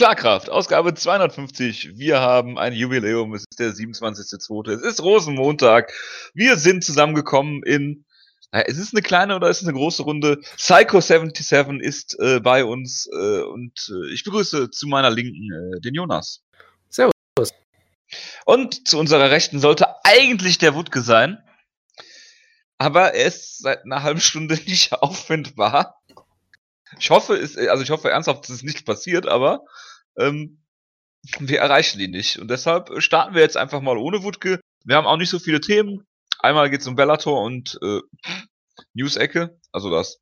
Schlagkraft, Ausgabe 250. Wir haben ein Jubiläum. Es ist der 27.2. Es ist Rosenmontag. Wir sind zusammengekommen in, naja, ist es eine kleine oder ist es eine große Runde? Psycho77 ist äh, bei uns äh, und äh, ich begrüße zu meiner Linken äh, den Jonas. Servus. Und zu unserer Rechten sollte eigentlich der Wutke sein. Aber er ist seit einer halben Stunde nicht auffindbar. Ich hoffe, es, also ich hoffe ernsthaft, dass es nicht passiert, aber ähm, wir erreichen ihn nicht. Und deshalb starten wir jetzt einfach mal ohne Wutke. Wir haben auch nicht so viele Themen. Einmal geht es um Bellator und äh, News-Ecke, also das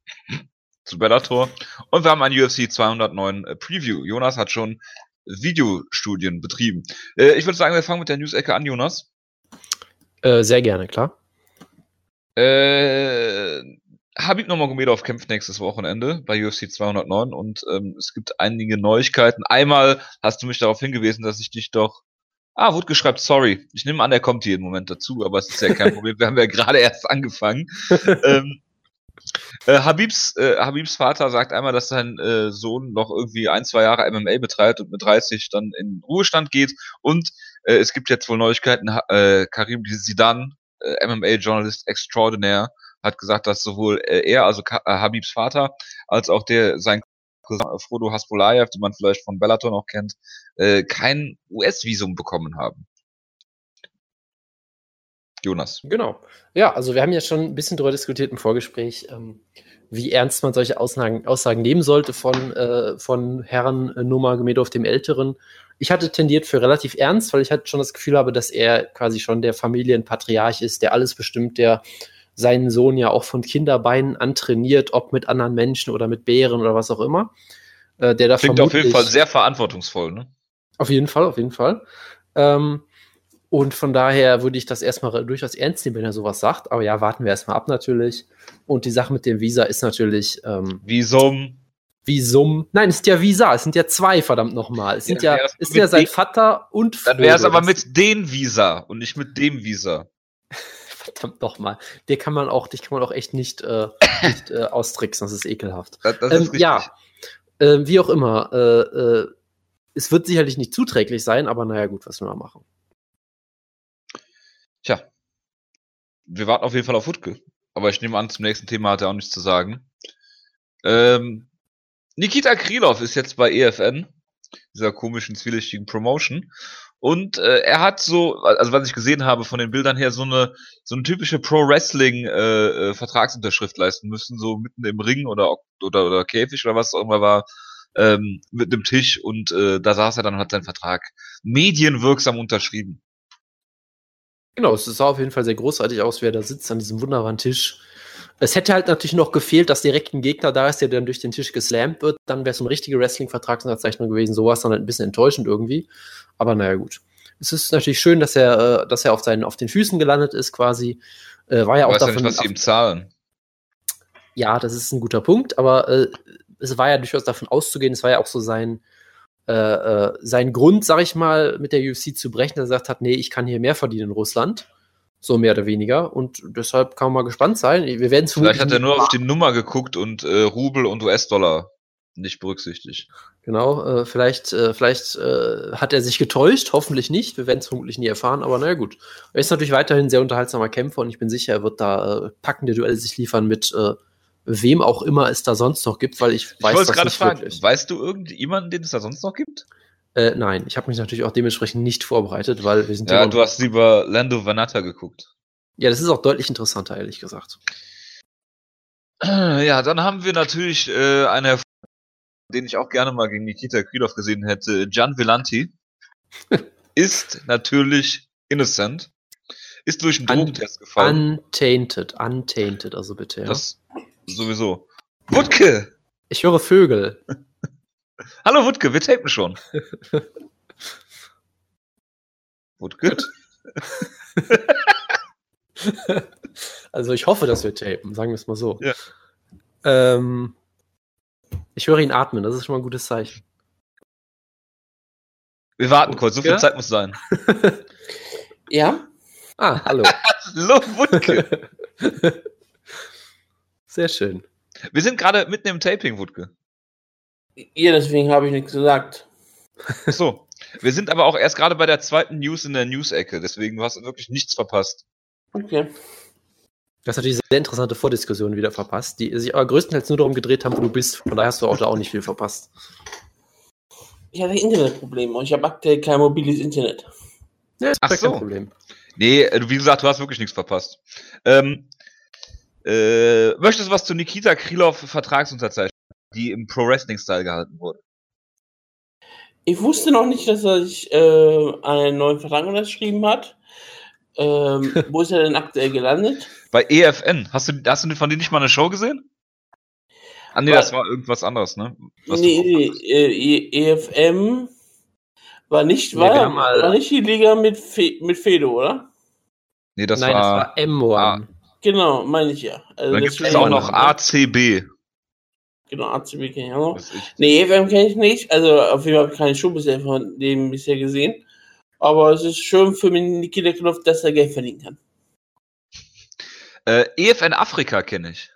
zu Bellator. Und wir haben ein UFC 209 äh, Preview. Jonas hat schon Videostudien betrieben. Äh, ich würde sagen, wir fangen mit der News-Ecke an, Jonas. Äh, sehr gerne, klar. Äh, Habib Nurmagomedov kämpft nächstes Wochenende bei UFC 209 und ähm, es gibt einige Neuigkeiten. Einmal hast du mich darauf hingewiesen, dass ich dich doch Ah, Wutke schreibt sorry. Ich nehme an, er kommt jeden Moment dazu, aber es ist ja kein Problem. Wir haben ja gerade erst angefangen. ähm, äh, Habibs, äh, Habibs Vater sagt einmal, dass sein äh, Sohn noch irgendwie ein, zwei Jahre MMA betreibt und mit 30 dann in Ruhestand geht. Und äh, es gibt jetzt wohl Neuigkeiten. Äh, Karim Sidan, äh, MMA-Journalist extraordinaire, hat gesagt, dass sowohl äh, er, also äh, Habibs Vater, als auch der sein Cousin äh, Frodo Haspolayev, den man vielleicht von Bellator noch kennt, äh, kein US-Visum bekommen haben. Jonas. Genau. Ja, also wir haben ja schon ein bisschen darüber diskutiert im Vorgespräch, ähm, wie ernst man solche Aussagen, Aussagen nehmen sollte von, äh, von Herrn Nurmagomedov dem Älteren. Ich hatte tendiert für relativ ernst, weil ich halt schon das Gefühl habe, dass er quasi schon der Familienpatriarch ist, der alles bestimmt, der seinen Sohn ja auch von Kinderbeinen antrainiert, ob mit anderen Menschen oder mit Bären oder was auch immer. Äh, der da Klingt auf jeden Fall sehr verantwortungsvoll, ne? Auf jeden Fall, auf jeden Fall. Ähm, und von daher würde ich das erstmal durchaus ernst nehmen, wenn er sowas sagt. Aber ja, warten wir erstmal ab natürlich. Und die Sache mit dem Visa ist natürlich. Ähm, Visum. Visum. Nein, es sind ja Visa, es sind ja zwei, verdammt nochmal. Es sind ja, ja ist ja sein Vater und Dann wäre es aber mit den Visa und nicht mit dem Visa verdammt nochmal. Der kann man auch, dich kann man auch echt nicht, äh, nicht äh, austricksen, das ist ekelhaft. Das, das ähm, ist ja, äh, wie auch immer. Äh, äh, es wird sicherlich nicht zuträglich sein, aber naja, gut, was wir mal machen. Tja. Wir warten auf jeden Fall auf Wutke. Aber ich nehme an, zum nächsten Thema hat er auch nichts zu sagen. Ähm, Nikita Krylov ist jetzt bei EFN, dieser komischen, zwielichtigen Promotion. Und äh, er hat so, also was ich gesehen habe von den Bildern her, so eine so eine typische Pro Wrestling äh, äh, Vertragsunterschrift leisten müssen, so mitten im Ring oder oder oder Käfig oder was auch immer war ähm, mit einem Tisch und äh, da saß er dann und hat seinen Vertrag medienwirksam unterschrieben. Genau, es sah auf jeden Fall sehr großartig aus, wer da sitzt an diesem wunderbaren Tisch. Es hätte halt natürlich noch gefehlt, dass direkt ein Gegner da ist, der dann durch den Tisch geslampt wird. Dann wäre es eine richtige Wrestling-Vertragsunterzeichnung gewesen. So war es dann halt ein bisschen enttäuschend irgendwie. Aber naja, gut. Es ist natürlich schön, dass er, äh, dass er auf, seinen, auf den Füßen gelandet ist, quasi. Äh, war ja auch davon. Ja nicht, was sie ihm zahlen. Ja, das ist ein guter Punkt, aber äh, es war ja durchaus davon auszugehen, es war ja auch so sein, äh, äh, sein Grund, sag ich mal, mit der UFC zu brechen, dass er gesagt hat, nee, ich kann hier mehr verdienen in Russland. So mehr oder weniger. Und deshalb kann man mal gespannt sein. Wir werden Vielleicht hat er nur auf die Nummer geguckt und äh, Rubel und US-Dollar nicht berücksichtigt. Genau, äh, vielleicht, äh, vielleicht äh, hat er sich getäuscht, hoffentlich nicht. Wir werden es vermutlich nie erfahren, aber naja, gut. Er ist natürlich weiterhin ein sehr unterhaltsamer Kämpfer und ich bin sicher, er wird da äh, packende Duelle sich liefern mit äh, wem auch immer es da sonst noch gibt, weil ich weiß ich das nicht fragen, wirklich. Weißt du irgendjemanden, den es da sonst noch gibt? Äh, nein, ich habe mich natürlich auch dementsprechend nicht vorbereitet, weil wir sind ja. du hast lieber Lando Vanata geguckt. Ja, das ist auch deutlich interessanter, ehrlich gesagt. Ja, dann haben wir natürlich äh, eine, den ich auch gerne mal gegen Nikita Krylov gesehen hätte, Gian Villanti, ist natürlich innocent, ist durch einen Drogentest gefallen. Untainted, untainted, also bitte. Ja. Das sowieso. Wutke! Ich höre Vögel. Hallo Wutke, wir tapen schon. Wutke? also ich hoffe, dass wir tapen, sagen wir es mal so. Ja. Ähm, ich höre ihn atmen, das ist schon mal ein gutes Zeichen. Wir warten kurz, so viel? Zeit muss sein. ja? Ah, hallo. hallo, Wutke. Sehr schön. Wir sind gerade mitten im Taping, Wutke. Ja, deswegen habe ich nichts gesagt. So. Wir sind aber auch erst gerade bei der zweiten News in der News-Ecke, deswegen du hast wirklich nichts verpasst. Okay. Du hast natürlich eine sehr interessante Vordiskussion wieder verpasst, die sich aber größtenteils nur darum gedreht haben, wo du bist. Von daher hast du auch da auch nicht viel verpasst. Ich hatte Internetprobleme und ich habe aktuell kein mobiles Internet. Ja, ist Ach so. kein Problem. Nee, äh, wie gesagt, du hast wirklich nichts verpasst. Ähm, äh, möchtest du was zu Nikita Krylov Vertragsunterzeichnung, die im Pro Wrestling Style gehalten wurde? Ich wusste noch nicht, dass er sich äh, einen neuen Vertrag unterschrieben hat. Ähm, wo ist er denn aktuell gelandet? Bei EFN. Hast du, hast du von denen nicht mal eine Show gesehen? Ah, nee, war, das war irgendwas anderes, ne? Was nee, nee, EFM war nicht, nee, war, war nicht die Liga mit, Fe mit Fedo, oder? Nee, das Nein, war, das war M1. Ah. Genau, meine ich ja. Also dann gibt es auch noch ACB. Genau, ACB kenne ich auch noch. Nee, EFM kenne ich nicht. Also auf jeden Fall keine Show bisher von dem bisher gesehen. Aber es ist schön für Nikita Knopf, dass er Geld verdienen kann. Äh, EFN Afrika kenne ich.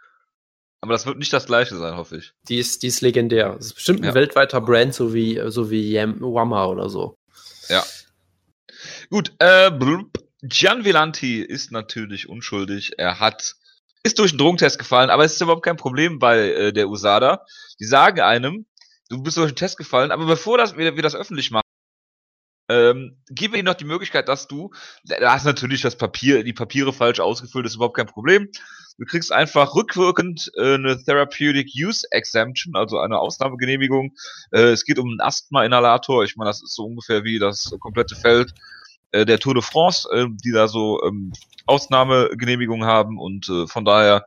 Aber das wird nicht das gleiche sein, hoffe ich. Die ist, die ist legendär. Das ist bestimmt ein ja. weltweiter Brand, so wie, so wie Wama oder so. Ja. Gut, äh, Gian Villanti ist natürlich unschuldig. Er hat, ist durch einen Drogentest gefallen, aber es ist überhaupt kein Problem bei äh, der USADA. Die sagen einem, du bist durch einen Test gefallen, aber bevor das, wir, wir das öffentlich machen, ähm, gib ihnen noch die Möglichkeit, dass du, da hast natürlich das Papier, die Papiere falsch ausgefüllt, ist überhaupt kein Problem. Du kriegst einfach rückwirkend äh, eine Therapeutic Use Exemption, also eine Ausnahmegenehmigung. Äh, es geht um einen Asthma-Inhalator. Ich meine, das ist so ungefähr wie das komplette Feld äh, der Tour de France, äh, die da so ähm, Ausnahmegenehmigungen haben und äh, von daher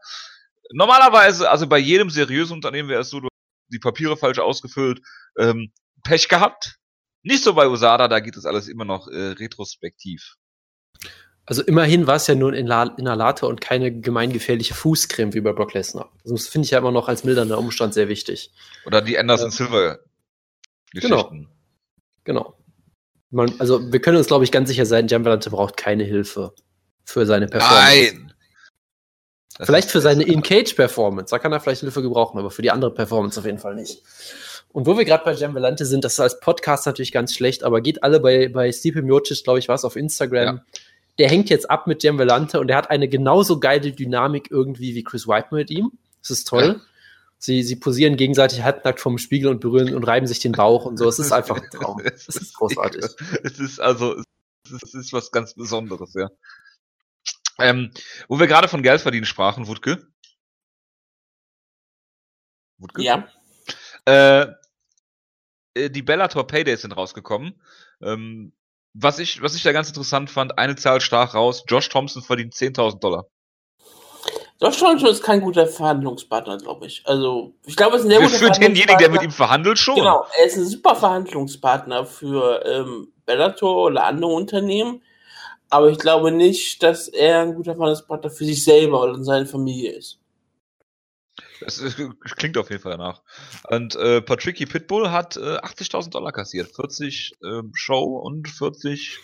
normalerweise, also bei jedem seriösen Unternehmen wäre es so, du hast die Papiere falsch ausgefüllt, ähm, Pech gehabt. Nicht so bei USADA, da geht es alles immer noch äh, retrospektiv. Also immerhin war es ja nur ein Inhalator und keine gemeingefährliche Fußcreme wie bei Brock Lesnar. Das finde ich ja immer noch als mildernder Umstand sehr wichtig. Oder die Anderson Silver Geschichten. Genau. genau. Man, also wir können uns, glaube ich, ganz sicher sein, Gianvalante braucht keine Hilfe für seine Performance. Nein! Das vielleicht für seine In-Cage-Performance, da kann er vielleicht Hilfe gebrauchen, aber für die andere Performance auf jeden Fall nicht. Und wo wir gerade bei Gianvalante sind, das ist als Podcast natürlich ganz schlecht, aber geht alle bei, bei Stipe Miocic, glaube ich, was auf Instagram. Ja der hängt jetzt ab mit Velante und der hat eine genauso geile Dynamik irgendwie wie Chris White mit ihm. Das ist toll. Ja. Sie, sie posieren gegenseitig halbnackt vom Spiegel und berühren und reiben sich den Bauch und so. Es ist einfach ein Traum. Es ist großartig. Es ist also, es ist, es ist was ganz Besonderes, ja. Ähm, wo wir gerade von Geld verdienen sprachen, Wutke. Wutke? Ja. Äh, äh die Bellator Paydays sind rausgekommen. Ähm, was ich, was ich da ganz interessant fand, eine Zahl stach raus, Josh Thompson verdient 10.000 Dollar. Thompson ist kein guter Verhandlungspartner, glaube ich. Also, ich glaube, es ist ein sehr guter Für denjenigen, der mit ihm verhandelt, schon. Genau, er ist ein super Verhandlungspartner für ähm, Bellator oder andere Unternehmen. Aber ich glaube nicht, dass er ein guter Verhandlungspartner für sich selber oder seine Familie ist. Das, klingt auf jeden Fall danach. Und äh, Patricky Pitbull hat äh, 80.000 Dollar kassiert. 40 äh, Show und 40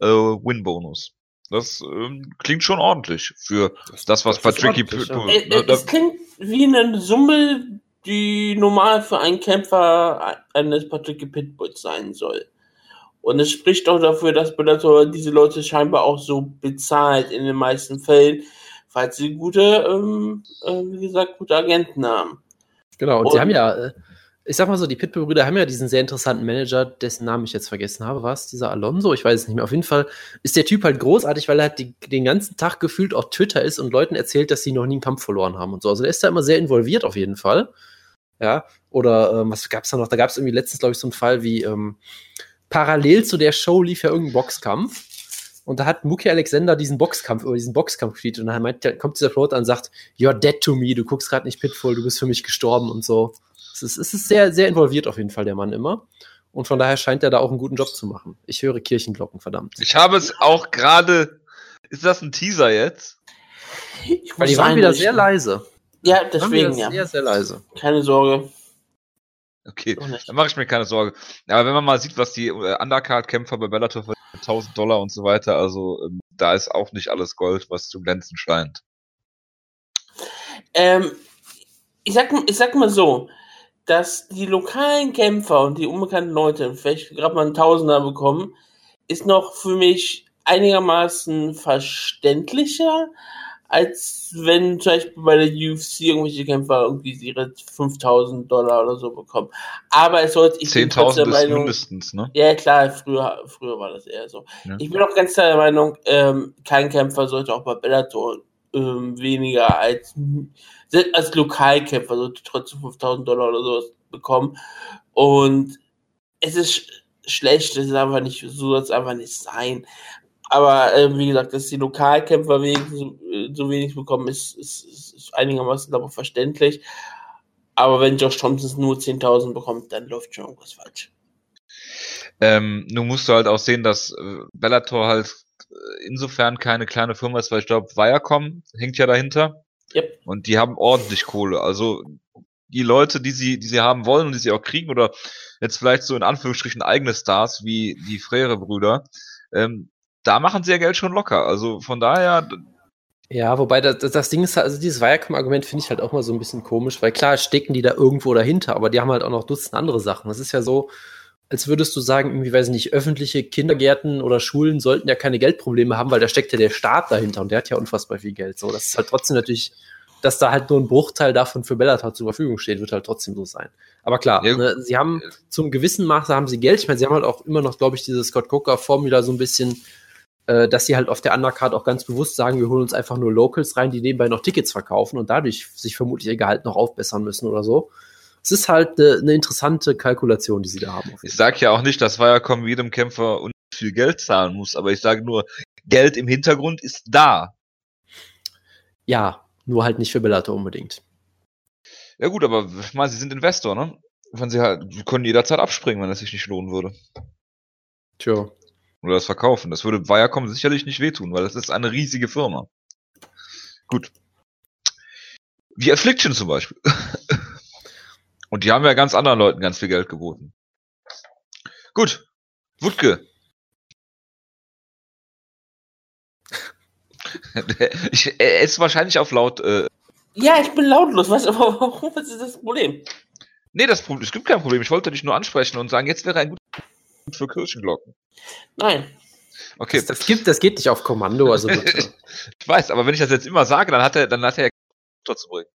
äh, Win-Bonus. Das ähm, klingt schon ordentlich für das, was das Patricky Pitbull. Ja. Äh, es klingt wie eine Summe, die normal für einen Kämpfer eines Patricky Pitbulls sein soll. Und es spricht auch dafür, dass Bellator diese Leute scheinbar auch so bezahlt in den meisten Fällen weil sie gute, ähm, äh, wie gesagt, gute Agenten haben. Genau, und, und sie haben ja, äh, ich sag mal so, die Pitbull-Brüder haben ja diesen sehr interessanten Manager, dessen Namen ich jetzt vergessen habe. Was? Dieser Alonso? Ich weiß es nicht mehr. Auf jeden Fall ist der Typ halt großartig, weil er halt die, den ganzen Tag gefühlt auf Twitter ist und Leuten erzählt, dass sie noch nie einen Kampf verloren haben und so. Also der ist da immer sehr involviert auf jeden Fall. Ja, oder ähm, was gab's da noch? Da gab es irgendwie letztens, glaube ich, so einen Fall wie ähm, parallel zu der Show lief ja irgendein Boxkampf und da hat Muki Alexander diesen Boxkampf, über diesen Boxkampf gespielt. Und dann meint, kommt dieser Float an und sagt, you're dead to me, du guckst gerade nicht Pitfall, du bist für mich gestorben und so. Es ist, es ist sehr, sehr involviert auf jeden Fall, der Mann immer. Und von daher scheint er da auch einen guten Job zu machen. Ich höre Kirchenglocken, verdammt. Ich habe es auch gerade. Ist das ein Teaser jetzt? Weil die waren wieder sehr leise. Ja, deswegen, ja. Sehr, sehr leise. Keine Sorge. Okay, dann mache ich mir keine Sorge. Aber wenn man mal sieht, was die äh, Undercard-Kämpfer bei Bellator verdienen, 1000 Dollar und so weiter, also ähm, da ist auch nicht alles Gold, was zu glänzen scheint. Ähm, ich, sag, ich sag mal so, dass die lokalen Kämpfer und die unbekannten Leute vielleicht gerade mal einen Tausender bekommen, ist noch für mich einigermaßen verständlicher, als wenn zum Beispiel bei der UFC irgendwelche Kämpfer irgendwie ihre 5000 Dollar oder so bekommen. Aber es sollte, ich 10.000 ist mindestens, ne? Ja, klar, früher, früher war das eher so. Ja. Ich bin auch ganz klar der Meinung, ähm, kein Kämpfer sollte auch bei Bellator ähm, weniger als, als Lokalkämpfer sollte trotzdem 5000 Dollar oder sowas bekommen. Und es ist schlecht, es ist einfach nicht, so soll es einfach nicht sein. Aber äh, wie gesagt, dass die Lokalkämpfer so, äh, so wenig bekommen, ist, ist, ist einigermaßen ich, verständlich. Aber wenn Josh Thompson nur 10.000 bekommt, dann läuft schon irgendwas falsch. Ähm, nun musst du halt auch sehen, dass äh, Bellator halt insofern keine kleine Firma ist, weil ich glaube, Viacom hängt ja dahinter. Yep. Und die haben ordentlich Kohle. Also die Leute, die sie, die sie haben wollen und die sie auch kriegen, oder jetzt vielleicht so in Anführungsstrichen eigene Stars wie die Frere-Brüder, ähm, da machen sie ja Geld schon locker. Also von daher. Ja, wobei das, das Ding ist, also dieses Viacom-Argument finde ich halt auch mal so ein bisschen komisch, weil klar stecken die da irgendwo dahinter, aber die haben halt auch noch Dutzend andere Sachen. Das ist ja so, als würdest du sagen, irgendwie, weiß ich nicht, öffentliche Kindergärten oder Schulen sollten ja keine Geldprobleme haben, weil da steckt ja der Staat dahinter und der hat ja unfassbar viel Geld. So, das ist halt trotzdem natürlich, dass da halt nur ein Bruchteil davon für Bellator zur Verfügung steht, wird halt trotzdem so sein. Aber klar, ja. ne, sie haben zum gewissen Maße haben sie Geld. Ich meine, sie haben halt auch immer noch, glaube ich, diese Scott Coker Formula so ein bisschen äh, dass sie halt auf der Undercard auch ganz bewusst sagen, wir holen uns einfach nur Locals rein, die nebenbei noch Tickets verkaufen und dadurch sich vermutlich ihr Gehalt noch aufbessern müssen oder so. Es ist halt eine, eine interessante Kalkulation, die sie da haben. Ich sage ja auch nicht, dass Viacom jedem Kämpfer viel Geld zahlen muss, aber ich sage nur, Geld im Hintergrund ist da. Ja, nur halt nicht für Bellator unbedingt. Ja gut, aber ich meine, sie sind Investor, ne? Wenn sie halt, sie können jederzeit abspringen, wenn es sich nicht lohnen würde. Tja, oder das verkaufen. Das würde Viacom sicherlich nicht wehtun, weil das ist eine riesige Firma. Gut. Wie Affliction zum Beispiel. Und die haben ja ganz anderen Leuten ganz viel Geld geboten. Gut. Wutke. ich, er ist wahrscheinlich auf laut. Äh ja, ich bin lautlos. Was, warum ist das Problem? Nee, das Problem, es gibt kein Problem. Ich wollte dich nur ansprechen und sagen, jetzt wäre ein guter für Kirchenglocken. Nein. Okay. Das, das, gibt, das geht nicht auf Kommando, also ich weiß, aber wenn ich das jetzt immer sage, dann hat er, dann hat er ja zu bringen.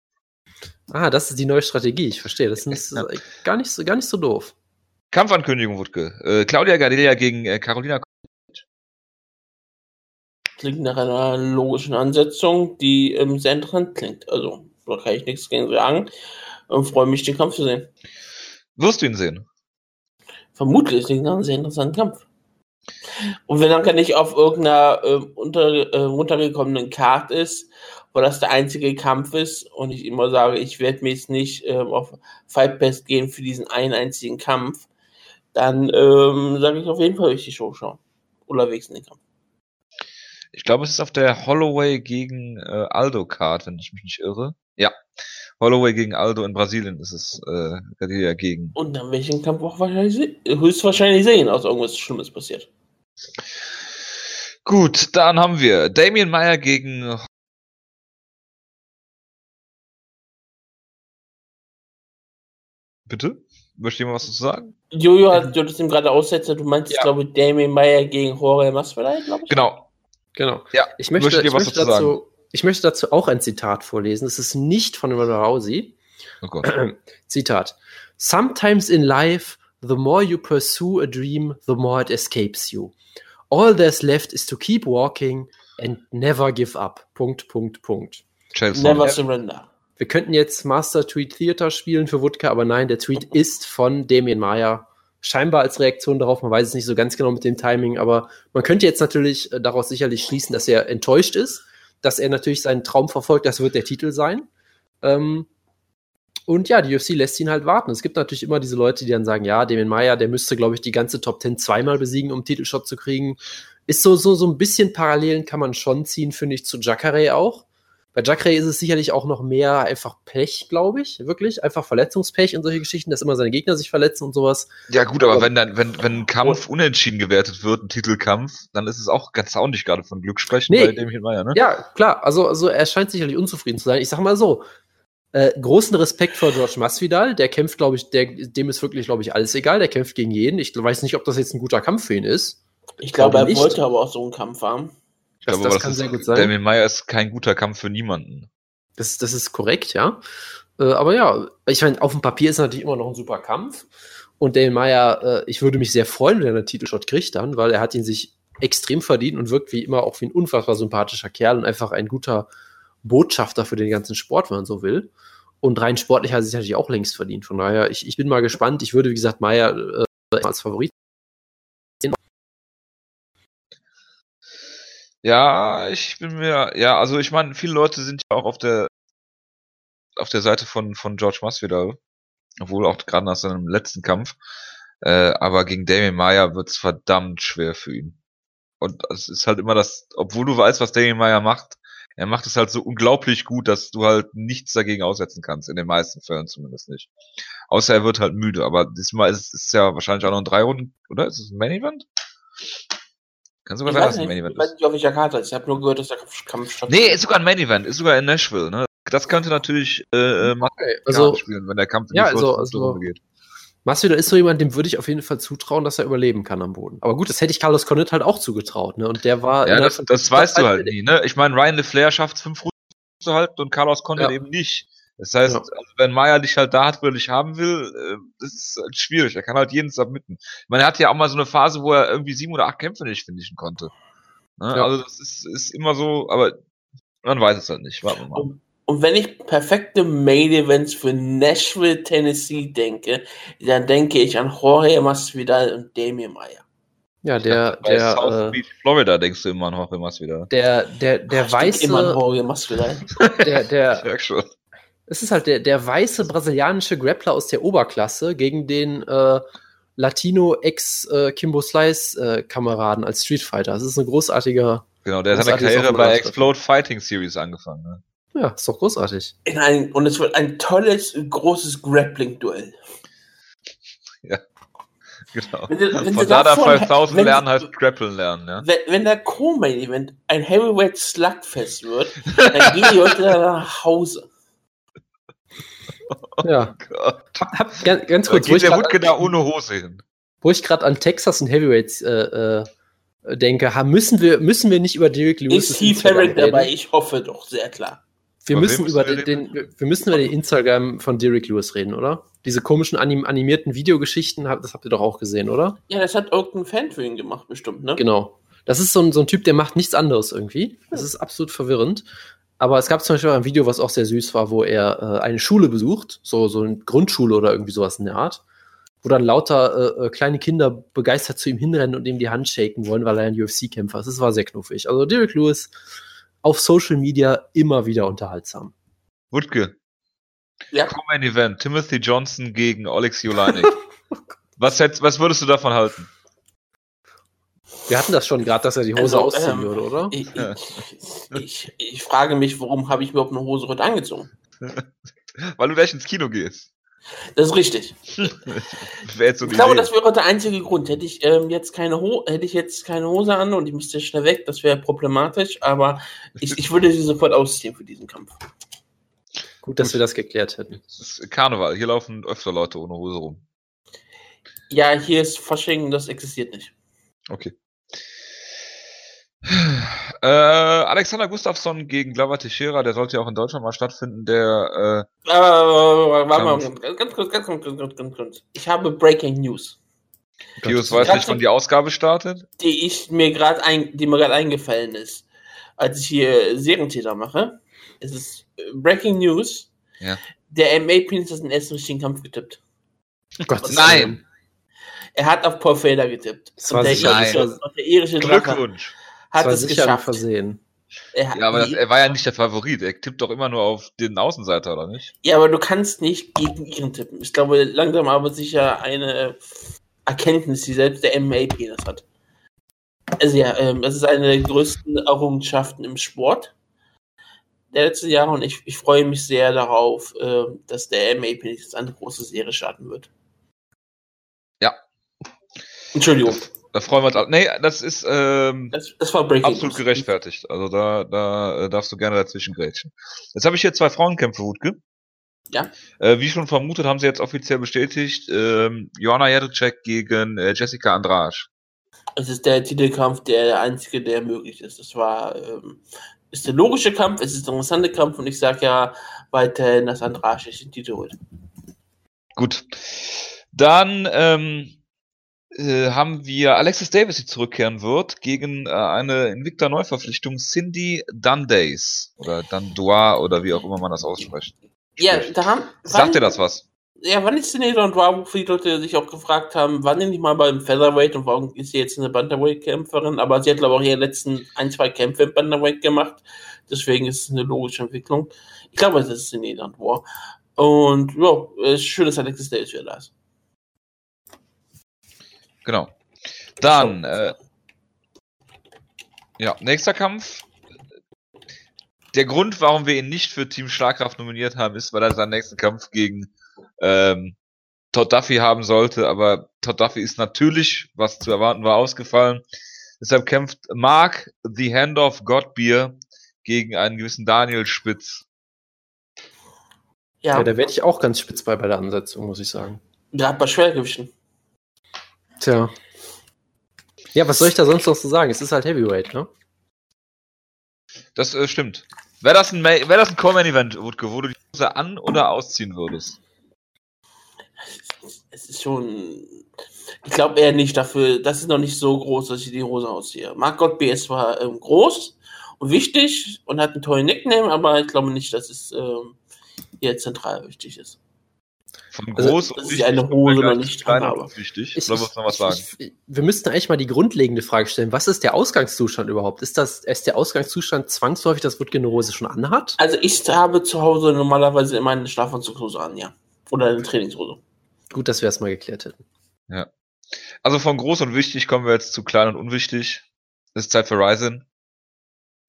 Ah, das ist die neue Strategie, ich verstehe. Das ist ja. gar, nicht so, gar nicht so doof. Kampfankündigung, Wutke. Äh, Claudia Gardelia gegen äh, Carolina Klingt nach einer logischen Ansetzung, die ähm, sehr interessant klingt. Also, da kann ich nichts gegen sagen. Und freue mich, den Kampf zu sehen. Wirst du ihn sehen? vermutlich klingt nach einem sehr interessanten Kampf. Und wenn dann nicht auf irgendeiner äh, unter, äh, runtergekommenen Karte ist, wo das der einzige Kampf ist und ich immer sage, ich werde mir jetzt nicht äh, auf Fight Pass gehen für diesen einen einzigen Kampf, dann ähm, sage ich auf jeden Fall, ich die Show schauen. Oder wenigstens den Kampf. Ich glaube, es ist auf der Holloway gegen äh, Aldo Card, wenn ich mich nicht irre. Ja, Holloway gegen Aldo in Brasilien ist es äh, Garcia gegen. Und dann werde ich den Kampf auch wahrscheinlich höchstwahrscheinlich sehen, aus irgendwas Schlimmes passiert. Gut, dann haben wir Damien Meyer gegen Bitte? Möchte jemand was dazu sagen? Jojo hat du das ihm gerade aussetzt, du meinst, ja. glaube Damien Meyer gegen Jorge Masvidal, glaube ich. Genau. Genau. Ja, ich möchte, möchte dir was dazu, dazu sagen ich möchte dazu auch ein Zitat vorlesen. Es ist nicht von Ronda Rousey. Oh Gott. Zitat. Sometimes in life, the more you pursue a dream, the more it escapes you. All there's left is to keep walking and never give up. Punkt, Punkt, Punkt. Never surrender. Wir könnten jetzt Master Tweet Theater spielen für Wutke, aber nein, der Tweet ist von Damien Meyer. Scheinbar als Reaktion darauf, man weiß es nicht so ganz genau mit dem Timing, aber man könnte jetzt natürlich äh, daraus sicherlich schließen, dass er enttäuscht ist dass er natürlich seinen Traum verfolgt, das wird der Titel sein. Ähm, und ja, die UFC lässt ihn halt warten. Es gibt natürlich immer diese Leute, die dann sagen, ja, Damien Meyer, der müsste, glaube ich, die ganze Top 10 zweimal besiegen, um Titelshot zu kriegen. Ist so, so, so ein bisschen Parallelen kann man schon ziehen, finde ich, zu Jacare auch. Bei Jacare ist es sicherlich auch noch mehr einfach Pech, glaube ich, wirklich. Einfach Verletzungspech und solche Geschichten, dass immer seine Gegner sich verletzen und sowas. Ja, gut, aber, aber wenn dann, wenn, wenn ein Kampf unentschieden gewertet wird, ein Titelkampf, dann ist es auch ganz auch nicht gerade von Glück sprechen nee, bei dem Meier, ne? Ja, klar. Also, also er scheint sicherlich unzufrieden zu sein. Ich sag mal so, Äh, großen Respekt vor George Masvidal. Der kämpft, glaube ich, der, dem ist wirklich, glaube ich, alles egal. Der kämpft gegen jeden. Ich weiß nicht, ob das jetzt ein guter Kampf für ihn ist. Ich glaube, er nicht. wollte aber auch so einen Kampf haben. Das- glaube, das kann ist, sehr gut sein. Damien Meyer ist kein guter Kampf für niemanden. Das, das ist korrekt, ja. Äh, aber ja, ich meine, auf dem Papier ist natürlich immer noch ein super Kampf. Und Dale Meyer, äh, ich würde mich sehr freuen, wenn er einen Titelshot kriegt dann, weil er hat ihn sich extrem verdient und wirkt wie immer auch wie ein unfassbar sympathischer Kerl und einfach ein guter Botschafter für den ganzen Sport, wenn man so will. Und rein sportlich hat er sich natürlich auch längst verdient. Von daher, ich, ich bin mal gespannt. Ich würde, wie gesagt, Meyer äh, als Favorit. Ja, ich bin mir, ja, also ich meine, viele Leute sind ja auch auf der auf der Seite von von George Masvidal, obwohl auch gerade nach seinem letzten Kampf. Äh, aber gegen Damien Meyer wird's verdammt schwer für ihn. Und es ist halt immer das, obwohl du weißt, was Damien Meyer macht, er macht es halt so unglaublich gut, dass du halt nichts dagegen aussetzen kannst, in den meisten Fällen zumindest nicht. Außer er wird halt müde, aber diesmal ist es ja wahrscheinlich auch noch in drei Runden, oder? Ist es ein Main Event? Kann sogar Ich sein, dass weiß, es ein nicht, Main ich Event weiß ist. nicht, auf welcher Karte ist. Ich habe nur gehört, dass der Kampf, Kampf Nee, ist sogar ein Main Event, ist sogar in Nashville, ne? Das könnte natürlich äh, äh, Okay, also, also spielen, wenn der Kampf in Ja, die also- vierte also- Runde geht. Masvidal ist so jemand, dem würde ich auf jeden Fall zutrauen, dass er überleben kann am Boden. Aber gut, das hätte ich Carlos Cornet halt auch zugetraut, ne? Und der war. Ja, das, das weißt du halt nie, ne? Ich meine, Ryan LeFlair schafft es fünf Runden zu halten und Carlos Condit Ja. eben nicht. Das heißt, Ja. also wenn Meyer dich halt da hat, wo er dich haben will, äh, das ist halt schwierig. Er kann halt jeden submitten. Ich meine, er hatte ja auch mal so eine Phase, wo er irgendwie sieben oder acht Kämpfe nicht finishen konnte. Ne? Ja. Also das ist, ist immer so, aber man weiß es halt nicht. Warten wir mal. Und, und wenn ich perfekte Main Events für Nashville, Tennessee denke, dann denke ich an Jorge Masvidal und Damien Meyer. ja, der, South der, äh, Beach, Florida denkst du immer an Jorge Masvidal. der, der, der Ich denke immer an weiße, Jorge Masvidal. der, Ich der, merk schon. Es ist halt der, der weiße brasilianische Grappler aus der Oberklasse gegen den äh, Latino ex äh, Kimbo Slice äh, Kameraden als Street Fighter. Das ist ein großartiger, Genau, der hat seine Karriere bei. Explode Fighting Series angefangen. Ne? ja, ist doch großartig. In ein, und es wird ein tolles, großes Grappling-Duell. Genau. Wenn wenn Von sie da Dada vorher- 5000 wenn- lernen heißt Grappeln lernen, ja. Wenn, wenn der Co-Main-Event ein Heavyweight Slugfest wird, dann gehen die Leute nach Hause. Ja. Gott. Hab, ganz, ganz kurz, wo geht ich der Wutke da ohne Hose hin. wo ich gerade an Texas und Heavyweights äh, äh, denke, ha, müssen wir müssen wir nicht über Derek Lewis Ist Heath Herrick dabei? Ich hoffe doch, sehr klar. Wir Über müssen über müssen wir den, den wir müssen über den Instagram von Derek Lewis reden, oder? Diese komischen anim animierten Videogeschichten, das habt ihr doch auch gesehen, oder? Ja, das hat irgendein Fan für ihn gemacht, bestimmt, ne? Genau. Das ist so ein, so ein Typ, der macht nichts anderes irgendwie. Das ist absolut verwirrend. Aber es gab zum Beispiel auch ein Video, was auch sehr süß war, wo er äh, eine Schule besucht, so, so eine Grundschule oder irgendwie sowas in der Art, wo dann lauter äh, äh, kleine Kinder begeistert zu ihm hinrennen und ihm die Hand shaken wollen, weil er ein UFC-Kämpfer ist. Das war sehr knuffig. Also Derek Lewis auf Social Media immer wieder unterhaltsam. Wutke, Ja. Co-Main Event, Timothy Johnson gegen Alexi Oleinik. was, was würdest du davon halten? Wir hatten das schon gerade, dass er die Hose Also, ausziehen ähm, würde, oder? Ich, ich, ich, ich frage mich, warum habe ich überhaupt eine Hose heute angezogen? Weil du gleich ins Kino gehst. Das ist richtig. Jetzt so Ich glaube, Idee. das wäre der einzige Grund. Hätte ich ähm, jetzt keine Ho hätte ich jetzt keine Hose an und ich müsste schnell weg, das wäre problematisch, aber ich, ich würde sie sofort ausziehen für diesen Kampf. Gut, dass wir das geklärt hätten. Das ist Karneval. Hier laufen öfter Leute ohne Hose rum. Ja, hier ist Fasching, das existiert nicht. Okay. Äh, Alexander Gustafsson gegen Glover Teixeira, der sollte ja auch in Deutschland mal stattfinden. Der äh, Aber warte mal, ganz kurz, ganz kurz, ganz kurz, ganz kurz. Ich habe Breaking News, Pius weiß nicht, wann die Ausgabe startet. die ich mir gerade ein, die mir gerade eingefallen ist, als ich hier Serientäter mache. Es ist äh, Breaking News. Ja. Der MA-Penis hat den ersten richtigen Kampf getippt. Gott, Nein. Er hat auf Paul Fader getippt. Das war der sicher- irische, das der irische Glückwunsch. hat war es geschafft. Versehen. Er Ja, aber das, er war ja nicht der Favorit. Er tippt doch immer nur auf den Außenseiter, oder nicht? ja, aber du kannst nicht gegen ihren tippen. Ich glaube, langsam aber sicher eine Erkenntnis, die selbst der MMA-Penis hat. Also ja, ähm, das ist eine der größten Errungenschaften im Sport der letzten Jahre und ich, ich freue mich sehr darauf, ähm, dass der MMA-Penis jetzt eine große Serie starten wird. Entschuldigung, Da freuen wir uns. Nee, das ist ähm, das, das war Breaking absolut News. gerechtfertigt. Also da, da äh, darfst du gerne dazwischen grätschen. Jetzt habe ich hier zwei Frauenkämpfe, Wutke. Ja. Äh, wie schon vermutet, haben sie jetzt offiziell bestätigt, ähm, Joanna Jadrzejczyk gegen äh, Jessica Andrade. Es ist der Titelkampf, der, der einzige, der möglich ist. Das war, ähm, ist der logische Kampf, es ist der interessante Kampf und ich sage ja weiterhin, dass Andrade sich den Titel holt. Gut. Dann ähm, äh, haben wir Alexis Davis, die zurückkehren wird, gegen äh, eine Invicta Neuverpflichtung Cindy Dundays oder Dundois oder wie auch immer man das ausspricht. Ja, da haben. Sagt dir das was? Ja, wann ist und Wabu für die Leute sich auch gefragt haben, wann denn nicht mal beim Featherweight und warum ist sie jetzt eine Bantamweight-Kämpferin? Aber sie hat, glaube ich, auch ihre letzten ein, zwei Kämpfe im Bantamweight gemacht. Deswegen ist es eine logische Entwicklung. Ich glaube, es ist Sinead und War. Und ja, es ist schön, dass Alexis Davis wieder da ist. Genau. Dann, äh, ja, nächster Kampf. Der Grund, warum wir ihn nicht für Team Schlagkraft nominiert haben, ist, weil er seinen nächsten Kampf gegen ähm, Todd Duffy haben sollte, aber Todd Duffy ist natürlich, was zu erwarten war, ausgefallen. Deshalb kämpft Mark the Hand of Godbeer gegen einen gewissen Daniel Spitz. Ja, Ja, da werde ich auch ganz spitz bei bei der Ansetzung, muss ich sagen. gerade bei Schwergewichten. Tja. Ja, was soll ich da sonst noch so sagen? Es ist halt Heavyweight, ne? Das äh, stimmt. Wäre das ein, Ma- wär das ein Core-Main-Event, Wutke, wo du die Hose an- oder ausziehen würdest? Es ist schon. Ich glaube eher nicht dafür. Das ist noch nicht so groß, dass ich die Hose ausziehe. Mark Godby ist zwar ähm, groß und wichtig und hat einen tollen Nickname, aber ich glaube nicht, dass es ähm, hier zentral wichtig ist. Von Also, groß dass und ich eine wichtig Hose kommen wir noch nicht zu klein habe. und wichtig. Ich- Oder willst du noch was sagen? Ich, wir müssten eigentlich mal die grundlegende Frage stellen. Was ist der Ausgangszustand überhaupt? Ist das ist der Ausgangszustand zwangsläufig, dass Wutke eine Hose schon anhat? Also ich habe zu Hause normalerweise immer eine Schlafanzugshose an, ja. Oder eine Trainingshose. Gut, dass wir es mal geklärt hätten. Also von groß und wichtig kommen wir jetzt zu klein und unwichtig. Es ist Zeit für Ryzen.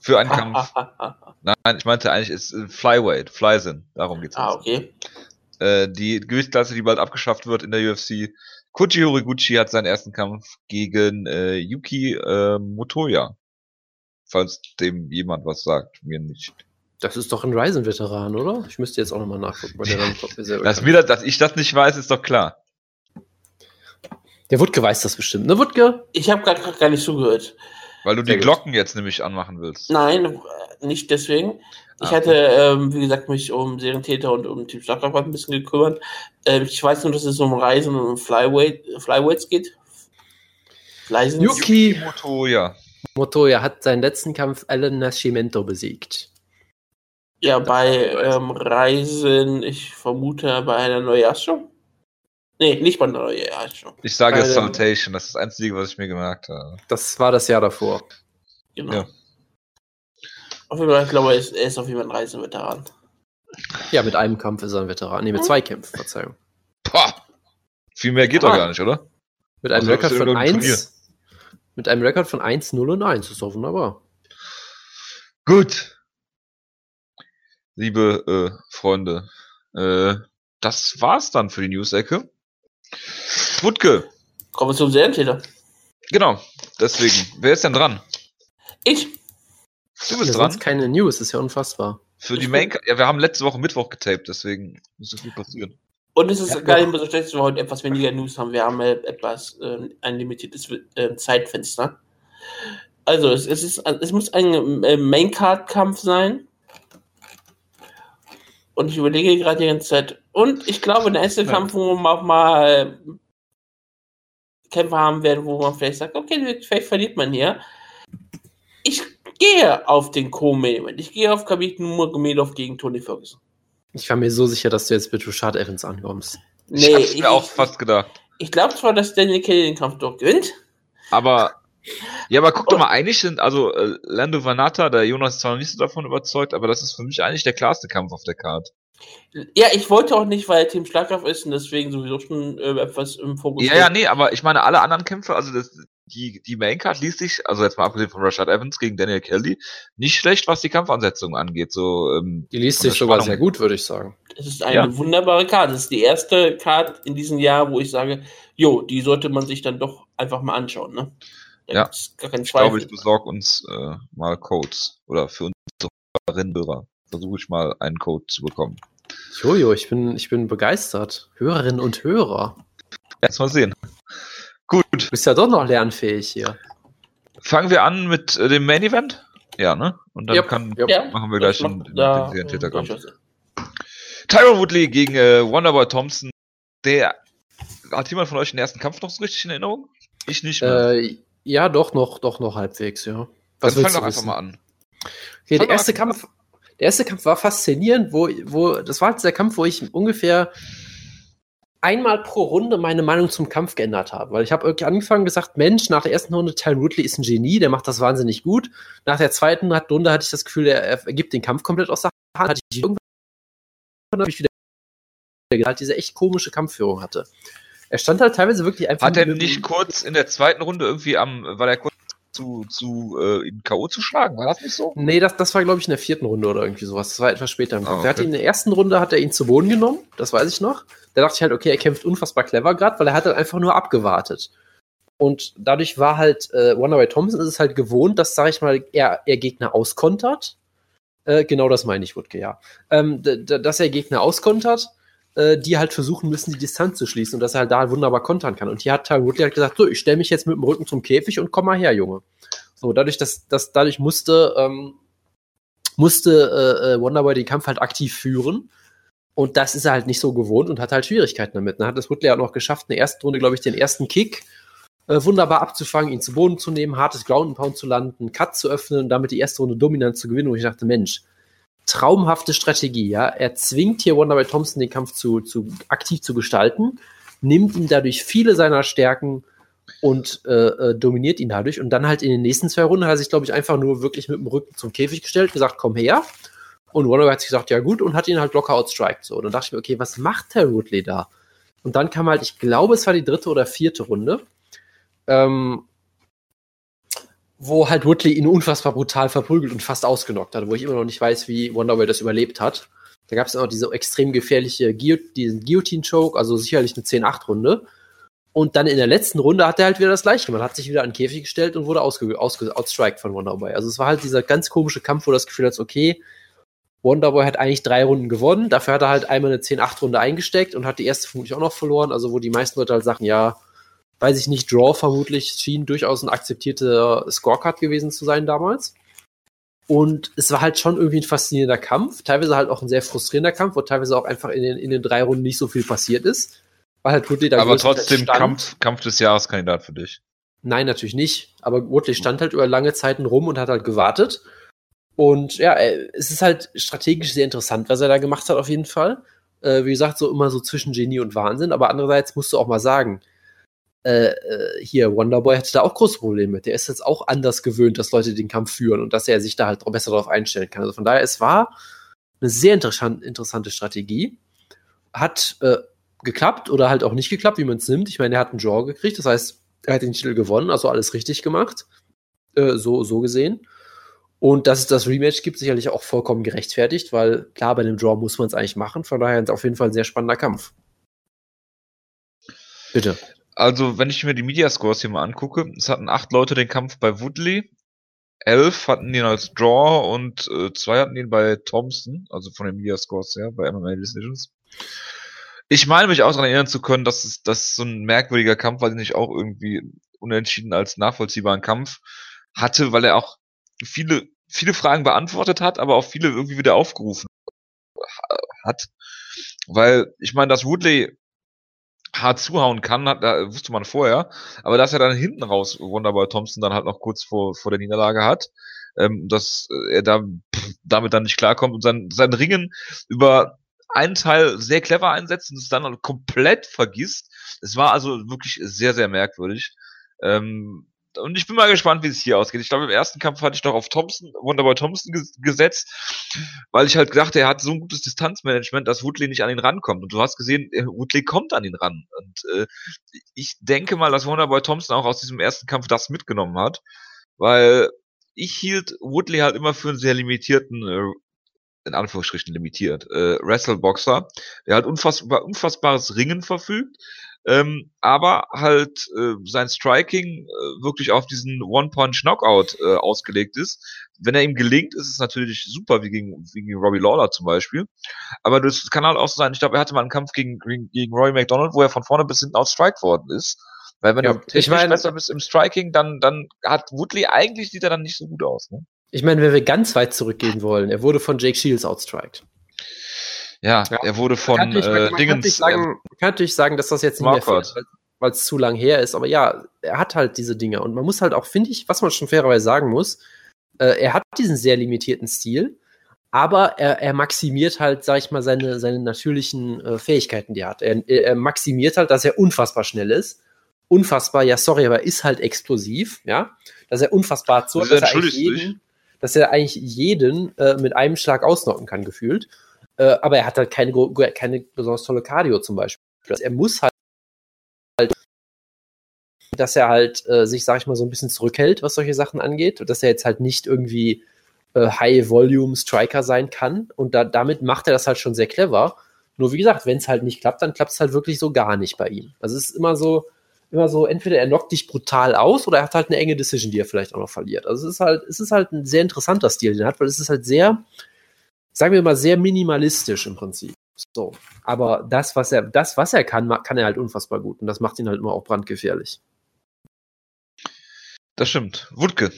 Für einen Kampf. Nein, ich meinte eigentlich, ist äh, Flyweight, Flyzen. Darum geht's ah, jetzt. okay. Äh, die Gewichtsklasse, die bald abgeschafft wird in der UFC. Koji Horiguchi hat seinen ersten Kampf gegen äh, Yuki äh, Motoya. Falls dem jemand was sagt, mir nicht. Das ist doch ein Ryzen-Veteran, oder? Ich müsste jetzt auch nochmal nachgucken, weil der Name kommt mir selber Dass, mir das, dass ich das nicht weiß, ist doch klar. Der Wutke weiß das bestimmt, ne, Wutke? Ich habe gerade gar nicht zugehört. Weil du Sehr die gut. Glocken jetzt nämlich anmachen willst. Nein, äh, nicht deswegen. Ich Ah, hatte, ähm, wie gesagt, mich um Serientäter und um Team Schlagkraft ein bisschen gekümmert. Ähm, ich weiß nur, dass es um Reisen und um Flyweight, Flyweights geht. Flysen. Yuki Motoya. Motoya hat seinen letzten Kampf Alan Nascimento besiegt. Ja, bei ähm, Reisen, ich vermute bei einer Neujahrshow. Nee, nicht bei einer Neujahrshow. Ich sage jetzt dem- Salutation, das ist das Einzige, was ich mir gemerkt habe. Das war das Jahr davor. Genau. Ja. Auf jeden Fall, ich glaube, er ist, er ist auf jeden Fall ein Reiseveteran. Ja, mit einem Kampf ist er ein Veteran. Nee, mit zwei Kämpfen, Verzeihung. Boah. Viel mehr geht doch Ah. gar nicht, oder? Mit einem Also, Rekord das von irgendein 1. Mit einem Rekord von 1, 0 und 1. Ist doch wunderbar. Gut. Liebe äh, Freunde, äh, das war's dann für die News-Ecke. Wutke, Kommen wir zum Serientäter. genau, deswegen. Wer ist denn dran? Ich. Du Ja, bist sonst dran. keine News, ist ja unfassbar. Für die Ich Main. Ja, wir haben letzte Woche Mittwoch getaped, deswegen muss so viel passieren. Und es ist Ja, gar nicht mehr so schlecht, dass wir heute etwas weniger News haben. Wir haben äh, etwas äh, ein limitiertes äh, Zeitfenster. Also es, es, ist, es muss ein äh, Main-Card-Kampf sein. Und ich überlege gerade die ganze Zeit. Und ich glaube, der erste Ja. Kampf, wo man auch mal Kämpfe haben werden, wo man vielleicht sagt, okay, vielleicht verliert man hier. Ich gehe auf den Co-Main. Ich gehe auf Khabib Nurmagomedov gegen Tony Ferguson. Ich war mir so sicher, dass du jetzt mit Rashad Evans ankommst. ich hab's mir auch fast gedacht. Ich glaube zwar, dass Daniel Kelly den Kampf doch gewinnt. Aber. Ja, aber guck doch mal, eigentlich sind, also äh, Lando Vanata, der Jonas ist zwar noch nicht so davon überzeugt, aber das ist für mich eigentlich der klarste Kampf auf der Card. Ja, ich wollte auch nicht, weil Team Schlagkraft ist und deswegen sowieso schon äh, etwas im Fokus. Ja, ja, nee, aber ich meine, alle anderen Kämpfe, also das, die, die Maincard liest sich, also jetzt mal abgesehen von Rashad Evans gegen Daniel Kelly, nicht schlecht, was die Kampfansetzung angeht. So, ähm, Die liest sich sogar sehr gut, würde ich sagen. Es ist eine Ja. wunderbare Karte. Es ist die erste Karte in diesem Jahr, wo ich sage, jo, die sollte man sich dann doch einfach mal anschauen. Ne? Da Ja. ich glaube, ich besorge uns äh, mal Codes. Oder für unsere Hörerinnen, Hörer versuche ich mal einen Code zu bekommen. Jojo, ich bin, ich bin begeistert. Hörerinnen und Hörer. Erst mal sehen. Gut. Du bist ja doch noch lernfähig hier. Fangen wir an mit äh, dem Main Event. Ja, ne? Und dann Yep, kann, yep. Machen wir gleich das den, den, da, den, den Sinn. Tyron Woodley gegen äh, Wonderboy Thompson. Der hat jemand von euch den ersten Kampf noch so richtig in Erinnerung? Ich nicht mehr. Äh, ja, doch noch, doch noch halbwegs, ja. dann fang doch einfach wissen? mal an. Okay, Fang der erste an. Kampf, der erste Kampf war faszinierend, wo, wo, das war der Kampf, wo ich ungefähr einmal pro Runde meine Meinung zum Kampf geändert habe. Weil ich habe irgendwie angefangen gesagt, Mensch, nach der ersten Runde, Tyron Woodley ist ein Genie, der macht das wahnsinnig gut. Nach der zweiten Runde hatte ich das Gefühl, er, er gibt den Kampf komplett aus der Hand. Hatte ich irgendwann habe ich wieder halt diese echt komische Kampfführung hatte. Er stand halt teilweise wirklich einfach Hat er nicht kurz in der zweiten Runde irgendwie am, war der kurz zu, zu äh, ihn K.O. zu schlagen? War das nicht so? Nee, das, das war, glaube ich, in der vierten Runde oder irgendwie sowas. Das war etwas später im Ah, Kampf. Er hat okay. ihn in der ersten Runde hat er ihn zu Boden genommen, das weiß ich noch. Da dachte ich halt, okay, er kämpft unfassbar clever gerade, weil er hat halt einfach nur abgewartet. Und dadurch war halt, äh, Wonderboy Thompson ist es halt gewohnt, dass, sag ich mal, er, er Gegner auskontert. Äh, genau das meine ich, Wutke, ja. Ähm, dass er Gegner auskontert, äh, die halt versuchen müssen, die Distanz zu schließen und dass er halt da wunderbar kontern kann. Und hier hat Tyron Woodley halt gesagt, so, ich stelle mich jetzt mit dem Rücken zum Käfig und komm mal her, Junge. So, dadurch, dass, dass dadurch musste, ähm, musste äh, äh, Wonderboy den Kampf halt aktiv führen. Und das ist er halt nicht so gewohnt und hat halt Schwierigkeiten damit. Dann hat es Woodley auch noch geschafft, in der ersten Runde, glaube ich, den ersten Kick äh, wunderbar abzufangen, ihn zu Boden zu nehmen, hartes Ground and Pound zu landen, Cut zu öffnen und damit die erste Runde dominant zu gewinnen. Und ich dachte, Mensch, traumhafte Strategie, ja. Er zwingt hier Wonderboy Thompson den Kampf zu, zu aktiv zu gestalten, nimmt ihm dadurch viele seiner Stärken und äh, äh, dominiert ihn dadurch. Und dann halt in den nächsten zwei Runden hat er sich, glaube ich, einfach nur wirklich mit dem Rücken zum Käfig gestellt, gesagt, komm her. Und Wonderboy hat sich gesagt, ja gut, und hat ihn halt locker outstriked. So, und dann dachte ich mir, okay, was macht der Woodley da? Und dann kam halt, ich glaube, es war die dritte oder vierte Runde, ähm, wo halt Woodley ihn unfassbar brutal verprügelt und fast ausgenockt hat, wo ich immer noch nicht weiß, wie Wonderboy das überlebt hat. Da gab es auch diese extrem gefährliche Guillotine-Choke, also sicherlich eine 10-8-Runde. Und dann in der letzten Runde hat er halt wieder das gleiche gemacht, hat sich wieder an den Käfig gestellt und wurde ausge ausge outstriked von Wonderboy. Also es war halt dieser ganz komische Kampf, wo das Gefühl hast, okay, Wonderboy hat eigentlich drei Runden gewonnen, dafür hat er halt einmal eine 10-8-Runde eingesteckt und hat die erste vermutlich auch noch verloren, also wo die meisten Leute halt sagen, ja, weiß ich nicht, Draw vermutlich schien durchaus ein akzeptierter Scorecard gewesen zu sein damals. Und es war halt schon irgendwie ein faszinierender Kampf, teilweise halt auch ein sehr frustrierender Kampf, wo teilweise auch einfach in den, in den drei Runden nicht so viel passiert ist. Weil halt Woodley da Aber trotzdem stand. Kampf, Kampf des Jahreskandidat für dich. Nein, natürlich nicht. Aber Woodley stand halt über lange Zeiten rum und hat halt gewartet. Und ja, äh, es ist halt strategisch sehr interessant, was er da gemacht hat, auf jeden Fall. Äh, wie gesagt, so immer so zwischen Genie und Wahnsinn. Aber andererseits musst du auch mal sagen, äh, äh, hier, Wonderboy hatte da auch große Probleme mit. Der ist jetzt auch anders gewöhnt, dass Leute den Kampf führen und dass er sich da halt besser darauf einstellen kann. Also von daher, es war eine sehr interessant, interessante Strategie. Hat äh, geklappt oder halt auch nicht geklappt, wie man es nimmt. Ich meine, er hat einen Draw gekriegt, das heißt, er hat den Titel gewonnen, also alles richtig gemacht. Äh, so, so gesehen. Und dass es das Rematch gibt, sicherlich auch vollkommen gerechtfertigt, weil klar, bei einem Draw muss man es eigentlich machen. Von daher ist auf jeden Fall ein sehr spannender Kampf. Bitte. Also, wenn ich mir die Mediascores hier mal angucke, es hatten acht Leute den Kampf bei Woodley, elf hatten ihn als Draw und äh, zwei hatten ihn bei Thompson, also von den Mediascores her, bei MMA Decisions. Ich meine mich auch daran erinnern zu können, dass es dass so ein merkwürdiger Kampf, weil ich auch irgendwie unentschieden als nachvollziehbaren Kampf hatte, weil er auch viele, viele Fragen beantwortet hat, aber auch viele irgendwie wieder aufgerufen hat. Weil, ich meine, dass Woodley hart zuhauen kann, hat, da wusste man vorher, aber dass er dann hinten raus Wonderboy Thompson dann halt noch kurz vor, vor der Niederlage hat, ähm, dass er da pff, damit dann nicht klarkommt und sein, sein Ringen über einen Teil sehr clever einsetzt und es dann halt komplett vergisst. Es war also wirklich sehr, sehr merkwürdig. Ähm, und ich bin mal gespannt, wie es hier ausgeht. Ich glaube, im ersten Kampf hatte ich doch auf Thompson, Wonderboy Thompson ges gesetzt, weil ich halt dachte, er hat so ein gutes Distanzmanagement, dass Woodley nicht an ihn rankommt. Und du hast gesehen, äh, Woodley kommt an ihn ran. Und äh, ich denke mal, dass Wonderboy Thompson auch aus diesem ersten Kampf das mitgenommen hat, weil ich hielt Woodley halt immer für einen sehr limitierten, äh, in Anführungsstrichen limitiert, äh, Wrestleboxer, der halt unfassbar, unfassbares Ringen verfügt, ähm, aber halt äh, sein Striking äh, wirklich auf diesen One-Punch-Knockout äh, ausgelegt ist. Wenn er ihm gelingt, ist es natürlich super, wie gegen, wie gegen Robbie Lawler zum Beispiel. Aber das kann halt auch so sein, ich glaube, er hatte mal einen Kampf gegen, gegen Roy McDonald, wo er von vorne bis hinten outstriked worden ist. Weil wenn ja, du technisch ich mein, besser bist im Striking, dann, dann hat Woodley eigentlich sieht er dann nicht so gut aus. Ne? Ich meine, wenn wir ganz weit zurückgehen wollen, er wurde von Jake Shields outstriked. Ja, ja, er wurde von kann äh, Dingens. Kann sagen, man kann natürlich sagen, dass das jetzt nicht mehr fährt, weil es zu lang her ist. Aber ja, er hat halt diese Dinge. Und man muss halt auch, finde ich, was man schon fairerweise sagen muss, äh, er hat diesen sehr limitierten Stil, aber er, er maximiert halt, sag ich mal, seine, seine natürlichen äh, Fähigkeiten, die er hat. Er, er maximiert halt, dass er unfassbar schnell ist. Unfassbar, ja, sorry, aber ist halt explosiv, ja. Dass er unfassbar zu, dass er eigentlich jeden, dass er eigentlich jeden äh, mit einem Schlag ausnocken kann, gefühlt. Äh, aber er hat halt keine, keine besonders tolle Cardio zum Beispiel. Also er muss halt, dass er halt äh, sich, sag ich mal, so ein bisschen zurückhält, was solche Sachen angeht. Und dass er jetzt halt nicht irgendwie äh, High-Volume-Striker sein kann. Und da, damit macht er das halt schon sehr clever. Nur wie gesagt, wenn es halt nicht klappt, dann klappt es halt wirklich so gar nicht bei ihm. Also es ist immer so, immer so, entweder er knockt dich brutal aus oder er hat halt eine enge Decision, die er vielleicht auch noch verliert. Also es ist halt, es ist halt ein sehr interessanter Stil, den er hat, weil es ist halt sehr, sagen wir mal, sehr minimalistisch im Prinzip. So. Aber das, was er, das, was er kann, kann er halt unfassbar gut. Und das macht ihn halt immer auch brandgefährlich. Das stimmt. Wutke.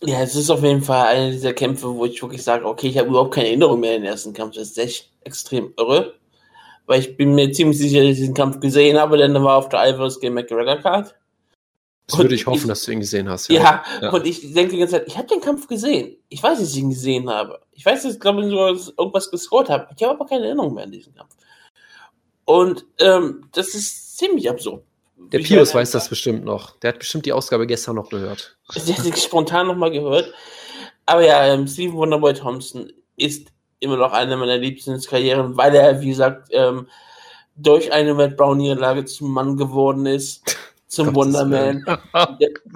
Ja, es ist auf jeden Fall einer dieser Kämpfe, wo ich wirklich sage, okay, ich habe überhaupt keine Erinnerung mehr an den ersten Kampf. Das ist echt extrem irre. Weil ich bin mir ziemlich sicher, dass ich diesen Kampf gesehen habe, denn er war auf der Alvarez gegen McGregor Card. Das würde ich hoffen, ich, dass du ihn gesehen hast. Ja, ja, und ich denke die ganze Zeit, ich habe den Kampf gesehen. Ich weiß, dass ich ihn gesehen habe. Ich weiß, dass ich glaube, ich irgendwas gescored habe. Ich habe aber keine Erinnerung mehr an diesen Kampf. Und ähm, das ist ziemlich absurd. Der Pius weiß das bestimmt noch. Der hat bestimmt die Ausgabe gestern noch gehört. Der hat sich spontan noch mal gehört. Aber ja, ähm, Stephen Wonderboy Thompson ist immer noch eine meiner Lieblingskarrieren, weil er, wie gesagt, ähm, durch eine Matt Brown-Niederlage zum Mann geworden ist. zum Wonderman.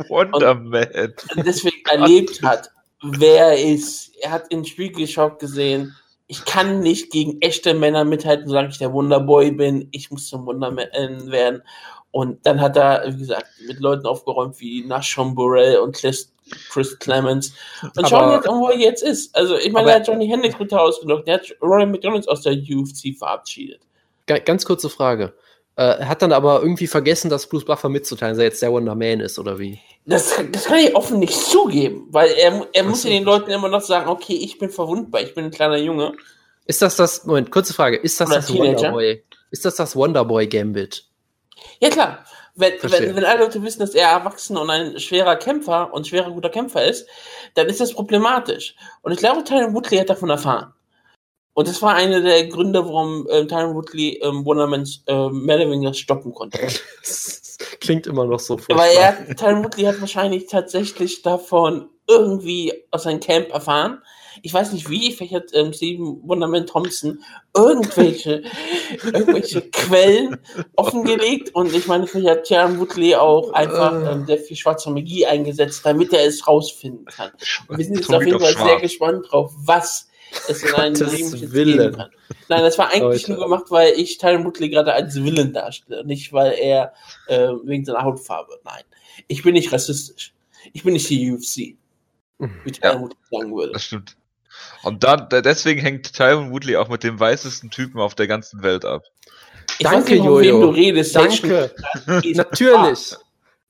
Wonderman. Und deswegen erlebt hat, wer er ist. Er hat in Spiegel geschaut gesehen, ich kann nicht gegen echte Männer mithalten, solange ich der Wonderboy bin. Ich muss zum Wonderman werden. Und dann hat er, wie gesagt, mit Leuten aufgeräumt wie Nashon Burrell und Chris, Chris Clemens. Und aber, schauen jetzt, wo er jetzt ist. Also, ich meine, er hat Johnny Hendricks brutal ausgenockt. Der hat Roy McDonalds aus der UFC verabschiedet. Ganz kurze Frage. Äh, hat dann aber irgendwie vergessen, dass Bruce Buffer mitzuteilen, dass er jetzt der Wonder Man ist, oder wie? Das, das kann ich offen nicht zugeben, weil er, er muss ja den Leuten immer noch sagen, okay, ich bin verwundbar, ich bin ein kleiner Junge. Ist das das, Moment, kurze Frage, ist das oder das Wonderboy? Ist das das Wonderboy Gambit? Ja, klar. Wenn, wenn, wenn alle Leute wissen, dass er erwachsen und ein schwerer Kämpfer und schwerer guter Kämpfer ist, dann ist das problematisch. Und ich glaube, Tyron Woodley hat davon erfahren. Und das war einer der Gründe, warum äh, Tyron Woodley ähm, Wondermans äh, weniger stoppen konnte. Klingt immer noch so furchtbar. Aber er, Tyron Woodley hat wahrscheinlich tatsächlich davon irgendwie aus seinem Camp erfahren. Ich weiß nicht wie, vielleicht hat ähm, Steven Wonderman Thompson irgendwelche, irgendwelche Quellen offengelegt und ich meine, vielleicht hat Tyron Woodley auch einfach äh. ähm, sehr viel schwarze Magie eingesetzt, damit er es rausfinden kann. Und wir sind jetzt auf jeden Fall sehr gespannt drauf, was es in einem Leben geben kann. Nein, das war eigentlich Leute. nur gemacht, weil ich Tyron Woodley gerade als Willen darstelle, nicht weil er äh, wegen seiner Hautfarbe. Nein, ich bin nicht rassistisch. Ich bin nicht die UFC. Wie Tyron ja, Woodley sagen würde. Das stimmt. Und da, deswegen hängt Tyron Woodley auch mit dem weißesten Typen auf der ganzen Welt ab. Ich Danke, nicht, Jojo. du redest. Danke. Natürlich.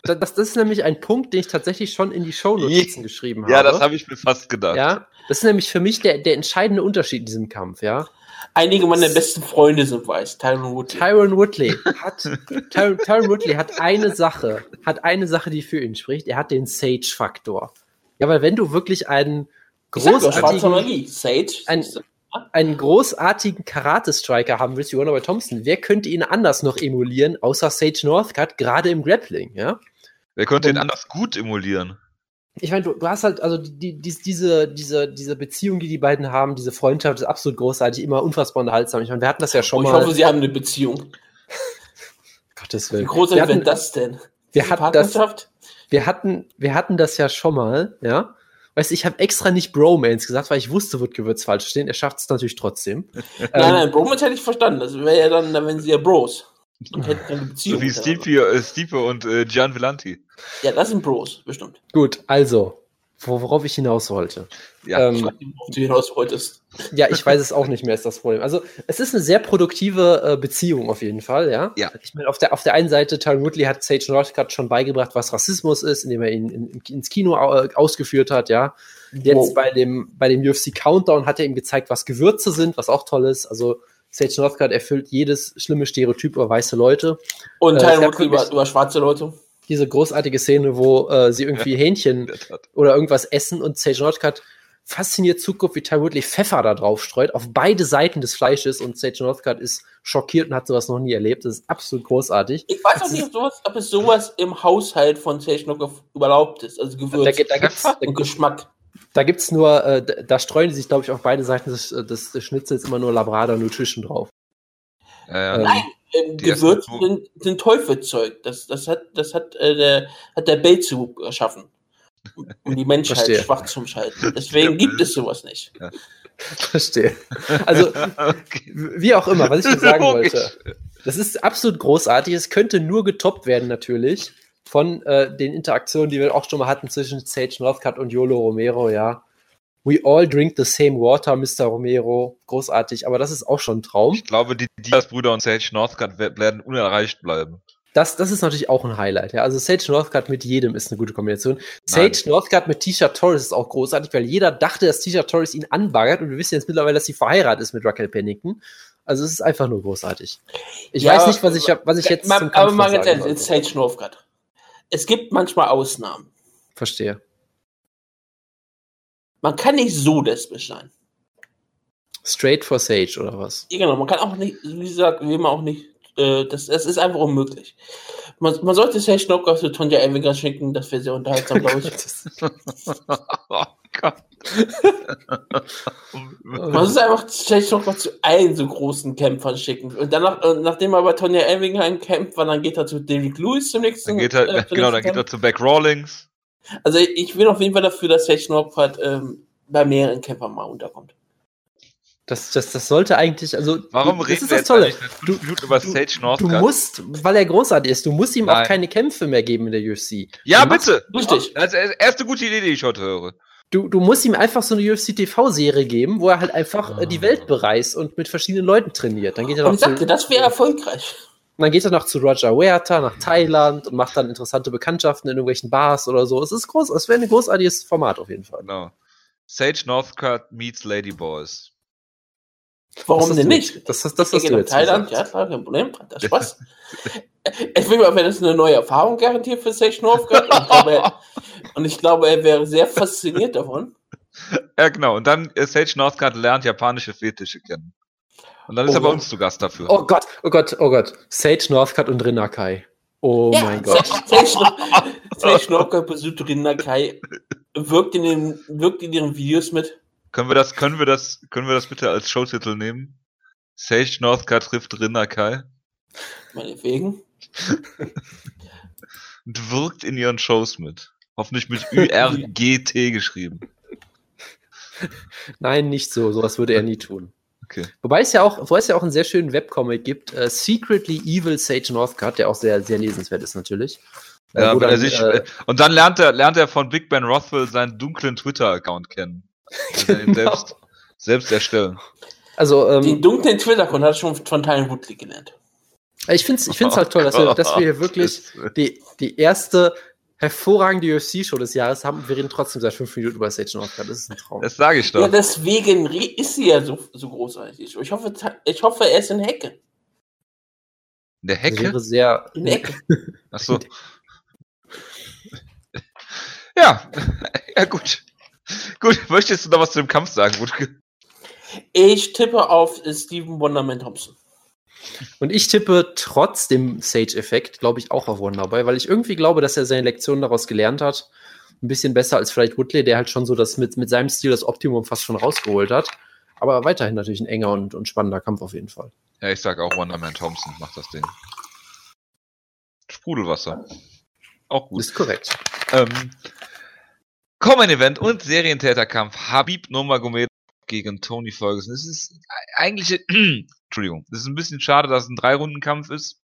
Das, das, ist nämlich ein Punkt, den ich tatsächlich schon in die Shownotizen geschrieben habe. Ja, das habe ich mir fast gedacht. Ja, das ist nämlich für mich der, der entscheidende Unterschied in diesem Kampf, ja. Einige meiner besten Freunde sind weiß. Tyron Woodley. Tyron Woodley hat, Tyron, Tyron Woodley hat eine Sache, hat eine Sache, die für ihn spricht. Er hat den Sage-Faktor. Ja, weil wenn du wirklich einen großartigen, Sage, ein, einen großartigen Karate-Striker haben willst, wie Wonderboy Thompson, wer könnte ihn anders noch emulieren, außer Sage Northcutt, gerade im Grappling, ja? Wer könnte ihn anders gut emulieren? Ich meine, du, du, hast halt, also die, die, diese, diese, diese Beziehung, die die beiden haben, diese Freundschaft ist absolut großartig, immer unfassbar unterhaltsam. Ich meine, wir hatten das ja schon oh, ich mal. Ich hoffe, sie haben eine Beziehung. Gottes Willen. Wie großartig wäre das denn? Wir hatten das, wir hatten, wir hatten das ja schon mal, ja. weißt du, ich habe extra nicht Bromance gesagt, weil ich wusste, wird falsch stehen. Er schafft es natürlich trotzdem. Nein, nein, Bromance hätte ich verstanden. Das wäre ja dann wenn sie ja Bros. Und hätten eine Beziehung. So wie. Stipe, äh, Stipe und äh, Gian Villanti. Ja, das sind Bros, bestimmt. Gut, also, wo- worauf ich hinaus wollte. Ja. Ähm, Auf die du hinaus wolltest. Ja, ich weiß es auch nicht mehr, ist das Problem. Also, es ist eine sehr produktive äh, Beziehung auf jeden Fall, ja. Ja. Ich meine, auf der, auf der einen Seite, Tyron Woodley hat Sage Northcutt schon beigebracht, was Rassismus ist, indem er ihn in, ins Kino äh, ausgeführt hat, ja. Jetzt Wow. bei dem, bei dem UFC Countdown hat er ihm gezeigt, was Gewürze sind, was auch toll ist. Also, Sage Northcutt erfüllt jedes schlimme Stereotyp über weiße Leute. Und Äh, Tyron gab Woodley über, über schwarze Leute. Diese großartige Szene, wo äh, sie irgendwie Hähnchen oder irgendwas essen und Sage Northcutt fasziniert zuguckt, wie Ty Woodley Pfeffer da drauf streut, auf beide Seiten des Fleisches und Sage Northcutt ist schockiert und hat sowas noch nie erlebt. Das ist absolut großartig. Ich weiß auch nicht, ob, sowas, ob es sowas im Haushalt von Sage noch überhaupt ist. Also Gewürz Da, da, gibt's, da, und Geschmack. Da gibt's nur, äh, da, streuen die sich, glaube ich, auf beide Seiten des, des, des Schnitzels immer nur Labrador Nutrition drauf. Ja, ja. Ähm, Nein, ähm, Gewürze sind, sind Teufelszeug. Das, das hat, das hat, äh, der, hat der Belzebub erschaffen. Um die Menschheit Verstehe. schwach zu schalten. Deswegen gibt es sowas nicht. Verstehe. Also, okay. wie auch immer, was ich dir sagen wollte. Das ist absolut großartig. Es könnte nur getoppt werden, natürlich, von äh, den Interaktionen, die wir auch schon mal hatten zwischen Sage Northcutt und Yolo Romero, ja. We all drink the same water, Mr. Romero. Großartig, aber das ist auch schon ein Traum. Ich glaube, die Diaz-Brüder und Sage Northcutt wer- werden unerreicht bleiben. Das, das ist natürlich auch ein Highlight, ja. Also Sage Northcutt mit jedem ist eine gute Kombination. Nein. Sage Northcutt mit Tisha Torres ist auch großartig, weil jeder dachte, dass Tisha Torres ihn anbaggert und wir wissen jetzt mittlerweile, dass sie verheiratet ist mit Raquel Pennington. Also es ist einfach nur großartig. Ich Ja, weiß nicht, was ich, was ich jetzt Ma- zum aber mal ganz ehrlich, jetzt. Sage Northcutt. Es gibt manchmal Ausnahmen. Verstehe. Man kann nicht so lesbisch sein. Straight for Sage oder was? Ja, genau, man kann auch nicht, wie gesagt, will man auch nicht, äh, das, das ist einfach unmöglich. Man, man sollte Sage Northcutt zu Tonja Evinger schicken, das wäre sehr unterhaltsam, glaube ich. oh Gott. Man muss einfach Sage Northcutt zu allen so großen Kämpfern schicken. Und danach, nachdem er bei Tonja Evinger kämpft, war, dann geht er zu Derrick Lewis zum nächsten dann geht er, äh, genau, dann geht er Kampf. zu Beck Rawlings. Also ich bin auf jeden Fall dafür, dass Sage Northcutt ähm, bei mehreren Kämpfern mal unterkommt. Das, das, das sollte eigentlich, also. Warum das reden ist wir das jetzt Tolle. Minuten über Sage Du Northcutt? musst, weil er großartig ist, du musst ihm auch Nein. keine Kämpfe mehr geben in der UFC. ja, du machst- bitte. Richtig. Das ist die erste gute Idee, die ich heute höre. Du, du musst ihm einfach so eine UFC TV-Serie geben, wo er halt einfach äh, die Welt bereist und mit verschiedenen Leuten trainiert. Dann geht er noch Und ich zu, sagte, das wäre erfolgreich. dann geht er noch zu Roger Huerta nach Thailand und macht dann interessante Bekanntschaften in irgendwelchen Bars oder so. Es ist groß, es wäre ein großartiges Format auf jeden Fall. Genau. Sage Northcutt meets Ladyboys. Warum denn nicht? Das, das, das ich hast du nach jetzt Thailand, gesagt. ja klar, kein Problem, hat das Spaß. ich will mal, wenn das eine neue Erfahrung garantiert für Sage Northcutt. Und ich, glaube, er, und ich glaube, er wäre sehr fasziniert davon. Ja, genau. Und dann äh, Sage Northcutt lernt japanische Fetische kennen. Und dann ist Oh er bei Gott. uns zu Gast dafür. Oh Gott, oh Gott, oh Gott. Sage Northcutt und Rinakai. Oh mein Gott. Sage, Northcutt besucht Rin Nakai, wirkt in, den, wirkt in ihren Videos mit. Können wir das, können wir das, können wir das bitte als Showtitel nehmen? Sage Northcutt trifft Rinnakai Meinetwegen. und wirkt in ihren Shows mit. Hoffentlich mit ÜRGT geschrieben. Nein, nicht so. Sowas würde er nie tun. Okay. Wobei es ja auch, wobei es ja auch einen sehr schönen Webcomic gibt, äh, Secretly Evil Sage Northcutt, der auch sehr, sehr lesenswert ist natürlich. Äh, Ja, wo er dann, sich, äh, äh, und dann lernt er, lernt er von Big Ben Rothwell seinen dunklen Twitter-Account kennen. Also Genau. selbst, selbst erstellen. also, Den ähm, dunklen Twitter-Account hat schon von Tyron Woodley gelernt. ich finde es ich find's halt toll, dass wir, dass wir hier wirklich die, die erste hervorragende UFC-Show des Jahres haben und wir reden trotzdem seit fünf Minuten über Sage Northcutt. Das ist ein Traum. Das sage ich Ja, doch. deswegen re- ist sie ja so, so großartig. Ich hoffe, ich hoffe, er ist in Hecke. In der Hecke? wäre sehr. In Hecke. Achso. Ja, ja gut. Gut, möchtest du noch was zu dem Kampf sagen, Wutke? Ich tippe auf Steven Wonderman Thompson. Und ich tippe trotz dem Sage-Effekt, glaube ich, auch auf Wonderboy, weil ich irgendwie glaube, dass er seine Lektion daraus gelernt hat. Ein bisschen besser als vielleicht Woodley, der halt schon so das mit, mit seinem Stil das Optimum fast schon rausgeholt hat. Aber weiterhin natürlich ein enger und, und spannender Kampf auf jeden Fall. Ja, ich sag auch Wonderman Thompson macht das Ding. Sprudelwasser. Auch gut. Ist korrekt. Ähm, Common Event und Serientäterkampf Habib Nurmagomedov gegen Tony Ferguson. Es ist eigentlich, Entschuldigung, es ist ein bisschen schade, dass es ein Drei-Runden-Kampf ist.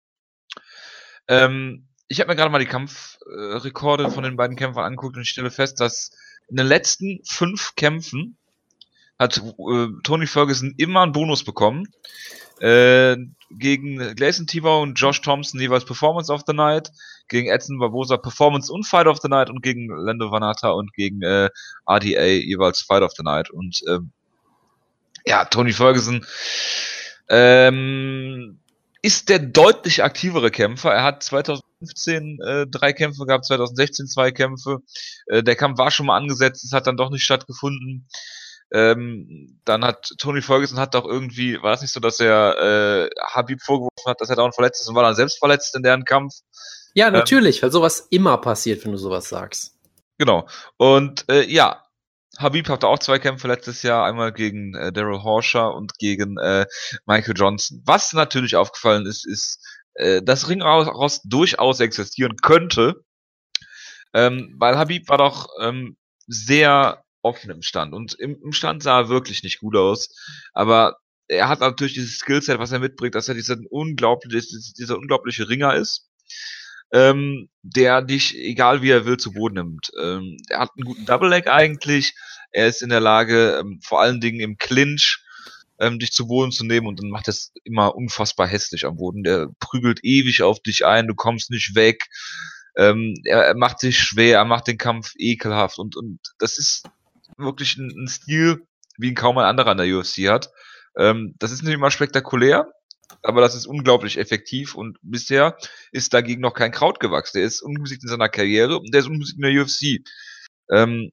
Ähm, ich habe mir gerade mal die Kampfrekorde von den beiden Kämpfern angeguckt und ich stelle fest, dass in den letzten fünf Kämpfen hat äh, Tony Ferguson immer einen Bonus bekommen. Äh, gegen Gleison Tivo und Josh Thompson jeweils Performance of the Night, gegen Edson Barbosa Performance und Fight of the Night und gegen Lando Vanata und gegen äh, RDA jeweils Fight of the Night. Und ähm, ja, Tony Ferguson ähm, ist der deutlich aktivere Kämpfer. Er hat 2015 äh, drei Kämpfe gehabt, 2016 zwei Kämpfe. Äh, der Kampf war schon mal angesetzt, es hat dann doch nicht stattgefunden. Ähm, dann hat Tony Ferguson hat doch irgendwie, war es nicht so, dass er äh, Habib vorgeworfen hat, dass er dauernd verletzt ist und war dann selbst verletzt in deren Kampf. Ja, ähm, natürlich, ähm, weil sowas immer passiert, wenn du sowas sagst. Genau. Und äh, ja, Habib hatte auch zwei Kämpfe letztes Jahr, einmal gegen äh, Daryl Horscher und gegen äh, Michael Johnson. Was natürlich aufgefallen ist, ist, äh, dass Ringrost durchaus existieren könnte, ähm, weil Habib war doch ähm, sehr offen im Stand. Und im, im Stand sah er wirklich nicht gut aus. Aber er hat natürlich dieses Skillset, was er mitbringt, dass er dieser unglaubliche, dieser unglaubliche Ringer ist, ähm, der dich, egal wie er will, zu Boden nimmt. Ähm, er hat einen guten Double Leg eigentlich. Er ist in der Lage, ähm, vor allen Dingen im Clinch, ähm, dich zu Boden zu nehmen und dann macht es immer unfassbar hässlich am Boden. Der prügelt ewig auf dich ein, du kommst nicht weg. Ähm, er, er macht sich schwer, er macht den Kampf ekelhaft und, und das ist wirklich ein, ein Stil, wie ihn kaum ein anderer in der UFC hat. Ähm, das ist nicht immer spektakulär, aber das ist unglaublich effektiv und bisher ist dagegen noch kein Kraut gewachsen. Der ist unbesiegt in seiner Karriere und der ist unbesiegt in der UFC. Ähm,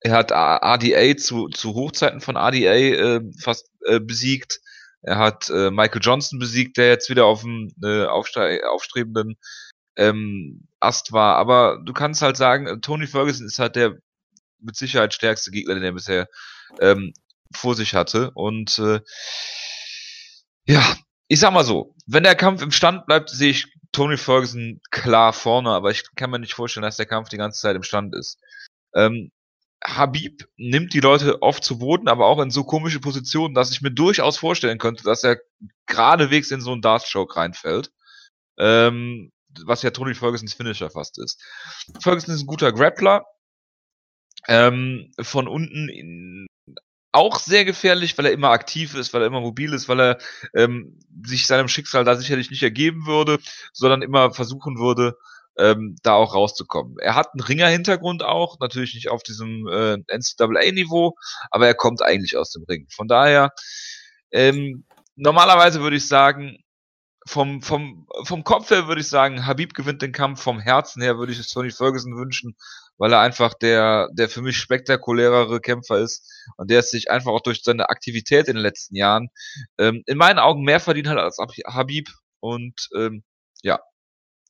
er hat RDA zu, zu Hochzeiten von RDA äh, fast äh, besiegt. Er hat äh, Michael Johnson besiegt, der jetzt wieder auf dem äh, aufstre aufstrebenden ähm, Ast war. Aber du kannst halt sagen, Tony Ferguson ist halt der mit Sicherheit stärkste Gegner, den er bisher ähm, vor sich hatte. Und äh, ja, ich sag mal so, wenn der Kampf im Stand bleibt, sehe ich Tony Ferguson klar vorne, aber ich kann mir nicht vorstellen, dass der Kampf die ganze Zeit im Stand ist. Ähm, Habib nimmt die Leute oft zu Boden, aber auch in so komische Positionen, dass ich mir durchaus vorstellen könnte, dass er geradewegs in so einen Dart-Choke reinfällt. Ähm, was ja Tony Fergusons Finisher fast ist. Ferguson ist ein guter Grappler, ähm, von unten in, auch sehr gefährlich, weil er immer aktiv ist, weil er immer mobil ist, weil er ähm, sich seinem Schicksal da sicherlich nicht ergeben würde, sondern immer versuchen würde, ähm, da auch rauszukommen. Er hat einen Ringer-Hintergrund auch, natürlich nicht auf diesem äh, NCAA-Niveau, aber er kommt eigentlich aus dem Ring. Von daher, ähm, normalerweise würde ich sagen, vom, vom, vom Kopf her würde ich sagen, Habib gewinnt den Kampf, vom Herzen her würde ich es Tony Ferguson wünschen, weil er einfach der, der für mich spektakulärere Kämpfer ist und der sich einfach auch durch seine Aktivität in den letzten Jahren ähm, in meinen Augen mehr verdient hat als Habib und ähm, ja,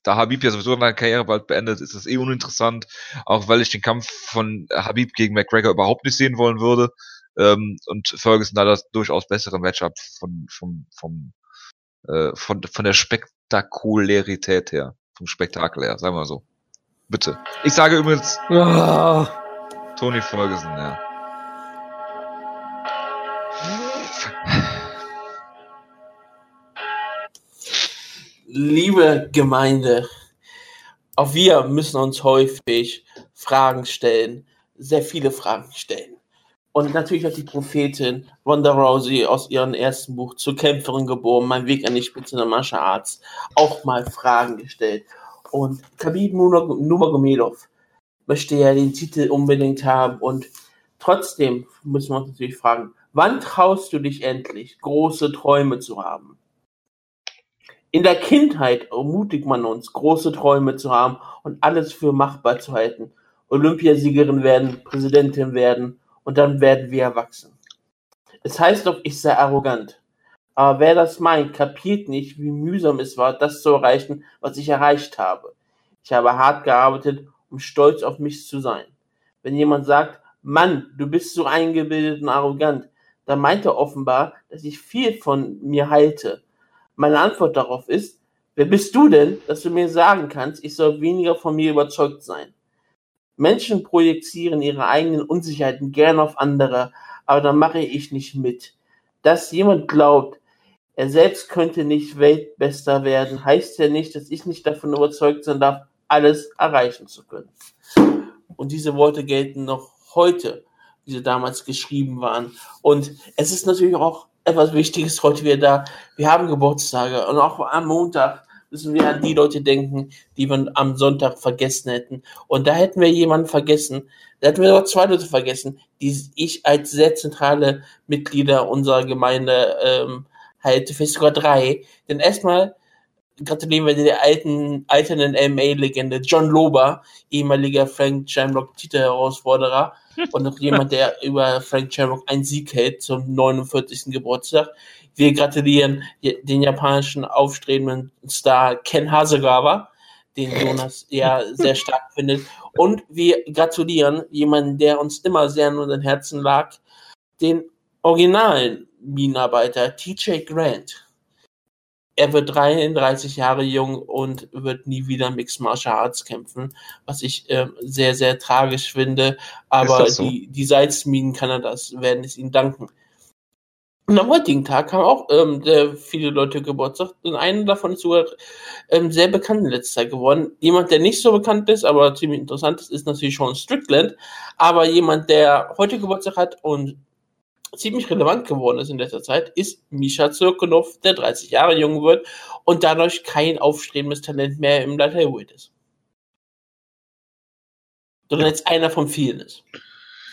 da Habib ja sowieso seine Karriere bald beendet, ist das eh uninteressant, auch weil ich den Kampf von Habib gegen McGregor überhaupt nicht sehen wollen würde ähm, und Ferguson da das durchaus bessere Matchup von, vom, vom, äh, von, von der Spektakularität her, vom Spektakel her, sagen wir so. Bitte. Ich sage übrigens oh. Tony Ferguson, ja. Liebe Gemeinde, auch wir müssen uns häufig Fragen stellen, sehr viele Fragen stellen. Und natürlich hat die Prophetin Ronda Rousey aus ihrem ersten Buch zur Kämpferin geboren, Mein Weg an die Spitze der Martial Arts, auch mal Fragen gestellt. Und Khabib Nurmagomedov möchte ja den Titel unbedingt haben und trotzdem müssen wir uns natürlich fragen, wann traust du dich endlich, große Träume zu haben? In der Kindheit ermutigt man uns, große Träume zu haben und alles für machbar zu halten. Olympiasiegerin werden, Präsidentin werden und dann werden wir erwachsen. Es heißt doch, ich sei arrogant. Aber wer das meint, kapiert nicht, wie mühsam es war, das zu erreichen, was ich erreicht habe. Ich habe hart gearbeitet, um stolz auf mich zu sein. Wenn jemand sagt, Mann, du bist so eingebildet und arrogant, dann meint er offenbar, dass ich viel von mir halte. Meine Antwort darauf ist, wer bist du denn, dass du mir sagen kannst, ich soll weniger von mir überzeugt sein? Menschen projizieren ihre eigenen Unsicherheiten gern auf andere, aber da mache ich nicht mit. Dass jemand glaubt, er selbst könnte nicht Weltbester werden, heißt ja nicht, dass ich nicht davon überzeugt sein darf, alles erreichen zu können. Und diese Worte gelten noch heute, wie sie damals geschrieben waren. Und es ist natürlich auch etwas Wichtiges heute wieder da. Wir haben Geburtstage und auch am Montag müssen wir an die Leute denken, die wir am Sonntag vergessen hätten. Und da hätten wir jemanden vergessen, da hätten wir sogar zwei Leute vergessen, die ich als sehr zentrale Mitglieder unserer Gemeinde ähm, halte, vielleicht sogar drei. Denn erstmal gratulieren wir der alten, alternden MMA-Legende John Lober, ehemaliger Frank Shamrock Titelherausforderer und noch jemand, der über Frank Shamrock einen Sieg hält zum 49. Geburtstag. Wir gratulieren den japanischen aufstrebenden Star Ken Hasegawa, den Jonas ja sehr stark findet. Und wir gratulieren jemanden, der uns immer sehr in unseren Herzen lag, den originalen Minenarbeiter TJ Grant. Er wird 33 Jahre jung und wird nie wieder Mixed Martial Arts kämpfen, was ich äh, sehr, sehr tragisch finde. Aber so? die, die Salzminen Kanadas werden es ihm danken. Und am heutigen Tag haben auch ähm, viele Leute Geburtstag und einer davon ist sogar ähm, sehr bekannt in letzter Zeit geworden. Jemand, der nicht so bekannt ist, aber ziemlich interessant ist, ist natürlich Sean Strickland. Aber jemand, der heute Geburtstag hat und ziemlich relevant geworden ist in letzter Zeit, ist Misha Zirkunov, der 30 Jahre jung wird und dadurch kein aufstrebendes Talent mehr im Light Heavyweight ist. Sondern jetzt einer von vielen ist.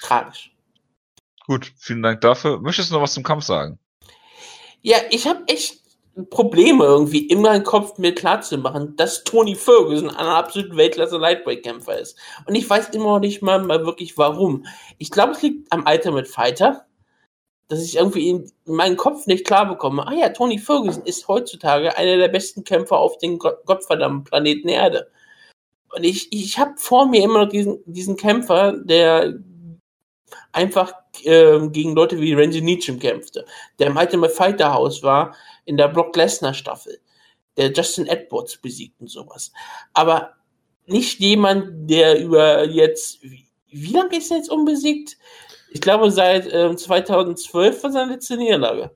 Tragisch. Gut, vielen Dank dafür. Möchtest du noch was zum Kampf sagen? Ja, ich habe echt Probleme irgendwie immer im Kopf mir klar zu machen, dass Tony Ferguson ein absolut Weltklasse Lightweight-Kämpfer ist. Und ich weiß immer noch nicht mal, mal wirklich warum. Ich glaube, es liegt am Alter mit Fighter, dass ich irgendwie in, meinen Kopf nicht klar bekomme. Ah ja, Tony Ferguson ist heutzutage einer der besten Kämpfer auf dem gottverdammten Planeten Erde. Und ich, ich habe vor mir immer noch diesen, diesen Kämpfer, der einfach äh, gegen Leute wie Randy Nietzsche kämpfte, der im Ultimate Fighter House war, in der Brock Lesnar Staffel, der Justin Edwards besiegt und sowas. Aber nicht jemand, der über jetzt, wie, wie lange ist er jetzt unbesiegt? Ich glaube, seit äh, 2012 war seine letzte Niederlage.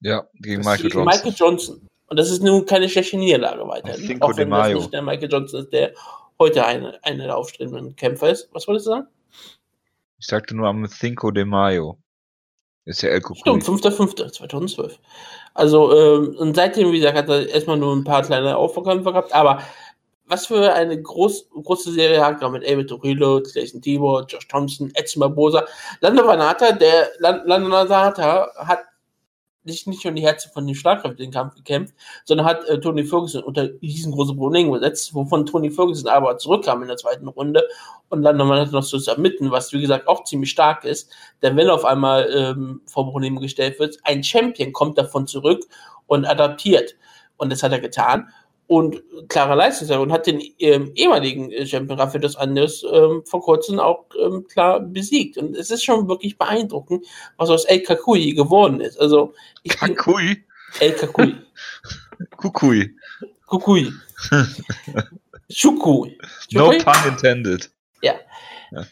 Ja, gegen Michael Johnson. Michael Johnson. Und das ist nun keine schlechte Niederlage weiterhin. Auch wenn das nicht der Michael Johnson ist, der heute eine, einer der aufstrebenden Kämpfer ist. Was wolltest du sagen? Ich sagte nur am Cinco de Mayo. Ist ja El. Stimmt, 5.5.2012. Also, ähm, und seitdem, wie gesagt, hat er erstmal nur ein paar kleine Aufkämpfe gehabt, aber was für eine groß, große Serie hat mit David Orillo, Jason Tibor, Josh Thompson, Edson Barbosa. Lando Vanata, der Lando Vanata hat sich nicht nur die Herzen von den Schlagkräften den Kampf gekämpft, sondern hat äh, Tony Ferguson unter riesengroße Probleme gesetzt, wovon Tony Ferguson aber zurückkam in der zweiten Runde und dann nochmal noch so submitten, was wie gesagt auch ziemlich stark ist, denn wenn auf einmal ähm, vor Probleme gestellt wird, ein Champion kommt davon zurück und adaptiert. Und das hat er getan und klarer Leistung und hat den ähm, ehemaligen äh, Champion Rafael dos Andes ähm, vor kurzem auch ähm, klar besiegt. Und es ist schon wirklich beeindruckend, was aus El Kakui geworden ist. Also ich Kakui? El Kakui. Kukui. Kukui. Chukui. No pun intended. Ja. ja.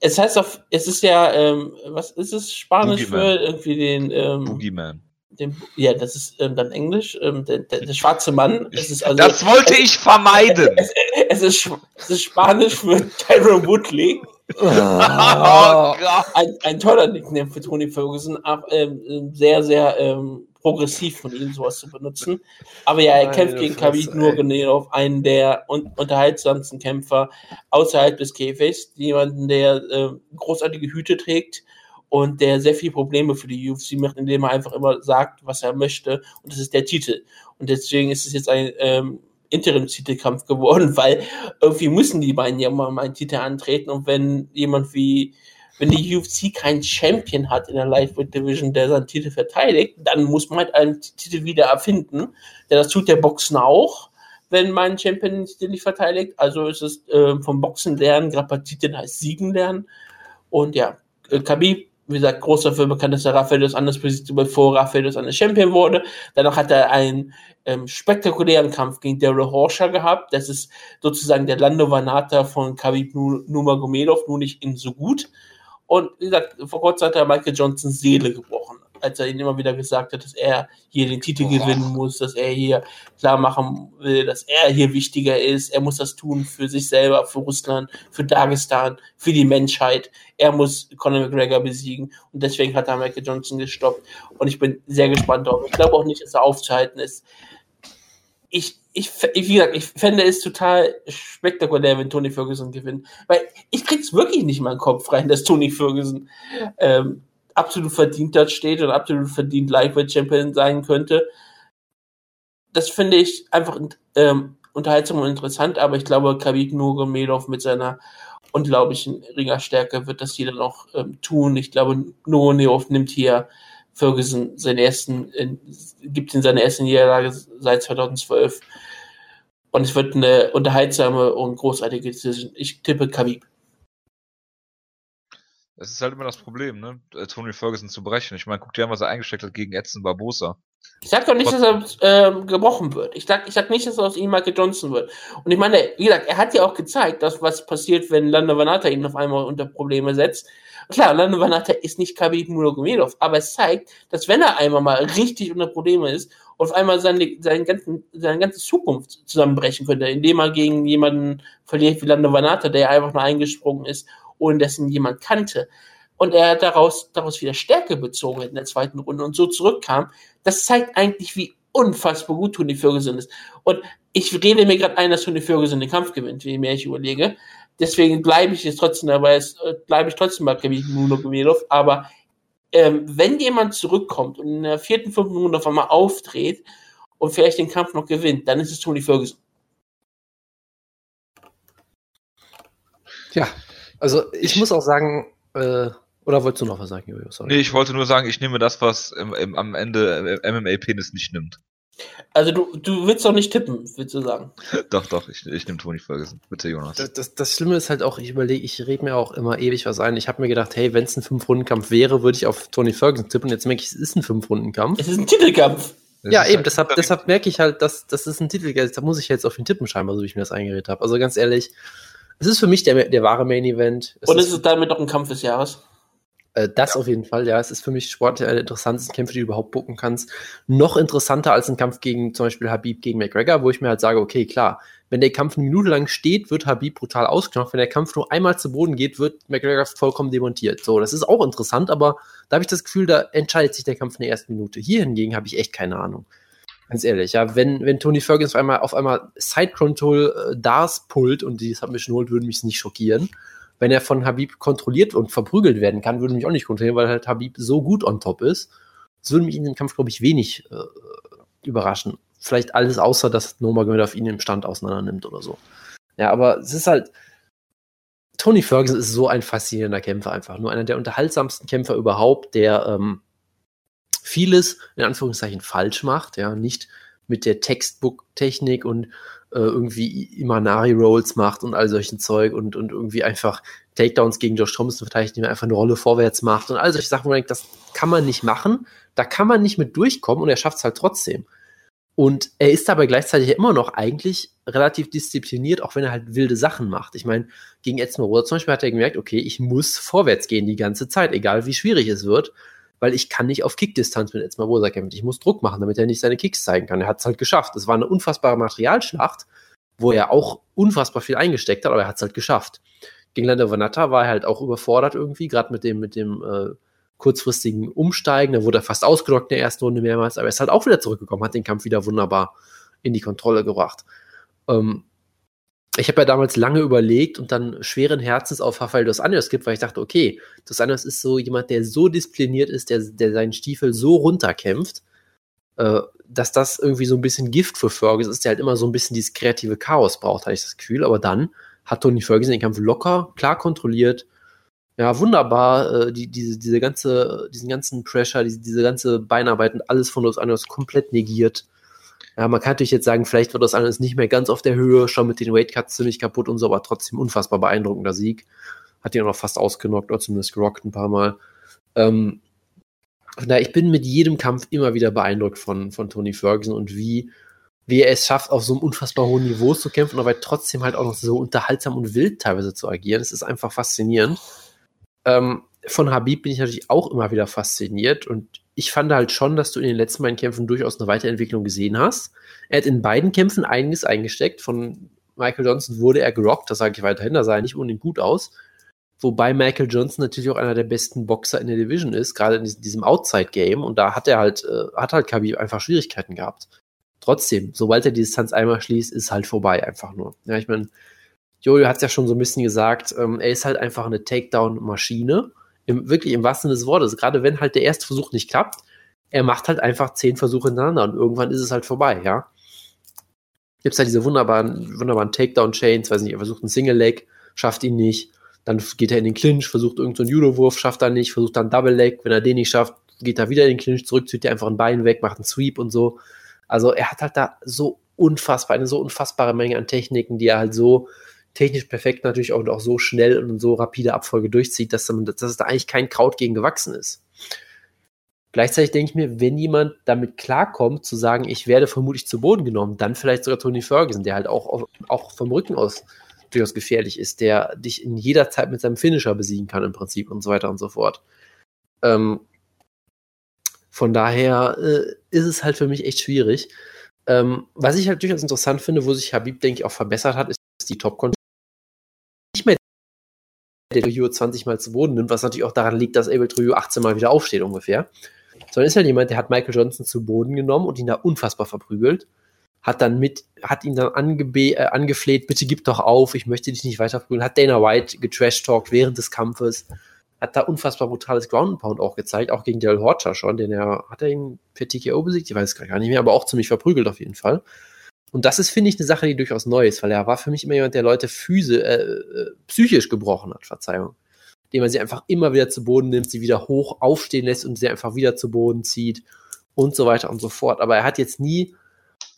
Es heißt auf, es ist ja, ähm, was ist es Spanisch Boogeyman. für irgendwie den ähm, Boogeyman dem, ja, das ist ähm, dann Englisch, ähm, der, der, der, schwarze Mann. Ist also, das wollte es, ich vermeiden. Es, es, ist, es ist Spanisch für Tyron Woodley. Oh, ein, ein toller Nickname für Tony Ferguson, auch ähm, sehr, sehr ähm, progressiv von ihm, sowas zu benutzen. Aber ja, er kämpft gegen Khabib Nurmagomedov, einen der un unterhaltsamsten Kämpfer außerhalb des Käfigs, jemanden, der äh, großartige Hüte trägt, und der sehr viele Probleme für die UFC macht, indem er einfach immer sagt, was er möchte und das ist der Titel. Und deswegen ist es jetzt ein ähm, Interim-Titelkampf geworden, weil irgendwie müssen die beiden ja mal einen Titel antreten und wenn jemand wie wenn die UFC keinen Champion hat in der Lightweight Division, der seinen Titel verteidigt, dann muss man halt einen Titel wieder erfinden. Denn das tut der Boxen auch, wenn mein Champion den Titel nicht verteidigt. Also ist es äh, vom Boxen lernen, gerade bei Titeln heißt Siegen lernen. Und ja, äh, Khabib wie gesagt, groß dafür bekannt, dass er Rafael dos Anjos besiegt, bevor Rafael dos Anjos Champion wurde. Danach hat er einen ähm, spektakulären Kampf gegen Daryl Horscher gehabt. Das ist sozusagen der Lando Vanata von Khabib Nurmagomedov, nur nicht in so gut. Und wie gesagt, vor kurzem hat er Michael Johnsons Seele gebrochen als er ihn immer wieder gesagt hat, dass er hier den Titel Boah. gewinnen muss, dass er hier klar machen will, dass er hier wichtiger ist. Er muss das tun für sich selber, für Russland, für Dagestan, für die Menschheit. Er muss Conor McGregor besiegen und deswegen hat er Michael Johnson gestoppt. Und ich bin sehr gespannt darauf. Ich glaube auch nicht, dass er aufzuhalten ist. Ich, ich, wie gesagt, ich fände es total spektakulär, wenn Tony Ferguson gewinnt. Weil ich krieg's wirklich nicht mal in den Kopf rein, dass Tony Ferguson ähm, absolut verdient dort steht und absolut verdient Lightweight Champion sein könnte. Das finde ich einfach ähm, unterhaltsam und interessant, aber ich glaube, Khabib Nurmagomedov mit seiner unglaublichen Ringerstärke wird das jeder noch ähm, tun. Ich glaube, Nurmagomedov nimmt hier Ferguson seinen ersten, in, gibt ihn seine erste Niederlage seit 2012. Und es wird eine unterhaltsame und großartige Decision. Ich tippe Khabib. Das ist halt immer das Problem, ne? Äh, Tony Ferguson zu brechen. Ich meine, guck dir an, was er eingesteckt hat gegen Edson Barbosa. Ich sag doch nicht, dass er äh, gebrochen wird. Ich sag, ich sag nicht, dass er aus ihm Michael Johnson wird. Und ich meine, wie gesagt, er hat ja auch gezeigt, dass was passiert, wenn Lando Vanata ihn auf einmal unter Probleme setzt. Klar, Lando Vanata ist nicht Khabib Nurmagomedov, aber es zeigt, dass wenn er einmal mal richtig unter Probleme ist, auf einmal seine, seine, ganzen, seine ganze Zukunft zusammenbrechen könnte, indem er gegen jemanden verliert wie Lando Vanata, der einfach nur eingesprungen ist ohne dessen jemand kannte. Und er daraus, daraus wieder Stärke bezogen in der zweiten Runde und so zurückkam. Das zeigt eigentlich, wie unfassbar gut Tony Ferguson ist. Und ich rede mir gerade ein, dass Tony Ferguson den Kampf gewinnt, je mehr ich überlege. Deswegen bleibe ich jetzt trotzdem dabei, äh, bleibe ich trotzdem bei Kevin Nurmagomedov. Aber ähm, wenn jemand zurückkommt und in der vierten, fünften Runde auf einmal aufdreht und vielleicht den Kampf noch gewinnt, dann ist es Tony Ferguson. Ja, also ich, ich muss auch sagen, äh, oder wolltest du noch was sagen, Jojo? Sorry. Nee, ich wollte nur sagen, ich nehme das, was im, im, am Ende äh, MMA-Penis nicht nimmt. Also du, du willst doch nicht tippen, willst du sagen? doch, doch, ich, ich nehme Toni Ferguson. Bitte, Jonas. Das, das, das, Schlimme ist halt auch, ich überlege, ich rede mir auch immer ewig was ein. Ich habe mir gedacht, hey, wenn es ein Fünf-Runden-Kampf wäre, würde ich auf Toni Ferguson tippen. Jetzt merke ich, es ist ein Fünf-Runden-Kampf. Es ist ein Titelkampf. ja, eben, halt deshalb, deshalb merke ich halt, dass das ist ein Titelkampf. Da muss ich jetzt auf ihn tippen scheinbar, so wie ich mir das eingeredet habe. Also ganz ehrlich, es ist für mich der, der wahre Main Event. Es Und ist es damit auch ein Kampf des Jahres? Äh, das ja. auf jeden Fall, ja. Es ist für mich sportlich einer der interessantesten Kämpfe, die du überhaupt bucken kannst. Noch interessanter als ein Kampf gegen zum Beispiel Habib gegen McGregor, wo ich mir halt sage, okay, klar, wenn der Kampf eine Minute lang steht, wird Habib brutal ausgeknopft. Wenn der Kampf nur einmal zu Boden geht, wird McGregor vollkommen demontiert. So, das ist auch interessant, aber da habe ich das Gefühl, da entscheidet sich der Kampf in der ersten Minute. Hier hingegen habe ich echt keine Ahnung. Ganz ehrlich, ja, wenn, wenn Tony Ferguson auf einmal, auf einmal Side Control äh, Dars pullt und die Submission holt, würde mich nicht schockieren. Wenn er von Habib kontrolliert und verprügelt werden kann, würde mich auch nicht kontrollieren, weil halt Habib so gut on top ist. Das würde mich in dem Kampf, glaube ich, wenig äh, überraschen. Vielleicht alles außer, dass Nurmagomedov ihn im Stand auseinander nimmt oder so. Ja, aber es ist halt, Tony Ferguson ist so ein faszinierender Kämpfer einfach. Nur einer der unterhaltsamsten Kämpfer überhaupt, der ähm, vieles in Anführungszeichen falsch macht, ja, nicht mit der Textbook-Technik und äh, irgendwie Imanari-Rolls macht und all solchen Zeug und, und irgendwie einfach Takedowns gegen Josh Thompson verteidigt, indem er einfach eine Rolle vorwärts macht und all solche Sachen, wo man denkt, das kann man nicht machen, da kann man nicht mit durchkommen und er schafft es halt trotzdem. Und er ist dabei gleichzeitig immer noch eigentlich relativ diszipliniert, auch wenn er halt wilde Sachen macht. Ich meine, gegen Edsmer zum Beispiel hat er gemerkt, okay, ich muss vorwärts gehen die ganze Zeit, egal wie schwierig es wird weil ich kann nicht auf Kickdistanz mit Etzmarosa kämpfen. Ich muss Druck machen, damit er nicht seine Kicks zeigen kann. Er hat es halt geschafft. Es war eine unfassbare Materialschlacht, wo er auch unfassbar viel eingesteckt hat, aber er hat es halt geschafft. Gegen Lando Vanatta war er halt auch überfordert irgendwie, gerade mit dem, mit dem äh, kurzfristigen Umsteigen. Da wurde er fast ausgelockt in der ersten Runde mehrmals, aber er ist halt auch wieder zurückgekommen, hat den Kampf wieder wunderbar in die Kontrolle gebracht. Ähm, ich habe ja damals lange überlegt und dann schweren Herzens auf Rafael dos Anjos gibt, weil ich dachte, okay, dos Anjos ist so jemand, der so diszipliniert ist, der, der seinen Stiefel so runterkämpft, äh, dass das irgendwie so ein bisschen Gift für Ferguson ist, der halt immer so ein bisschen dieses kreative Chaos braucht, hatte ich das Gefühl. Aber dann hat Tony Ferguson den Kampf locker, klar kontrolliert. Ja, wunderbar, äh, die, diese, diese ganze, diesen ganzen Pressure, diese, diese ganze Beinarbeit und alles von Dos Anjos komplett negiert ja, man kann natürlich jetzt sagen, vielleicht wird das alles nicht mehr ganz auf der Höhe, schon mit den Weightcuts ziemlich kaputt und so, aber trotzdem unfassbar beeindruckender Sieg. Hat ihn auch noch fast ausgenockt oder zumindest gerockt ein paar Mal. Ähm, von daher, ich bin mit jedem Kampf immer wieder beeindruckt von, von Tony Ferguson und wie, wie er es schafft, auf so einem unfassbar hohen Niveau zu kämpfen, aber trotzdem halt auch noch so unterhaltsam und wild teilweise zu agieren. Es ist einfach faszinierend. Ähm, von Habib bin ich natürlich auch immer wieder fasziniert und ich fand halt schon, dass du in den letzten beiden Kämpfen durchaus eine Weiterentwicklung gesehen hast. Er hat in beiden Kämpfen einiges eingesteckt. Von Michael Johnson wurde er gerockt, das sage ich weiterhin, da sah er nicht unbedingt gut aus. Wobei Michael Johnson natürlich auch einer der besten Boxer in der Division ist, gerade in diesem Outside-Game. Und da hat er halt, äh, hat halt Khabib einfach Schwierigkeiten gehabt. Trotzdem, sobald er die Distanz einmal schließt, ist halt vorbei, einfach nur. Ja, ich meine, Jojo hat es ja schon so ein bisschen gesagt, ähm, er ist halt einfach eine Takedown-Maschine im, wirklich im wahrsten Sinne des Wortes, gerade wenn halt der erste Versuch nicht klappt, er macht halt einfach zehn Versuche hintereinander und irgendwann ist es halt vorbei, ja. Gibt's halt diese wunderbaren, wunderbaren Takedown-Chains, weiß nicht, er versucht einen Single-Leg, schafft ihn nicht, dann geht er in den Clinch, versucht irgendeinen so Judo-Wurf, schafft er nicht, versucht dann Double-Leg, wenn er den nicht schafft, geht er wieder in den Clinch zurück, zieht er einfach ein Bein weg, macht einen Sweep und so. Also er hat halt da so unfassbar, eine so unfassbare Menge an Techniken, die er halt so technisch perfekt natürlich auch, auch so schnell und so rapide Abfolge durchzieht, dass, man, dass es da eigentlich kein Kraut gegen gewachsen ist. Gleichzeitig denke ich mir, wenn jemand damit klarkommt, zu sagen, ich werde vermutlich zu Boden genommen, dann vielleicht sogar Tony Ferguson, der halt auch, auch vom Rücken aus durchaus gefährlich ist, der dich in jeder Zeit mit seinem Finisher besiegen kann im Prinzip und so weiter und so fort. Ähm, von daher äh, ist es halt für mich echt schwierig. Ähm, was ich halt durchaus interessant finde, wo sich Habib, denke ich, auch verbessert hat, ist die top der Trujillo 20 Mal zu Boden nimmt, was natürlich auch daran liegt, dass Abel Trujillo 18 Mal wieder aufsteht ungefähr. Sondern ist halt jemand, der hat Michael Johnson zu Boden genommen und ihn da unfassbar verprügelt. Hat dann mit, hat ihn dann angebe, äh, angefleht, bitte gib doch auf, ich möchte dich nicht weiter verprügeln. Hat Dana White getrashtalkt während des Kampfes. Hat da unfassbar brutales Ground Pound auch gezeigt, auch gegen Daryl Horcher schon, den er, hat er ihn per TKO besiegt? Ich weiß es gar nicht mehr, aber auch ziemlich verprügelt auf jeden Fall. Und das ist, finde ich, eine Sache, die durchaus neu ist, weil er war für mich immer jemand, der Leute physisch, äh, äh, psychisch gebrochen hat, Verzeihung. Indem man sie einfach immer wieder zu Boden nimmt, sie wieder hoch aufstehen lässt und sie einfach wieder zu Boden zieht und so weiter und so fort. Aber er hat jetzt nie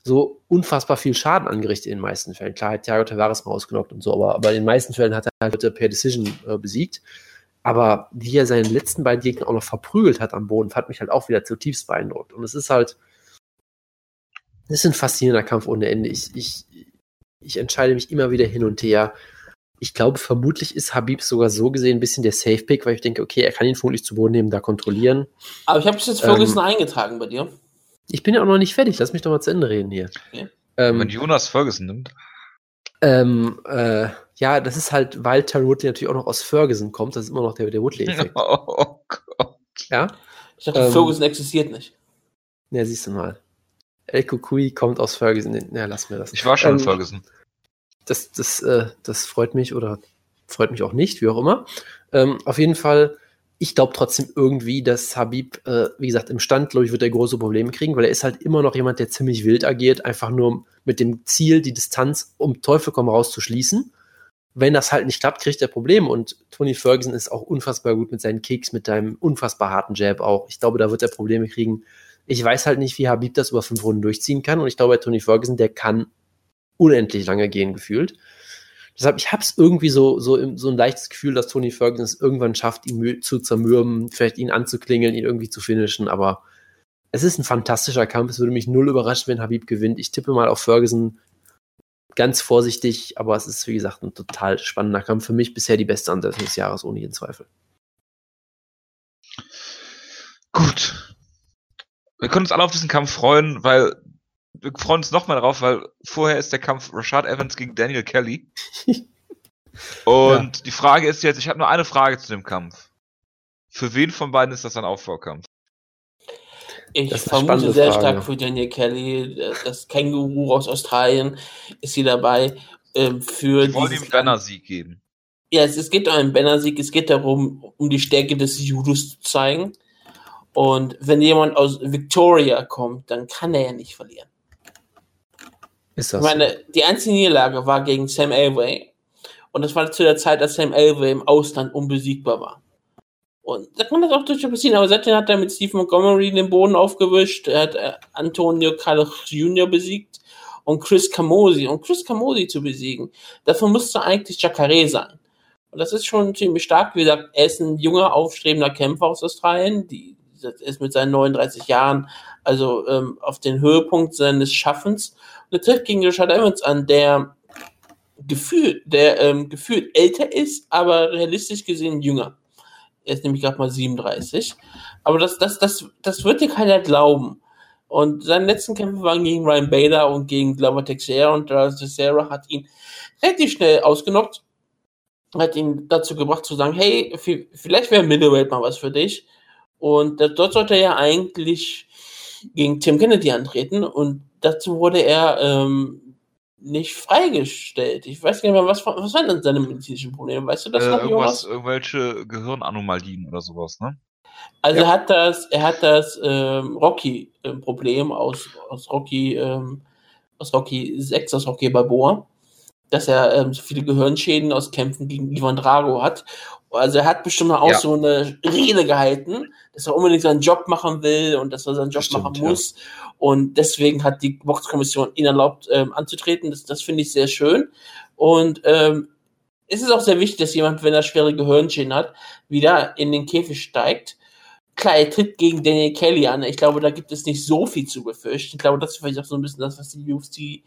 so unfassbar viel Schaden angerichtet in den meisten Fällen. Klar hat Thiago Tavares mal ausgenockt und so, aber, aber in den meisten Fällen hat er halt per Decision äh, besiegt. Aber wie er seinen letzten beiden Gegner auch noch verprügelt hat am Boden, hat mich halt auch wieder zutiefst beeindruckt. Und es ist halt, das ist ein faszinierender Kampf ohne Ende. Ich, ich, ich entscheide mich immer wieder hin und her. Ich glaube, vermutlich ist Habib sogar so gesehen ein bisschen der Safe-Pick, weil ich denke, okay, er kann ihn vermutlich zu Boden nehmen, da kontrollieren. Aber ich habe es jetzt Ferguson ähm, eingetragen bei dir. Ich bin ja auch noch nicht fertig. Lass mich doch mal zu Ende reden hier. Okay. Ähm, Wenn Jonas Ferguson nimmt. Ähm, äh, ja, das ist halt, weil Tyron Woodley natürlich auch noch aus Ferguson kommt. Das ist immer noch der, der Woodley-Effekt. Oh Gott. Ja? Ich dachte, ähm, Ferguson existiert nicht. Ja, siehst du mal. El Kukui kommt aus Ferguson. Ja, lass mir das. Ich war schon ähm, in Ferguson. Das, das, äh, das freut mich oder freut mich auch nicht, wie auch immer. Ähm, auf jeden Fall, ich glaube trotzdem irgendwie, dass Habib, äh, wie gesagt, im Stand, glaube ich, wird er große Probleme kriegen, weil er ist halt immer noch jemand, der ziemlich wild agiert, einfach nur mit dem Ziel, die Distanz um Teufel komm raus zu schließen. Wenn das halt nicht klappt, kriegt er Probleme und Tony Ferguson ist auch unfassbar gut mit seinen Kicks, mit seinem unfassbar harten Jab auch. Ich glaube, da wird er Probleme kriegen. Ich weiß halt nicht, wie Habib das über fünf Runden durchziehen kann. Und ich glaube, bei Tony Ferguson, der kann unendlich lange gehen, gefühlt. Deshalb, ich habe es irgendwie so, so, so ein leichtes Gefühl, dass Tony Ferguson es irgendwann schafft, ihn zu zermürben, vielleicht ihn anzuklingeln, ihn irgendwie zu finishen. Aber es ist ein fantastischer Kampf. Es würde mich null überraschen, wenn Habib gewinnt. Ich tippe mal auf Ferguson ganz vorsichtig, aber es ist, wie gesagt, ein total spannender Kampf. Für mich bisher die beste Ansetzung des Jahres, ohne jeden Zweifel. Gut, wir können uns alle auf diesen Kampf freuen, weil wir freuen uns nochmal darauf, weil vorher ist der Kampf Rashad Evans gegen Daniel Kelly. Und ja. die Frage ist jetzt, ich habe nur eine Frage zu dem Kampf. Für wen von beiden ist das ein Aufbaukampf? Ich vermute sehr Frage. stark für Daniel Kelly. Das Känguru aus Australien ist hier dabei. Ähm, für ich wollte ihm einen Banner-Sieg geben. Ja, es, es geht um einen Banner-Sieg. Es geht darum, um die Stärke des Judos zu zeigen. Und wenn jemand aus Victoria kommt, dann kann er ja nicht verlieren. Ist das? Ich meine, die einzige Niederlage war gegen Sam Elway. Und das war zu der Zeit, als Sam Elway im Ausland unbesiegbar war. Und da kann das auch durchaus passieren. Aber seitdem hat er mit Steve Montgomery den Boden aufgewischt. Er hat äh, Antonio Carlos Jr. besiegt und Chris Camosi. Und Chris Camosi zu besiegen, dafür müsste eigentlich Jacare sein. Und das ist schon ziemlich stark. Wie gesagt, er ist ein junger, aufstrebender Kämpfer aus Australien. Die ist mit seinen 39 Jahren also ähm, auf den Höhepunkt seines Schaffens. Und er trifft gegen Richard Evans an, der gefühlt, der ähm, gefühlt älter ist, aber realistisch gesehen jünger. Er ist nämlich gerade mal 37. Aber das, das, das, das wird dir keiner glauben. Und seine letzten Kämpfe waren gegen Ryan Bader und gegen Glover Teixeira und Teixeira hat ihn relativ schnell ausgenockt. Hat ihn dazu gebracht zu sagen, hey, vielleicht wäre Middleweight mal was für dich. Und dort sollte er ja eigentlich gegen Tim Kennedy antreten und dazu wurde er ähm, nicht freigestellt. Ich weiß gar nicht mehr, was, was waren denn seine medizinischen Probleme? Weißt du das äh, noch, irgendwas, Irgendwelche Gehirnanomalien oder sowas, ne? Also ja. er hat das, er hat das ähm, Rocky-Problem aus, aus Rocky, ähm, aus Rocky 6, aus Rocky Balboa, dass er ähm, so viele Gehirnschäden aus Kämpfen gegen Ivan Drago hat. Also er hat bestimmt auch ja. so eine Rede gehalten, dass er unbedingt seinen Job machen will und dass er seinen Job Stimmt, machen muss. Ja. Und deswegen hat die Boxkommission ihn erlaubt, ähm, anzutreten. Das, das finde ich sehr schön. Und ähm, es ist auch sehr wichtig, dass jemand, wenn er schwere Gehirnschäden hat, wieder in den Käfig steigt. Klar, er tritt gegen Daniel Kelly an. Ich glaube, da gibt es nicht so viel zu befürchten. Ich glaube, das ist vielleicht auch so ein bisschen das, was die UFC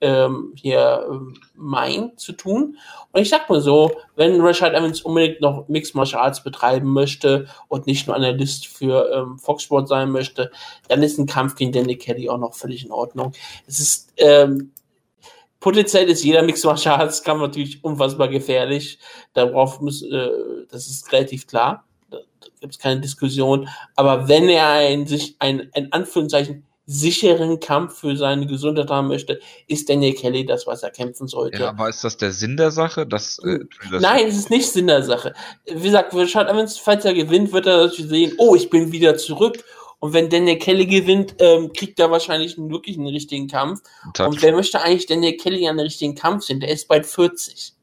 ähm, hier ähm, meint zu tun. Und ich sag mal so, wenn Rashad Evans unbedingt noch Mixed Martial Arts betreiben möchte und nicht nur Analyst für ähm, Fox Sport sein möchte, dann ist ein Kampf gegen Danny Kelly auch noch völlig in Ordnung. Es ist ähm, potenziell ist jeder Mixed Martial Arts Kampf natürlich unfassbar gefährlich. Darauf muss, äh, das ist relativ klar. Gibt es keine Diskussion. Aber wenn er ein, sich ein, ein Anführungszeichen sicheren Kampf für seine Gesundheit haben möchte, ist Daniel Kelly das, was er kämpfen sollte. Ja, aber ist das der Sinn der Sache? Das, äh, das Nein, es ist nicht Sinn der Sache. Wie gesagt, Richard Evans, falls er gewinnt, wird er sehen, oh, ich bin wieder zurück. Und wenn Daniel Kelly gewinnt, ähm, kriegt er wahrscheinlich einen, wirklich einen richtigen Kampf. Und wer möchte eigentlich Daniel Kelly den richtigen Kampf sehen? Der ist bald 40.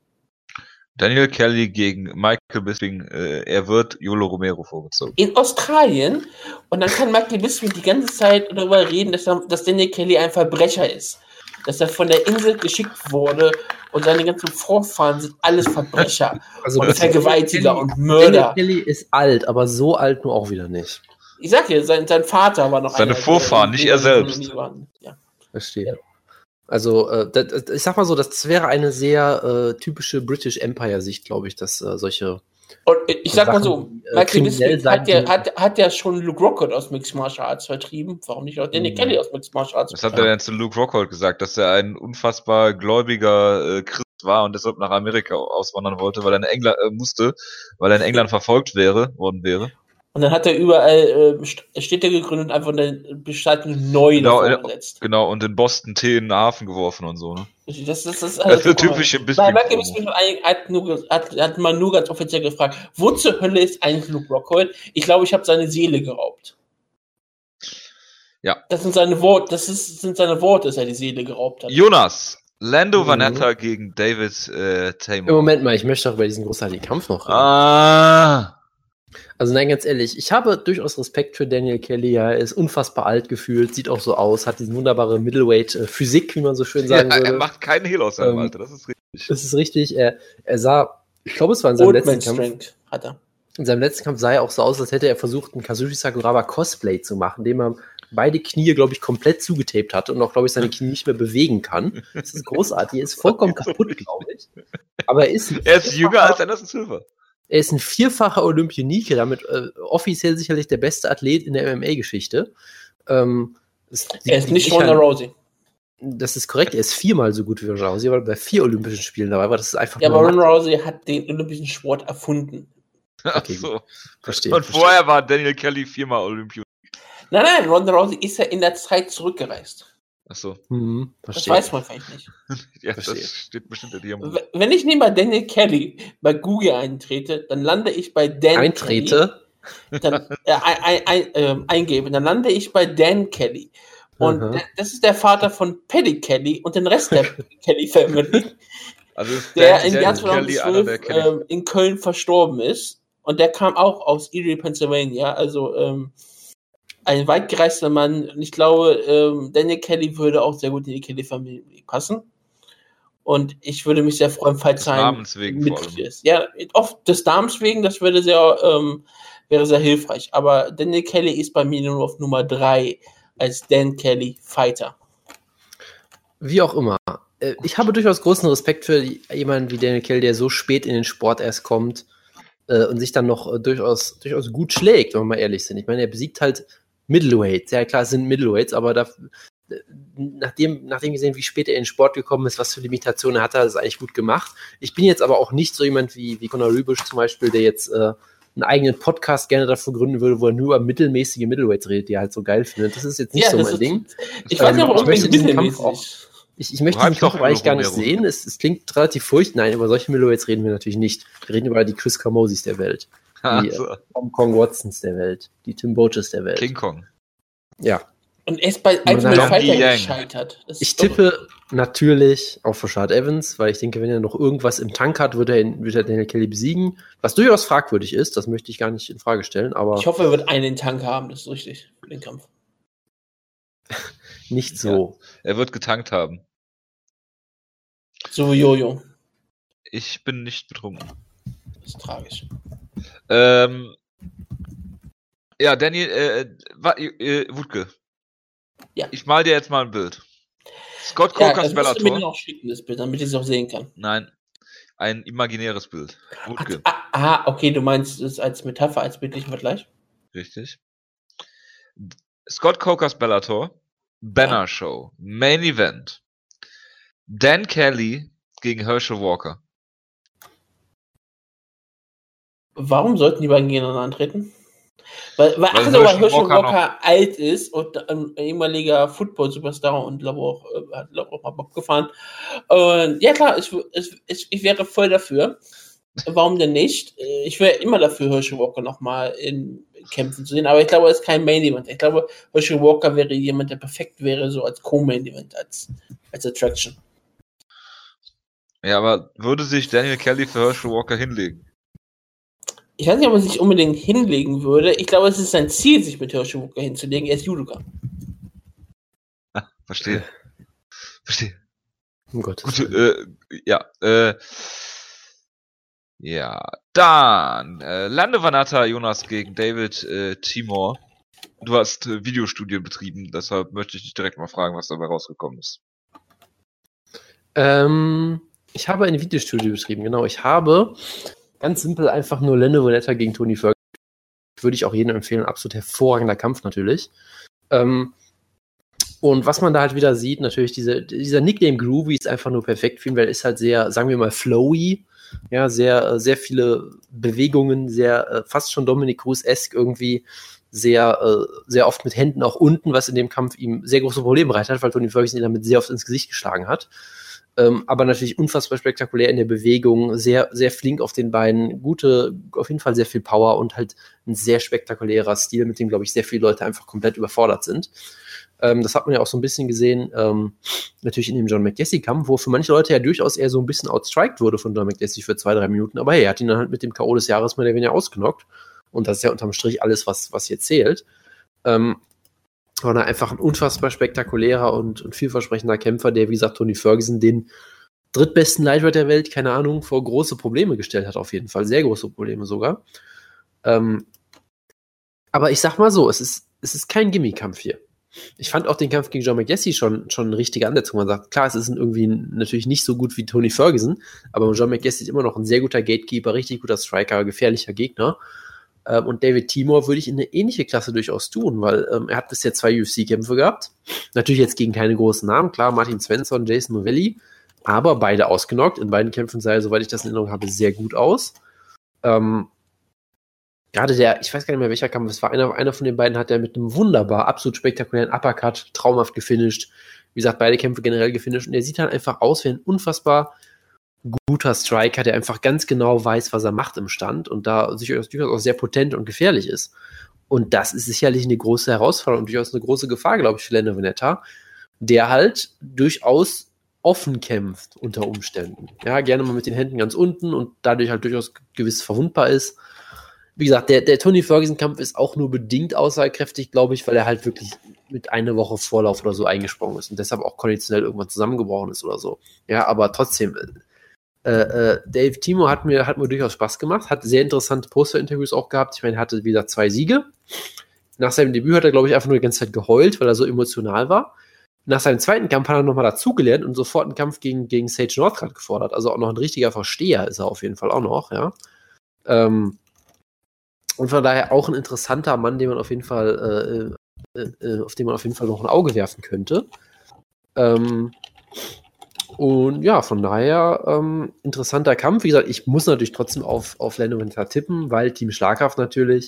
Daniel Kelly gegen Michael Bisping, äh, er wird Yolo Romero vorgezogen. In Australien. Und dann kann Michael Bisping die ganze Zeit darüber reden, dass, er, dass Daniel Kelly ein Verbrecher ist. Dass er von der Insel geschickt wurde und seine ganzen Vorfahren sind alles Verbrecher. Also und Vergewaltiger Kelly, und Mörder. Daniel Kelly ist alt, aber so alt nur auch wieder nicht. Ich sag dir, sein, sein Vater war noch Seine einer, Vorfahren, nicht er selbst. Ja. Verstehe. Also, äh, das, ich sag mal so, das wäre eine sehr äh, typische British Empire-Sicht, glaube ich, dass äh, solche. Und ich sag Sachen, mal so, äh, Michael Bisping hat ja, hat, hat ja schon Luke Rockhold aus Mixed Martial Arts vertrieben. Warum nicht auch Danny mhm. Kelly aus Mixed Martial Arts? Was hat er denn zu Luke Rockhold gesagt, dass er ein unfassbar gläubiger äh, Christ war und deshalb nach Amerika auswandern wollte, weil er in England äh, musste, weil er in England verfolgt wäre, worden wäre. Und dann hat er überall äh, Städte gegründet und einfach eine Bestattung neu genau, gesetzt. Genau, und in Boston Tee in den Hafen geworfen und so, ne? Das, das, das, das ist eine typische Bisping. Hat, nur, hat, hat man nur ganz offiziell gefragt, wo zur Hölle ist eigentlich Luke Rockhold? Ich glaube, ich habe seine Seele geraubt. Ja. Das sind seine Worte, das ist, sind seine Worte, dass er die Seele geraubt hat. Jonas, Lando mhm. Vanetta gegen David äh, Taymor. Moment mal, ich möchte auch über diesen großartigen Kampf noch reden. Ah. Also nein, ganz ehrlich, ich habe durchaus Respekt für Daniel Kelly. Ja, er ist unfassbar alt gefühlt, sieht auch so aus, hat diese wunderbare Middleweight-Physik, wie man so schön sagen ja, würde. Er macht keinen Hehl aus seinem ähm, Alter, das ist richtig. Das ist richtig. Er, er sah, ich glaube, es war in seinem Old letzten Kampf. Hat er. In seinem letzten Kampf sah er auch so aus, als hätte er versucht, einen Kazushi Sakuraba Cosplay zu machen, dem er beide Knie, glaube ich, komplett zugetaped hatte und auch, glaube ich, seine Knie nicht mehr bewegen kann. Das ist großartig. Er ist vollkommen kaputt, glaube ich. Aber er ist. Er ist jünger als Anderson Silver. Er ist ein vierfacher Olympionike, damit äh, offiziell sicherlich der beste Athlet in der MMA-Geschichte. Ähm, er ist nicht Ronda Rousey. Das ist korrekt, er ist viermal so gut wie Ronda Rousey, weil er bei vier Olympischen Spielen dabei war. Das ist einfach. Ja, aber Ronda Rousey hat den Olympischen Sport erfunden. Okay, Ach so. Verstehe. Und verstehe. vorher war Daniel Kelly viermal Olympionike. Nein, nein, Ronda Rousey ist ja in der Zeit zurückgereist. Ach so. Mhm, das weiß man vielleicht nicht. ja, verstehe. das steht bestimmt in ihrem Buch. Wenn ich neben Daniel Kelly bei Google eintrete, dann lande ich bei Dan Eintrete? Kelly. Dann, äh, ein, ein, äh, eingebe, dann lande ich bei Dan Kelly. Und uh das ist der Vater von Paddy Kelly und den Rest der Kelly Family. Also der im Jahr 2012 ähm, in Köln verstorben ist. Und der kam auch aus Erie, Pennsylvania. Also ähm, ein weit gereister Mann. Und ich glaube, ähm, Daniel Kelly würde auch sehr gut in die Kelly-Familie passen. Und ich würde mich sehr freuen, falls Des er ein Namens wegen vor Mitglied ist. Ja, oft des Namens wegen, das würde sehr, ähm, wäre sehr hilfreich. Aber Daniel Kelly ist bei mir nur auf Nummer 3 als Dan Kelly Fighter. Wie auch immer. Äh, Ich habe durchaus großen Respekt für jemanden wie Daniel Kelly, der so spät in den Sport erst kommt äh, und sich dann noch äh, durchaus, durchaus gut schlägt, wenn wir mal ehrlich sind. Ich meine, er besiegt halt Middleweights. Ja, klar, es sind Middleweights, aber da, nachdem, nachdem gesehen, wie spät er in den Sport gekommen ist, was für Limitationen er hatte, hat er es eigentlich gut gemacht. Ich bin jetzt aber auch nicht so jemand wie, wie Conor Rübisch zum Beispiel, der jetzt äh, einen eigenen Podcast gerne dafür gründen würde, wo er nur über mittelmäßige Middleweights redet, die er halt so geil findet. Das ist jetzt nicht so das mein ist- Ding. Ich weiß Ähm, nicht, aber ich möchte unbedingt diesen Kampf mittelmäßig. Ich, ich möchte den Kampf eigentlich gar nicht sehen. Es, es klingt relativ furcht. Nein, über solche Middleweights reden wir natürlich nicht. Wir reden über die Chris Camosis der Welt, Die, Also, Tom Kong Watsons der Welt, die Tim Boches der Welt. King Kong. Ja. Und er ist bei Ultimate Fighter gescheitert. Das Ich tippe natürlich auf Rashad Evans, weil ich denke, wenn er noch irgendwas im Tank hat, wird er, ihn- wird er Daniel Kelly besiegen. Was durchaus fragwürdig ist, das möchte ich gar nicht in Frage stellen, aber Ich hoffe, er wird einen Tank haben, das ist richtig für den Kampf. nicht so. Er wird getankt haben. So wie Jojo. Ich bin nicht betrunken. Das ist tragisch. Ähm, ja, Daniel, äh, äh, Wutke. Ja. Ich mal dir jetzt mal ein Bild. Scott Ja, Cokas das musst du mir Bellator. noch schicken, das Bild, damit ich es auch sehen kann. Nein, ein imaginäres Bild. Ach, Wutke, ah, ah, okay, du meinst es als Metapher, als bildlichen Vergleich? richtig. Scott Cokas Bellator. Banner Ja. Show. Main Event. Dan Kelly gegen Herschel Walker. Warum sollten die beiden gegeneinander antreten? Weil, weil, Weil ach so, weil Walker alt ist und ein ehemaliger Football-Superstar und glaube auch, äh, hat glaube auch mal Bock gefahren. Und ja klar, ich, ich, ich, wäre voll dafür. Warum denn nicht? Ich wäre immer dafür, Herschel Walker nochmal in Kämpfen zu sehen, aber ich glaube, er ist kein Main Event. Ich glaube, Herschel Walker wäre jemand, der perfekt wäre, so als Co-Main Event, als, als Attraction. Ja, aber würde sich Daniel Kelly für Herschel Walker hinlegen? Ich weiß nicht, ob er sich unbedingt hinlegen würde. Ich glaube, es ist sein Ziel, sich mit Walker hinzulegen. Er ist Judoka. Ah, verstehe. Verstehe. Um Gottes Gut, äh, ja, äh, ja, dann, äh, Lande Vanata Jonas gegen David äh, Timor. Du hast äh, Videostudien betrieben, deshalb möchte ich dich direkt mal fragen, was dabei rausgekommen ist. Ähm, ich habe eine Videostudio betrieben, genau. Ich habe ganz simpel einfach nur Lando Valletta gegen Tony Ferguson. Würde ich auch jedem empfehlen. Absolut hervorragender Kampf natürlich. Ähm, und was man da halt wieder sieht, natürlich diese, dieser Nickname Groovy ist einfach nur perfekt für ihn, weil er ist halt sehr, sagen wir mal, flowy. Ja, sehr, äh, sehr viele Bewegungen, sehr, äh, fast schon Dominic Cruz-esque irgendwie. Sehr, äh, sehr oft mit Händen auch unten, was in dem Kampf ihm sehr große Probleme bereitet hat, weil Tony Ferguson ihn damit sehr oft ins Gesicht geschlagen hat. Ähm, aber natürlich unfassbar spektakulär in der Bewegung, sehr, sehr flink auf den Beinen, gute, auf jeden Fall sehr viel Power und halt ein sehr spektakulärer Stil, mit dem, glaube ich, sehr viele Leute einfach komplett überfordert sind. Ähm, das hat man ja auch so ein bisschen gesehen, ähm, natürlich in dem John McDessie-Kampf, wo für manche Leute ja durchaus eher so ein bisschen outstriked wurde von John McDessie für zwei, drei Minuten. Aber hey, er hat ihn dann halt mit dem K.O. des Jahres mal weniger ausgenockt. Und das ist ja unterm Strich alles, was, was hier zählt. Ähm, da einfach ein unfassbar spektakulärer und, und vielversprechender Kämpfer, der, wie gesagt, Tony Ferguson, den drittbesten Lightweight der Welt, keine Ahnung, vor große Probleme gestellt hat, auf jeden Fall. Sehr große Probleme sogar. Ähm, aber ich sag mal so, es ist, es ist kein Gimmie-Kampf hier. Ich fand auch den Kampf gegen John McDessie schon, schon eine richtige Ansetzung. Man sagt, klar, es ist irgendwie natürlich nicht so gut wie Tony Ferguson, aber John McDessie ist immer noch ein sehr guter Gatekeeper, richtig guter Striker, gefährlicher Gegner. Ähm, und David Timor würde ich in eine ähnliche Klasse durchaus tun, weil ähm, er hat bisher zwei UFC-Kämpfe gehabt. Natürlich jetzt gegen keine großen Namen, klar, Martin Svensson, Jason Novelli, aber beide ausgenockt. In beiden Kämpfen sah er, soweit ich das in Erinnerung habe, sehr gut aus. Ähm, gerade der, ich weiß gar nicht mehr welcher Kampf, es war einer, einer von den beiden hat er mit einem wunderbar, absolut spektakulären Uppercut traumhaft gefinisht. Wie gesagt, beide Kämpfe generell gefinisht und er sieht halt einfach aus wie ein unfassbar guter Striker, der einfach ganz genau weiß, was er macht im Stand und da durchaus auch sehr potent und gefährlich ist. Und das ist sicherlich eine große Herausforderung und durchaus eine große Gefahr, glaube ich, für Lando Venetta, der halt durchaus offen kämpft unter Umständen. Ja, gerne mal mit den Händen ganz unten und dadurch halt durchaus gewiss verwundbar ist. Wie gesagt, der, der Tony Ferguson-Kampf ist auch nur bedingt aussagekräftig, glaube ich, weil er halt wirklich mit einer Woche Vorlauf oder so eingesprungen ist und deshalb auch konditionell irgendwann zusammengebrochen ist oder so. Ja, aber trotzdem, äh, äh, Dave Timo hat mir, hat mir durchaus Spaß gemacht, hat sehr interessante Poster-Interviews auch gehabt. Ich meine, er hatte wieder zwei Siege. Nach seinem Debüt hat er, glaube ich, einfach nur die ganze Zeit geheult, weil er so emotional war. Nach seinem zweiten Kampf hat er nochmal dazugelernt und sofort einen Kampf gegen, gegen Sage Northcutt gefordert. Also auch noch ein richtiger Versteher ist er auf jeden Fall auch noch, ja. Ähm, und von daher auch ein interessanter Mann, den man auf jeden Fall, äh, äh, äh, auf den man auf jeden Fall noch ein Auge werfen könnte. Ähm, und ja, von daher ähm, interessanter Kampf. Wie gesagt, ich muss natürlich trotzdem auf, auf Lando Winter tippen, weil Team Schlagkraft natürlich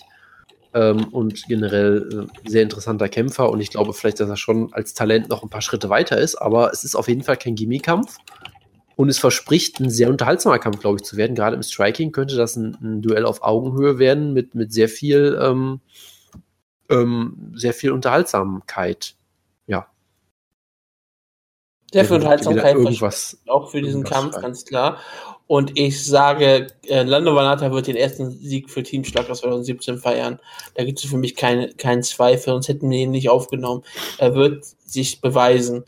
ähm, und generell äh, sehr interessanter Kämpfer. Und ich glaube vielleicht, dass er schon als Talent noch ein paar Schritte weiter ist, aber es ist auf jeden Fall kein Gimmie-Kampf. Und es verspricht ein sehr unterhaltsamer Kampf, glaube ich, zu werden. Gerade im Striking könnte das ein, ein Duell auf Augenhöhe werden mit, mit sehr viel, ähm, ähm, sehr viel Unterhaltsamkeit. Sehr viel Unterhaltsamkeit irgendwas, auch für diesen Kampf, rein. ganz klar. Und ich sage, äh, Lando Vanata wird den ersten Sieg für Team Schlag aus 2017 feiern. Da gibt es für mich keinen kein Zweifel, sonst hätten wir ihn nicht aufgenommen. Er wird sich beweisen,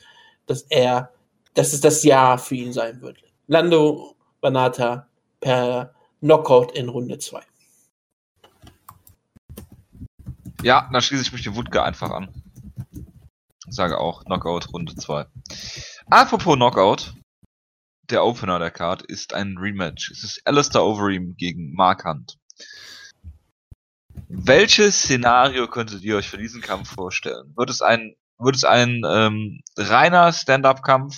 dass er dass es das Jahr für ihn sein wird. Lando Banata per Knockout in Runde 2. Ja, dann schließe ich mich die Wutke einfach an. Sage auch Knockout Runde 2. Apropos Knockout, der Opener der Card ist ein Rematch. Es ist Alistair Overeem gegen Mark Hunt. Welches Szenario könntet ihr euch für diesen Kampf vorstellen? Wird es ein, wird es ein ähm, reiner Stand-up-Kampf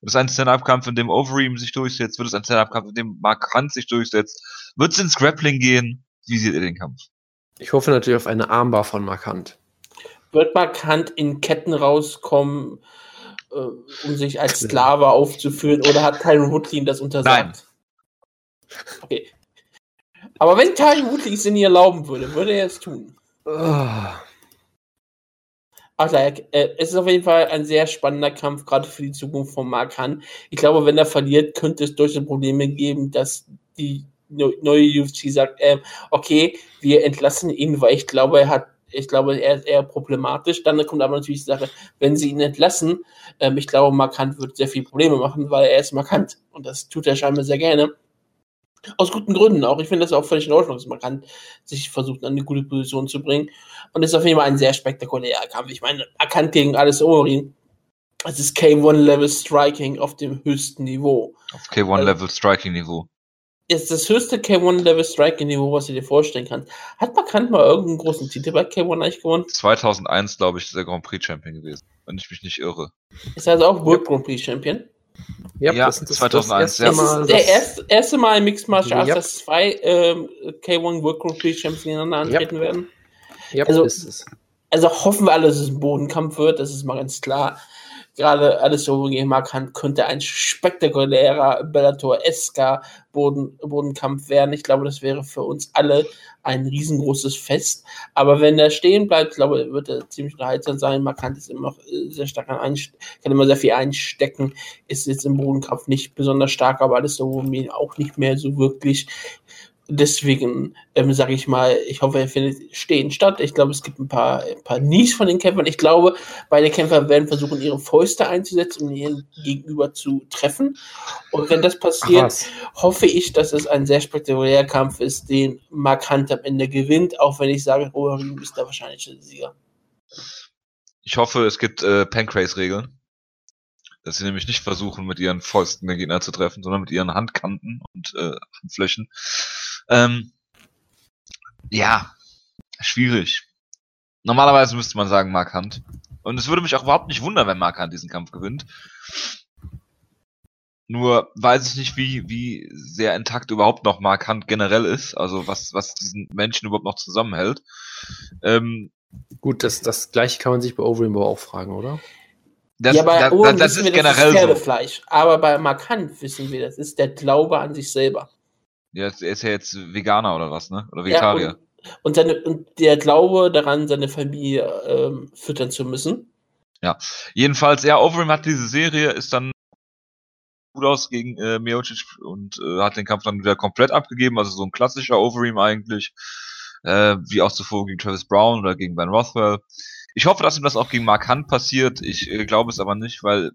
wird es ein Stand-Up-Kampf, in dem Overeem sich durchsetzt? Wird es ein Stand-Up-Kampf, in dem Mark Hunt sich durchsetzt? Wird es ins Grappling gehen? Wie seht ihr den Kampf? Ich hoffe natürlich auf eine Armbar von Mark Hunt. Wird Mark Hunt in Ketten rauskommen, äh, um sich als Sklave aufzuführen, oder hat Tyron Woodley das untersagt? Nein. Okay. Aber wenn Tyron Woodley es in ihr erlauben würde, würde er es tun. Oh. Ach, äh, es ist auf jeden Fall ein sehr spannender Kampf, gerade für die Zukunft von Mark Han. Ich glaube, wenn er verliert, könnte es durchaus Probleme geben, dass die neue UFC sagt, äh, okay, wir entlassen ihn, weil ich glaube, er hat, ich glaube, er ist eher problematisch. Dann kommt aber natürlich die Sache, wenn sie ihn entlassen, ähm, ich glaube, Markant wird sehr viele Probleme machen, weil er ist markant. Und das tut er scheinbar sehr gerne. Aus guten Gründen auch. Ich finde das auch völlig in Ordnung, dass man kann sich versuchen, an eine gute Position zu bringen. Und es ist auf jeden Fall ein sehr spektakulärer Kampf. Ich meine, erkannt gegen alles Orin. Es ist K1-Level Striking auf dem höchsten Niveau. Auf K1-Level also, Striking Niveau. Ist das höchste K1-Level Striking Niveau, was du dir vorstellen kannst. Hat Markant mal irgendeinen großen Titel bei K1 eigentlich gewonnen? 2001, glaube ich, ist er Grand Prix Champion gewesen. Wenn ich mich nicht irre. Ist er also auch World Grand Prix Champion? Ja, das, das 2001. Das, erste Mal, der erste, erste Mal im Mixed Martial Arts, dass zwei ähm, K1 World Grand Prix Champions gegeneinander antreten ja. werden. Ja, also, also hoffen wir alle, dass es ein Bodenkampf wird, das ist mal ganz klar gerade alles so gegen Hunt könnte ein spektakulärer Bellator-esker Boden, Bodenkampf werden. Ich glaube, das wäre für uns alle ein riesengroßes Fest. Aber wenn er stehen bleibt, glaube ich, wird er ziemlich unterhaltsam sein. Mark Hunt ist immer äh, sehr stark an kann immer sehr viel einstecken, ist jetzt im Bodenkampf nicht besonders stark, aber alles so auch nicht mehr so wirklich deswegen ähm, sage ich mal, ich hoffe, er findet stehen statt. Ich glaube, es gibt ein paar, ein paar Nies von den Kämpfern. Ich glaube, beide Kämpfer werden versuchen, ihre Fäuste einzusetzen, um ihren Gegenüber zu treffen. Und wenn das passiert, Ach, hoffe ich, dass es ein sehr spektakulärer Kampf ist, den Mark Hunt am Ende gewinnt, auch wenn ich sage, Rohring ist der wahrscheinliche Sieger. Ich hoffe, es gibt äh, Pancrase-Regeln dass sie nämlich nicht versuchen, mit ihren Fäusten den Gegner zu treffen, sondern mit ihren Handkanten und äh, Handflächen. Ähm, ja, schwierig. Normalerweise müsste man sagen Mark Hunt. Und es würde mich auch überhaupt nicht wundern, wenn Mark Hunt diesen Kampf gewinnt. Nur weiß ich nicht, wie, wie sehr intakt überhaupt noch Mark Hunt generell ist, also was, was diesen Menschen überhaupt noch zusammenhält. Ähm, Gut, das, das gleiche kann man sich bei Overeem auch fragen, oder? Das, ja, bei Owen das, das ist wir, generell das ist Pferdefleisch. So. Aber bei Markant wissen wir, das ist der Glaube an sich selber. Ja, er ist ja jetzt Veganer oder was, ne? Oder Vegetarier. Ja, und, und, seine, und der Glaube daran, seine Familie ähm, füttern zu müssen. Ja, jedenfalls, ja, Overeem hat diese Serie, ist dann gut aus gegen äh, Miocic und äh, hat den Kampf dann wieder komplett abgegeben, also so ein klassischer Overeem eigentlich, äh, wie auch zuvor gegen Travis Brown oder gegen Ben Rothwell. Ich hoffe, dass ihm das auch gegen Mark Hunt passiert. Ich äh, glaube es aber nicht, weil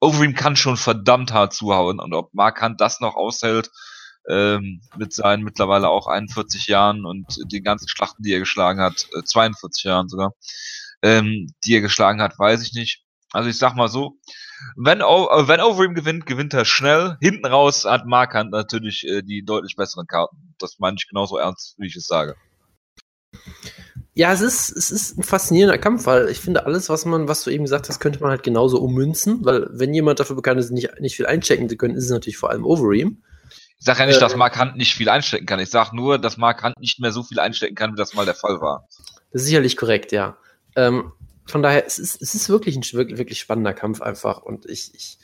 Overeem kann schon verdammt hart zuhauen und ob Mark Hunt das noch aushält ähm, mit seinen mittlerweile auch 41 Jahren und den ganzen Schlachten, die er geschlagen hat, äh, 42 Jahren sogar, ähm, die er geschlagen hat, weiß ich nicht. Also ich sag mal so, wenn, o äh, wenn Overeem gewinnt, gewinnt er schnell. Hinten raus hat Mark Hunt natürlich äh, die deutlich besseren Karten. Das meine ich genauso ernst, wie ich es sage. Ja, es ist, es ist ein faszinierender Kampf, weil ich finde, alles, was man, was du eben gesagt hast, könnte man halt genauso ummünzen, weil wenn jemand dafür bekannt ist, nicht, nicht viel einchecken zu können, ist es natürlich vor allem Overeem. Ich sage ja nicht, äh, dass Mark Hunt nicht viel einstecken kann. Ich sage nur, dass Mark Hunt nicht mehr so viel einstecken kann, wie das mal der Fall war. Das ist sicherlich korrekt, ja. Ähm, von daher, es ist, es ist wirklich ein wirklich, wirklich spannender Kampf einfach und ich, ich,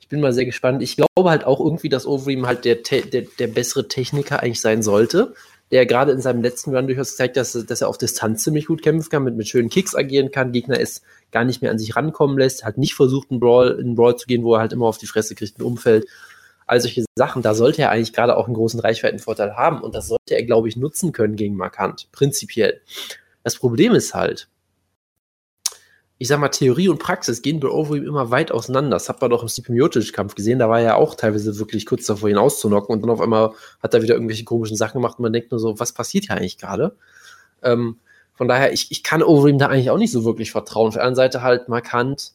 ich bin mal sehr gespannt. Ich glaube halt auch irgendwie, dass Overeem halt der, der, der bessere Techniker eigentlich sein sollte der gerade in seinem letzten Run durchaus zeigt, dass, dass er auf Distanz ziemlich gut kämpfen kann, mit, mit schönen Kicks agieren kann, Gegner es gar nicht mehr an sich rankommen lässt, halt nicht versucht, einen Brawl, in einen Brawl zu gehen, wo er halt immer auf die Fresse kriegt, ein Umfeld. All solche Sachen, da sollte er eigentlich gerade auch einen großen Reichweitenvorteil haben und das sollte er, glaube ich, nutzen können gegen Markant, prinzipiell. Das Problem ist halt, ich sag mal, Theorie und Praxis gehen bei Overeem immer weit auseinander. Das hat man doch im Stipe Miocic-Kampf gesehen. Da war er ja auch teilweise wirklich kurz davor, ihn auszunocken und dann auf einmal hat er wieder irgendwelche komischen Sachen gemacht und man denkt nur so, was passiert hier eigentlich gerade? Ähm, von daher, ich, ich kann Overeem da eigentlich auch nicht so wirklich vertrauen. Auf der anderen Seite halt markant.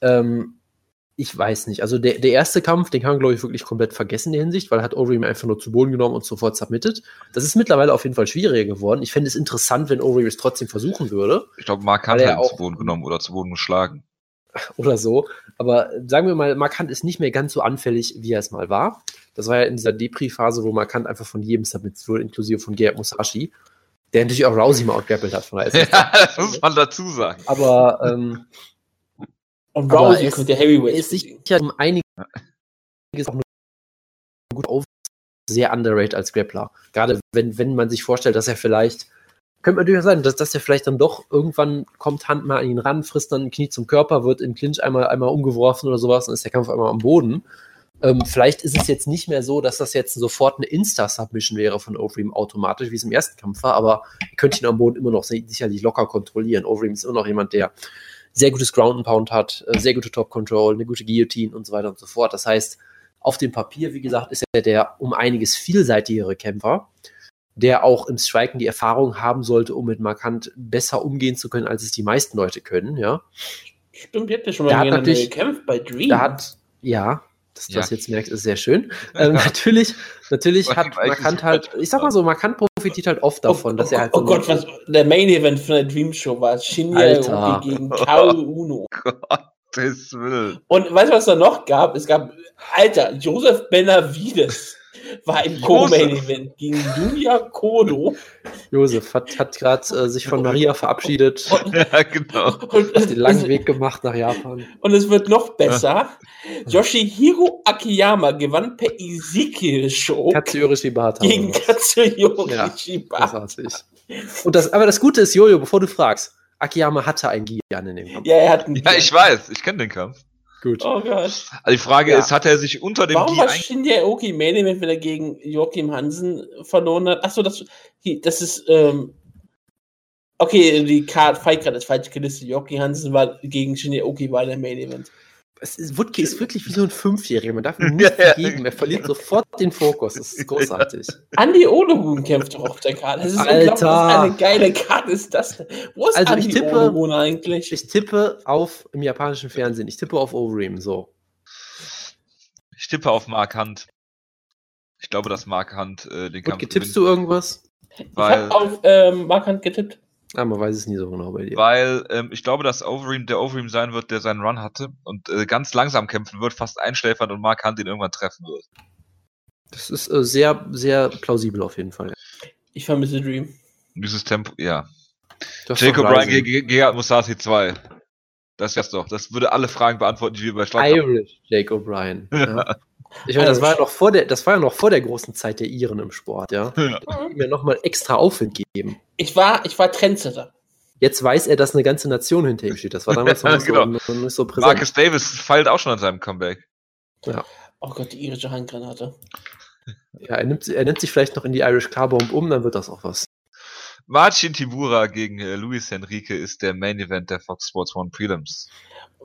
Ähm, ich weiß nicht. Also der, der erste Kampf, den kann man, glaube ich, wirklich komplett vergessen in der Hinsicht, weil er hat Overeem einfach nur zu Boden genommen und sofort submitted. Das ist mittlerweile auf jeden Fall schwieriger geworden. Ich fände es interessant, wenn Overeem es trotzdem versuchen würde. Ich glaube, Mark hat ihn zu Boden genommen oder zu Boden geschlagen. Oder so. Aber sagen wir mal, Mark Hunt ist nicht mehr ganz so anfällig, wie er es mal war. Das war ja in dieser Depri-Phase, wo Mark Hunt einfach von jedem submitted wurde, inklusive von Gerard Musashi, der natürlich auch Rousey mal outgrappelt hat. Von daher ja, das muss man dazu sagen. Aber ähm, und Rousey könnte Heavyweight. Ist sicher um einiges auch gut auf, sehr underrated als Grappler. Gerade wenn, wenn man sich vorstellt, dass er vielleicht, könnte man durchaus sein, dass, dass er vielleicht dann doch irgendwann kommt Hand mal an ihn ran, frisst dann ein Knie zum Körper, wird im Clinch einmal, einmal umgeworfen oder sowas und ist der Kampf einmal am Boden. Ähm, vielleicht ist es jetzt nicht mehr so, dass das jetzt sofort eine Insta-Submission wäre von Overeem automatisch, wie es im ersten Kampf war, aber ihr könnt ihn am Boden immer noch sicherlich locker kontrollieren. Overeem ist immer noch jemand, der sehr gutes Ground and Pound hat, äh, sehr gute Top Control, eine gute Guillotine und so weiter und so fort. Das heißt, auf dem Papier, wie gesagt, ist er der um einiges vielseitigere Kämpfer, der auch im Striken die Erfahrung haben sollte, um mit Markant besser umgehen zu können, als es die meisten Leute können, ja. Stimmt, ihr habt ja schon mal gekämpft bei Dream. Da hat, ja, dass du ja. das jetzt merkst, ist sehr schön. Ähm, natürlich, natürlich hat Markant halt, ich sag mal so, Markant profitiert halt oft davon, oh, dass er halt. Oh, oh Gott, was der Main Event von der Dream Show war Shinya gegen Kao Uno. Gottes Willen. Und weißt du, was da noch gab? Es gab, Alter, Joseph Benavides war im Co-Main-Event gegen Julia Kodo. Josef hat, hat gerade äh, sich von Maria verabschiedet. Und, ja, genau. Und, hat den langen Weg gemacht nach Japan. Und es wird noch besser. Yoshihiro Akiyama gewann per Ezekiel-Show Katsuyori Shibata. Gegen Katsuyori ja, Shibata. Und das, aber das Gute ist, Jojo, bevor du fragst, Akiyama hatte ein Gian in dem Kampf. Ja, er hat einen Ja, ich weiß, ich kenne den Kampf. Gut. Oh Gott. Also die Frage ja. ist, hat er sich unter dem Warum war Shinji Aoki Main Event, wenn er gegen Joachim Hansen verloren hat? Achso, das, das ist, ähm, okay, die Card, Fight Card ist falsch gelistet. Joachim Hansen war gegen Shinji Aoki bei der Main Event es ist, Woodke ist wirklich wie so ein Fünfjähriger. Man darf ihm nicht vergeben. Er verliert sofort den Fokus. Das ist großartig. Andy Ologun kämpft doch auf der Karte. Das ist Alter. Was eine geile Karte ist das? Wo ist also Andy ich tippe, Ologun eigentlich? Ich tippe auf im japanischen Fernsehen. Ich tippe auf Overeem. So. Ich tippe auf Mark Hunt. Ich glaube, dass Mark Hunt äh, den Kampf. Tippst du irgendwas? Ich habe auf ähm, Mark Hunt getippt. Ah, man weiß es nie so genau bei dir. Weil ähm, ich glaube, dass Overeem der Overeem sein wird, der seinen Run hatte und äh, ganz langsam kämpfen wird, fast einschläfern und Mark Hunt ihn irgendwann treffen wird. Das ist äh, sehr, sehr plausibel auf jeden Fall. Ich vermisse Dream. Dieses Tempo, ja. Jacob Bryan gegen Gerard Musashi 2. Das wär's doch. Das würde alle Fragen beantworten, die wir bei Schlag Irish Jacob Bryan. Ja. Ich meine, das war ja noch vor der, das war ja noch vor der großen Zeit der Iren im Sport, ja. ja. Mir nochmal extra Aufwind geben. Ich war, ich war Trendsetter. Jetzt weiß er, dass eine ganze Nation hinter ihm steht. Das war damals noch, genau. nicht, so, noch nicht so präsent. Marcus Davis feilt auch schon an seinem Comeback. Ja. Oh Gott, die irische Handgranate. Ja, er nimmt, er nimmt sich vielleicht noch in die Irish Car Bomb um, dann wird das auch was. Marcin Tibura gegen äh, Luis Henrique ist der Main Event der Fox Sports One Prelims.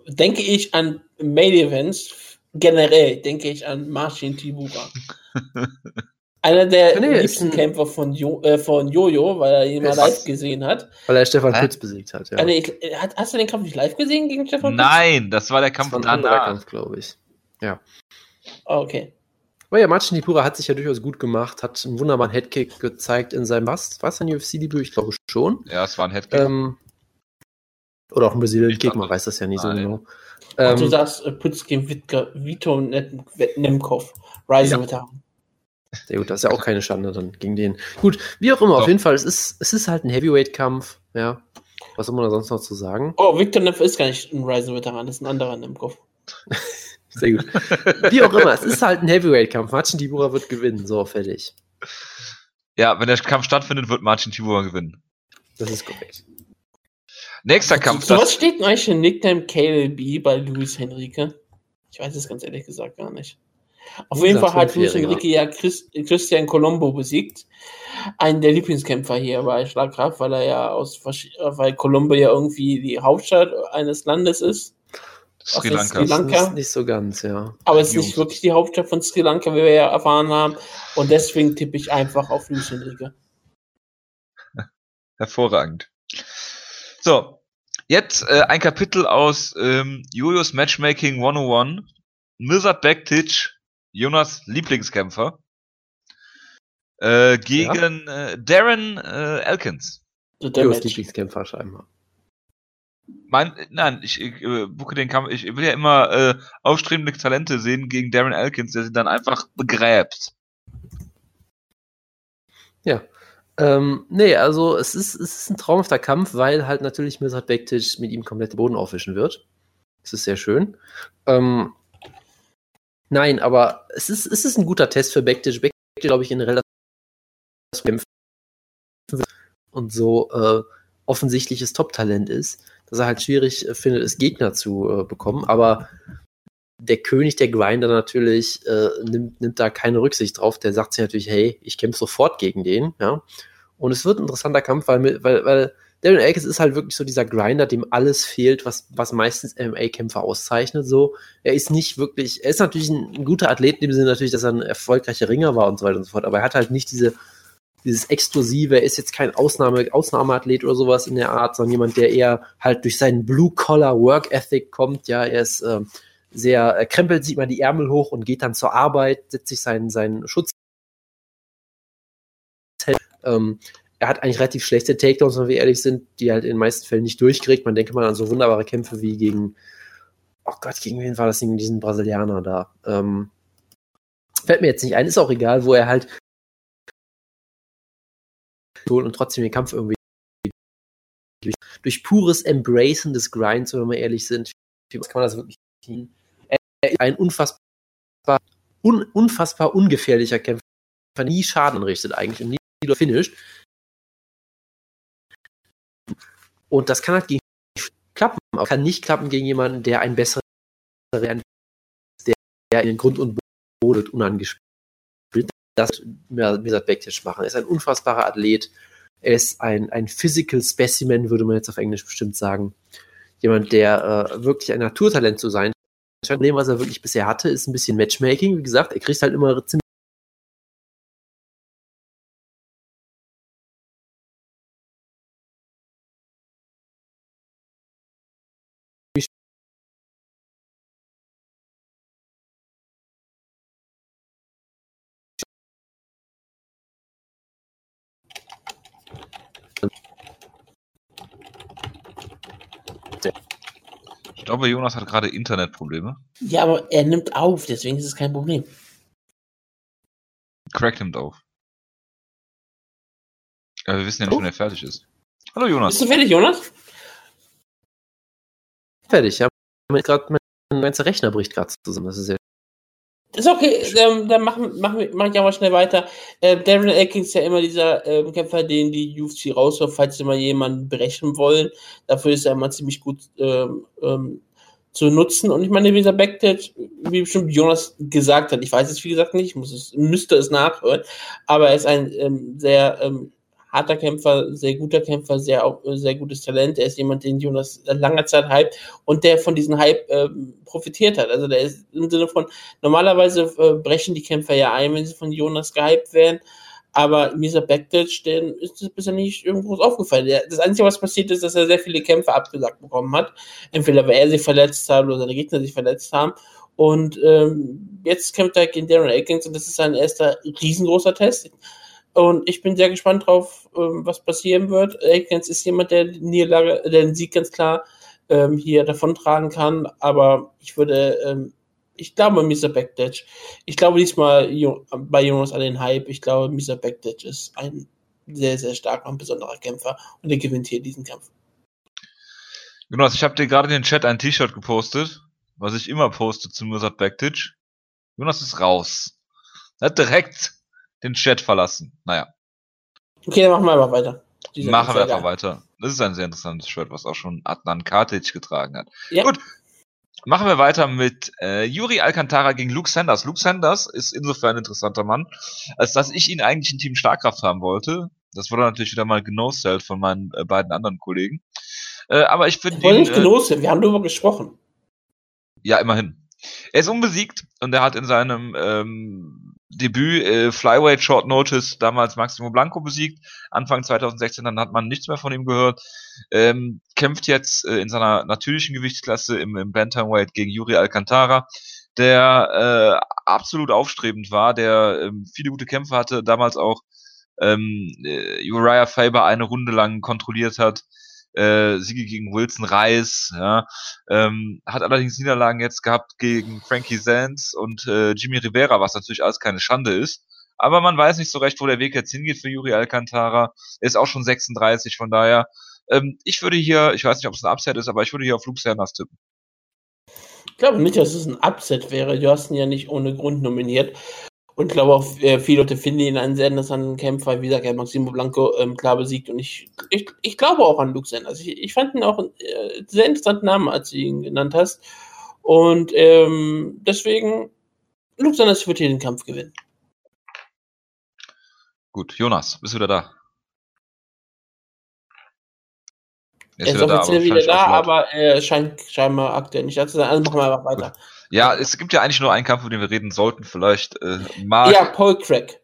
Denke ich an Main Events, generell denke ich an Marcin Tibura. Einer der Nee, liebsten Kämpfer von, jo äh, von Jojo, weil er ihn mal live gesehen hat. Weil er Stefan Hä? Pütz besiegt hat, ja. Nee, ich- hat- hast du den Kampf nicht live gesehen gegen Stefan? Pütz? Nein, das war der das Kampf war ein anderer. Kampf, glaube ich. Ah, Okay. Aber ja, Marcin Nipura hat sich ja durchaus gut gemacht, hat einen wunderbaren Headkick gezeigt in seinem, was? Was ein UFC-Debüt? Ich glaube schon. Ja, es war ein Headkick. Ähm, oder auch ein Brazilian Ich Kick, glaub man weiß das ja nicht so Nein. genau. Und du Ähm, sagst, äh, Pütz gegen Wittger, Vito Nem- Nemkov. Rising Ja. Veteran. sehr gut, das ist ja auch keine Schande dann gegen den. Gut, wie auch immer, Doch. auf jeden Fall, es ist, es ist halt ein Heavyweight-Kampf, ja. Was soll man da sonst noch zu sagen? Oh, Victor Nemkov ist gar nicht ein Rising Veteran, das ist ein anderer Nemkov. Sehr gut. Wie auch immer, es ist halt ein Heavyweight-Kampf. Marcin Tibura wird gewinnen, so fertig. Ja, wenn der Kampf stattfindet, wird Marcin Tibura gewinnen. Das ist korrekt. Nächster Kampf, So was steht denn eigentlich für Nickname KLB bei Luis Henrique? Ich weiß es ganz ehrlich gesagt gar nicht. Auf jeden Fall hat Luis. Henrique ja Chris, Christian Colombo besiegt. Einen der Lieblingskämpfer hier bei Schlagkraft, weil er ja aus, weil Colombo ja irgendwie die Hauptstadt eines Landes ist. Sri Lanka. Sri Lanka? Das ist nicht so ganz, ja. Aber es ist Jungs. nicht wirklich die Hauptstadt von Sri Lanka, wie wir ja erfahren haben. Und deswegen tippe ich einfach auf Luis Henrique. Hervorragend. So, jetzt äh, ein Kapitel aus ähm, Julius Matchmaking 101. Mirzad Bektic, Jonas Lieblingskämpfer, äh, gegen äh, Darren äh, Elkins. Der Match. Lieblingskämpfer scheinbar. Mein, nein, ich, ich äh, buche den Kampf, ich will ja immer äh, aufstrebende Talente sehen gegen Darren Elkins, der sie dann einfach begräbt. Ähm, nee, also es ist, es ist ein traumhafter Kampf, weil halt natürlich Mirzad Bektic mit ihm komplett den Boden aufwischen wird. Das ist sehr schön. Ähm, nein, aber es ist, es ist ein guter Test für Bektic. Bektic, glaube ich, in relativ und so äh, offensichtliches Top-Talent ist, dass er halt schwierig äh, findet, es Gegner zu äh, bekommen. Aber der König der Grinder natürlich äh, nimmt, nimmt da keine Rücksicht drauf. Der sagt sich natürlich, hey, ich kämpfe sofort gegen den, ja. Und es wird ein interessanter Kampf, weil, weil, weil Darren Elkins ist halt wirklich so dieser Grinder, dem alles fehlt, was, was meistens MMA-Kämpfer auszeichnet. So, er ist nicht wirklich, er ist natürlich ein, ein guter Athlet in dem Sinne natürlich, dass er ein erfolgreicher Ringer war und so weiter und so fort, aber er hat halt nicht diese, dieses Exklusive, er ist jetzt kein Ausnahme, Ausnahmeathlet oder sowas in der Art, sondern jemand, der eher halt durch seinen Blue-Collar-Work-Ethic kommt, ja, er ist ähm, sehr, er krempelt sich mal die Ärmel hoch und geht dann zur Arbeit, setzt sich seinen, seinen Schutz ähm, er hat eigentlich relativ schlechte Takedowns, wenn wir ehrlich sind, die halt in den meisten Fällen nicht durchkriegt. Man denke mal an so wunderbare Kämpfe wie gegen, oh Gott, gegen wen war das denn, diesen Brasilianer da? Ähm, fällt mir jetzt nicht ein, ist auch egal, wo er halt und trotzdem den Kampf irgendwie durch, durch pures Embracen des Grinds, wenn wir mal ehrlich sind, kann man das wirklich ziehen? Er ist ein unfassbar, un, unfassbar ungefährlicher Kämpfer, der nie Schaden richtet eigentlich und nie finisht. Und das kann halt gegen klappen, aber kann nicht klappen gegen jemanden, der ein besserer der, der in den Grund und Boden unangespielt. Das Mirsad Bektic machen. Er ist ein unfassbarer Athlet. Er ist ein, ein Physical Specimen, würde man jetzt auf Englisch bestimmt sagen. Jemand, der äh, wirklich ein Naturtalent zu sein. Das Problem, was er wirklich bisher hatte, ist ein bisschen Matchmaking. Wie gesagt, er kriegt halt immer ziemlich glaube, Jonas hat gerade Internetprobleme. Ja, aber er nimmt auf, deswegen ist es kein Problem. Crack nimmt auf. Aber wir wissen ja nicht, Oh. wann er fertig ist. Hallo Jonas. Bist du fertig, Jonas? fertig. Ja, gerade mein ganzer Rechner bricht gerade zusammen. Das ist sehr Ist okay, ähm, dann machen, machen mach ich aber schnell weiter. Äh, Darren Elkins ist ja immer dieser ähm, Kämpfer, den die UFC rauswirft, falls sie mal jemanden brechen wollen. Dafür ist er immer ziemlich gut ähm, ähm, zu nutzen. Und ich meine, dieser Backtouch, wie bestimmt Jonas gesagt hat, ich weiß es wie gesagt nicht, ich muss es, müsste es nachhören, aber er ist ein ähm, sehr ähm, harter Kämpfer, sehr guter Kämpfer, sehr, sehr gutes Talent. Er ist jemand, den Jonas langer Zeit hype und der von diesem Hype äh, profitiert hat. Also der ist im Sinne von, normalerweise äh, brechen die Kämpfer ja ein, wenn sie von Jonas gehypt werden. Aber Misa Bektic, den ist das bisher nicht irgendwo aufgefallen. Das Einzige, was passiert ist, dass er sehr viele Kämpfe abgesagt bekommen hat. Entweder weil er sich verletzt hat oder seine Gegner sich verletzt haben. Und ähm, jetzt kämpft er gegen Darren Akins und das ist sein erster riesengroßer Test. Und ich bin sehr gespannt drauf, ähm, was passieren wird. Akins ist jemand, der Niederlage, der den Sieg ganz klar ähm, hier davontragen kann. Aber ich würde, ähm, ich glaube, Mr. Backditch. Ich glaube diesmal bei Jonas an den Hype. Ich glaube, Mr. Backditch ist ein sehr, sehr starker und besonderer Kämpfer und er gewinnt hier diesen Kampf. Jonas, ich habe dir gerade in den Chat ein T-Shirt gepostet was ich immer poste zu Mursat Bektic. Jonas ist raus. Er hat direkt den Chat verlassen. Naja. Okay, dann machen wir einfach weiter. Diese machen wir einfach weiter. Das ist ein sehr interessantes Shirt, was auch schon Adnan Katic getragen hat. Ja. Gut. Machen wir weiter mit äh, Yuri Alcantara gegen Luke Sanders. Luke Sanders ist insofern ein interessanter Mann, als dass ich ihn eigentlich in Team Starkraft haben wollte. Das wurde natürlich wieder mal genostellt von meinen äh, beiden anderen Kollegen. Äh, aber ich finde. Wir nicht genostellt, wir haben darüber gesprochen. Ja, immerhin. Er ist unbesiegt und er hat in seinem ähm, Debüt äh, Flyweight Short Notice damals Maximo Blanco besiegt. Anfang 2016 dann hat man nichts mehr von ihm gehört. Ähm, kämpft jetzt äh, in seiner natürlichen Gewichtsklasse im, im Bantamweight gegen Yuri Alcantara, der äh, absolut aufstrebend war, der ähm, viele gute Kämpfe hatte, damals auch ähm, äh, Uriah Faber eine Runde lang kontrolliert hat äh, Siege gegen Wilson Reis, ja, ähm, hat allerdings Niederlagen jetzt gehabt gegen Frankie Sands und äh, Jimmy Rivera, was natürlich alles keine Schande ist. Aber man weiß nicht so recht, wo der Weg jetzt hingeht für Yuri Alcantara. Er ist auch schon 36, von daher. Ähm, ich würde hier, ich weiß nicht, ob es ein Upset ist, aber ich würde hier auf Luke Sanders tippen. Ich glaube nicht, dass es ein Upset wäre. Du hast ihn ja nicht ohne Grund nominiert. Und ich glaube auch, äh, viele Leute finden ihn einen sehr interessanten Kämpfer. Wie gesagt, er hat Maximo Blanco ähm, klar besiegt. Und ich, ich, ich glaube auch an Luke Sanders. Ich, ich fand ihn auch einen äh, sehr interessanten Namen, als du ihn genannt hast. Und ähm, deswegen, Luke Sanders wird hier den Kampf gewinnen. Gut, Jonas, bist du wieder da? Er ist, er ist wieder offiziell da, wieder da, aber er scheint scheinbar aktuell nicht da zu sein. Also machen wir einfach weiter. Ja, es gibt ja eigentlich nur einen Kampf, über den wir reden sollten. Vielleicht äh, Mark. Ja, Paul Craig.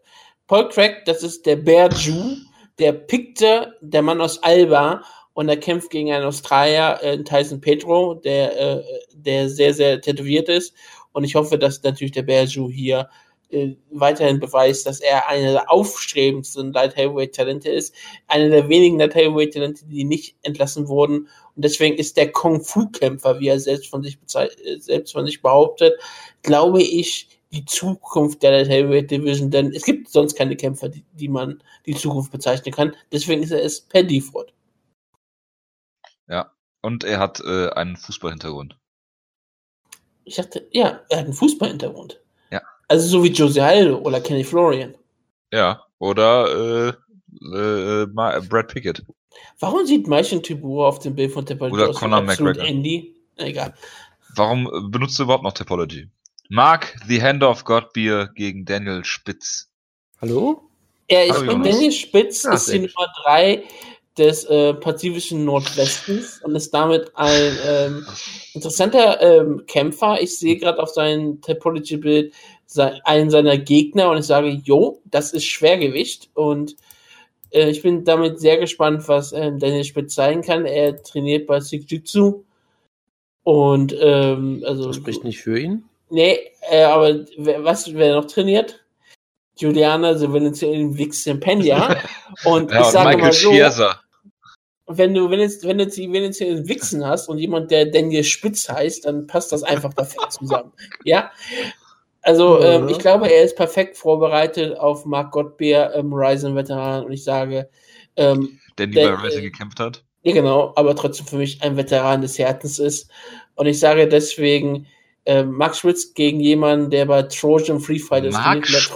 Paul Craig, das ist der Bear Jew, der pickte, der Mann aus Alba und er kämpft gegen einen Australier, äh, Tyson Pedro, der, äh, der sehr, sehr tätowiert ist. Und ich hoffe, dass natürlich der Bear Jew hier äh, weiterhin beweist, dass er einer der aufstrebendsten Light Heavyweight Talente ist, einer der wenigen Light Heavyweight Talente, die nicht entlassen wurden und deswegen ist der Kung Fu Kämpfer, wie er selbst von sich äh, selbst von sich behauptet, glaube ich, die Zukunft der Light Heavyweight Division, denn es gibt sonst keine Kämpfer, die, die man die Zukunft bezeichnen kann. Deswegen ist er es per Default. Ja, und er hat äh, einen Fußballhintergrund. Ich dachte, ja, er hat einen Fußballhintergrund. Ja. Also so wie Jose Aldo oder Kenny Florian. Ja, oder äh, äh, Brad Pickett. Warum sieht Maichin Tibur auf dem Bild von Topology Oder aus Conor McGregor. Andy? Egal. Warum benutzt du überhaupt noch Topology? Mark The Hand of God Beer gegen Daniel Spitz. Hallo? Ja, ich bin Daniel Spitz, ah, ist die Nummer 3 des äh, pazifischen Nordwestens und ist damit ein ähm, interessanter ähm, Kämpfer. Ich sehe gerade auf seinem Topology-Bild einen seiner Gegner und ich sage, jo, das ist Schwergewicht und äh, ich bin damit sehr gespannt, was äh, Daniel Spitz zeigen kann. Er trainiert bei Jiu-Jitsu. Und ähm, also. Das spricht nicht für ihn? Nee, äh, aber wer, was, wer noch trainiert? Juliana Silvenucci Wixen-Penja. Und ja, ich sage Michael mal so, Schierser. wenn du, wenn jetzt, wenn du jetzt, wenn jetzt hier Wichsen hast und jemand, der Daniel Spitz heißt, dann passt das einfach perfekt zusammen. Ja. Also ähm, ich glaube, er ist perfekt vorbereitet auf Mark Gottbeer, ähm, Ryzen-Veteran und ich sage, ähm, der nie bei Ryzen gekämpft hat. Ja, genau, aber trotzdem für mich ein Veteran des Herzens ist. Und ich sage deswegen, äh, Max Spitz gegen jemanden, der bei Trojan Free Fight ist. Max.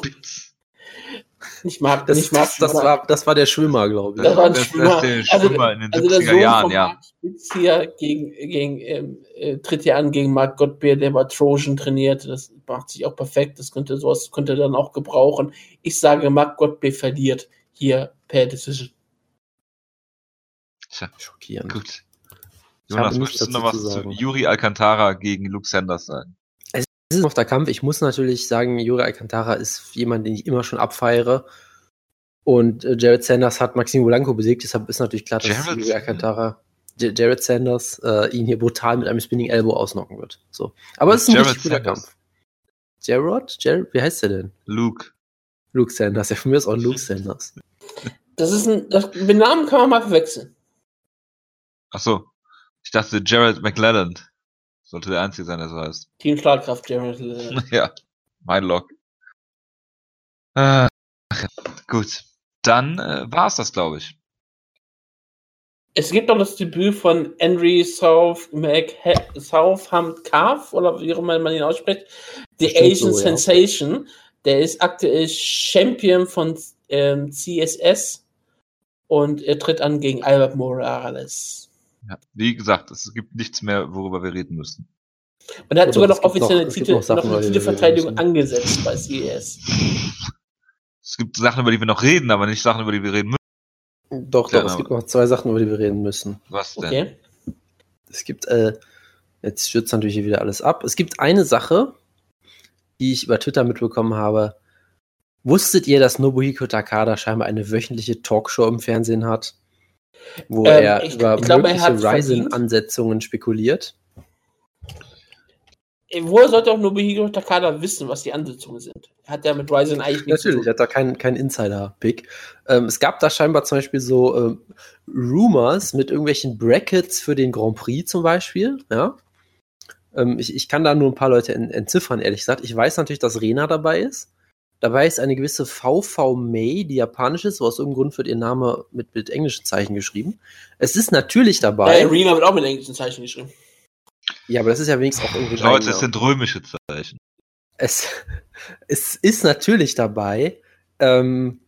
Nicht mag, das, nicht mag, das, das, war, das war der Schwimmer, glaube ich. Das war ein das, Schwimmer. Das der also Schwimmer also, in den 70er also Jahren, ja. Spitz hier gegen, gegen, ähm, äh, tritt hier an gegen Mark Gottbeer, der bei Trojan trainiert. Das macht sich auch perfekt. Das könnte sowas könnte dann auch gebrauchen. Ich sage, Mark Gottbeer verliert hier per Decision. Tja, Schockierend. gut. Jonas, möchtest du noch was zu. Yuri Alcantara gegen Luke Sanders sagen? Es ist noch der Kampf. Ich muss natürlich sagen, Jura Alcantara ist jemand, den ich immer schon abfeiere. Und äh, Jared Sanders hat Maximo Blanco besiegt, deshalb ist natürlich klar, dass Jared Jura Alcantara, Jared Sanders, äh, ihn hier brutal mit einem Spinning Elbow ausnocken wird. So. Aber es ist ein Jared richtig guter Sanders. Kampf. Jared? Jared? Wie heißt der denn? Luke. Luke Sanders. Ja, von mir ist auch Luke Sanders. Das ist ein, das, mit Namen kann man mal verwechseln. Ach so. Ich dachte, Jared McLelland sollte der Einzige sein, der so heißt. Team Schlagkraft, Jared. ja, mein Log. Äh, gut. Dann äh, war's das, glaube ich. Es gibt noch das Debüt von Henry South Mac Southam Calf, oder wie auch immer man ihn ausspricht. The Asian so, ja. Sensation. Der ist aktuell Champion von ähm, CSS und er tritt an gegen Albert Morales. Ja. Wie gesagt, es gibt nichts mehr, worüber wir reden müssen. Und er hat Oder sogar noch gibt noch- Titel, noch Sachen, noch eine Titelverteidigung angesetzt bei CES. Es gibt Sachen, über die wir noch reden, aber nicht Sachen, über die wir reden müssen. Doch, Ja, doch, es gibt noch zwei Sachen, über die wir reden müssen. Was denn? Okay. Es gibt, äh, jetzt stürzt natürlich hier wieder alles ab. Es gibt eine Sache, die ich über Twitter mitbekommen habe. Wusstet ihr, dass Nobuhiko Takada scheinbar eine wöchentliche Talkshow im Fernsehen hat? Wo Ähm, er ich- über ich glaube, er mögliche. Ryzen-Ansetzungen spekuliert. Äh, Woher sollte auch Nobuhiro Takada wissen, was die Ansetzungen sind? Hat er mit Ryzen eigentlich nichts Natürlich, zu hat da keinen kein Insider-Pick. Ähm, es gab da scheinbar zum Beispiel so ähm, Rumors mit irgendwelchen Brackets für den Grand Prix zum Beispiel. Ja. Ähm, ich, ich kann da nur ein paar Leute en entziffern, ehrlich gesagt. Ich weiß natürlich, dass Rena dabei ist. Dabei ist eine gewisse VV May, die japanisch ist, aber aus irgendeinem Grund wird ihr Name mit, mit englischen Zeichen geschrieben. Es ist natürlich dabei. Ja, Arena wird auch mit englischen Zeichen geschrieben. Ja, aber das ist ja wenigstens auch irgendwie. ein Leute, es sind römische Zeichen. es, es ist natürlich dabei, ähm,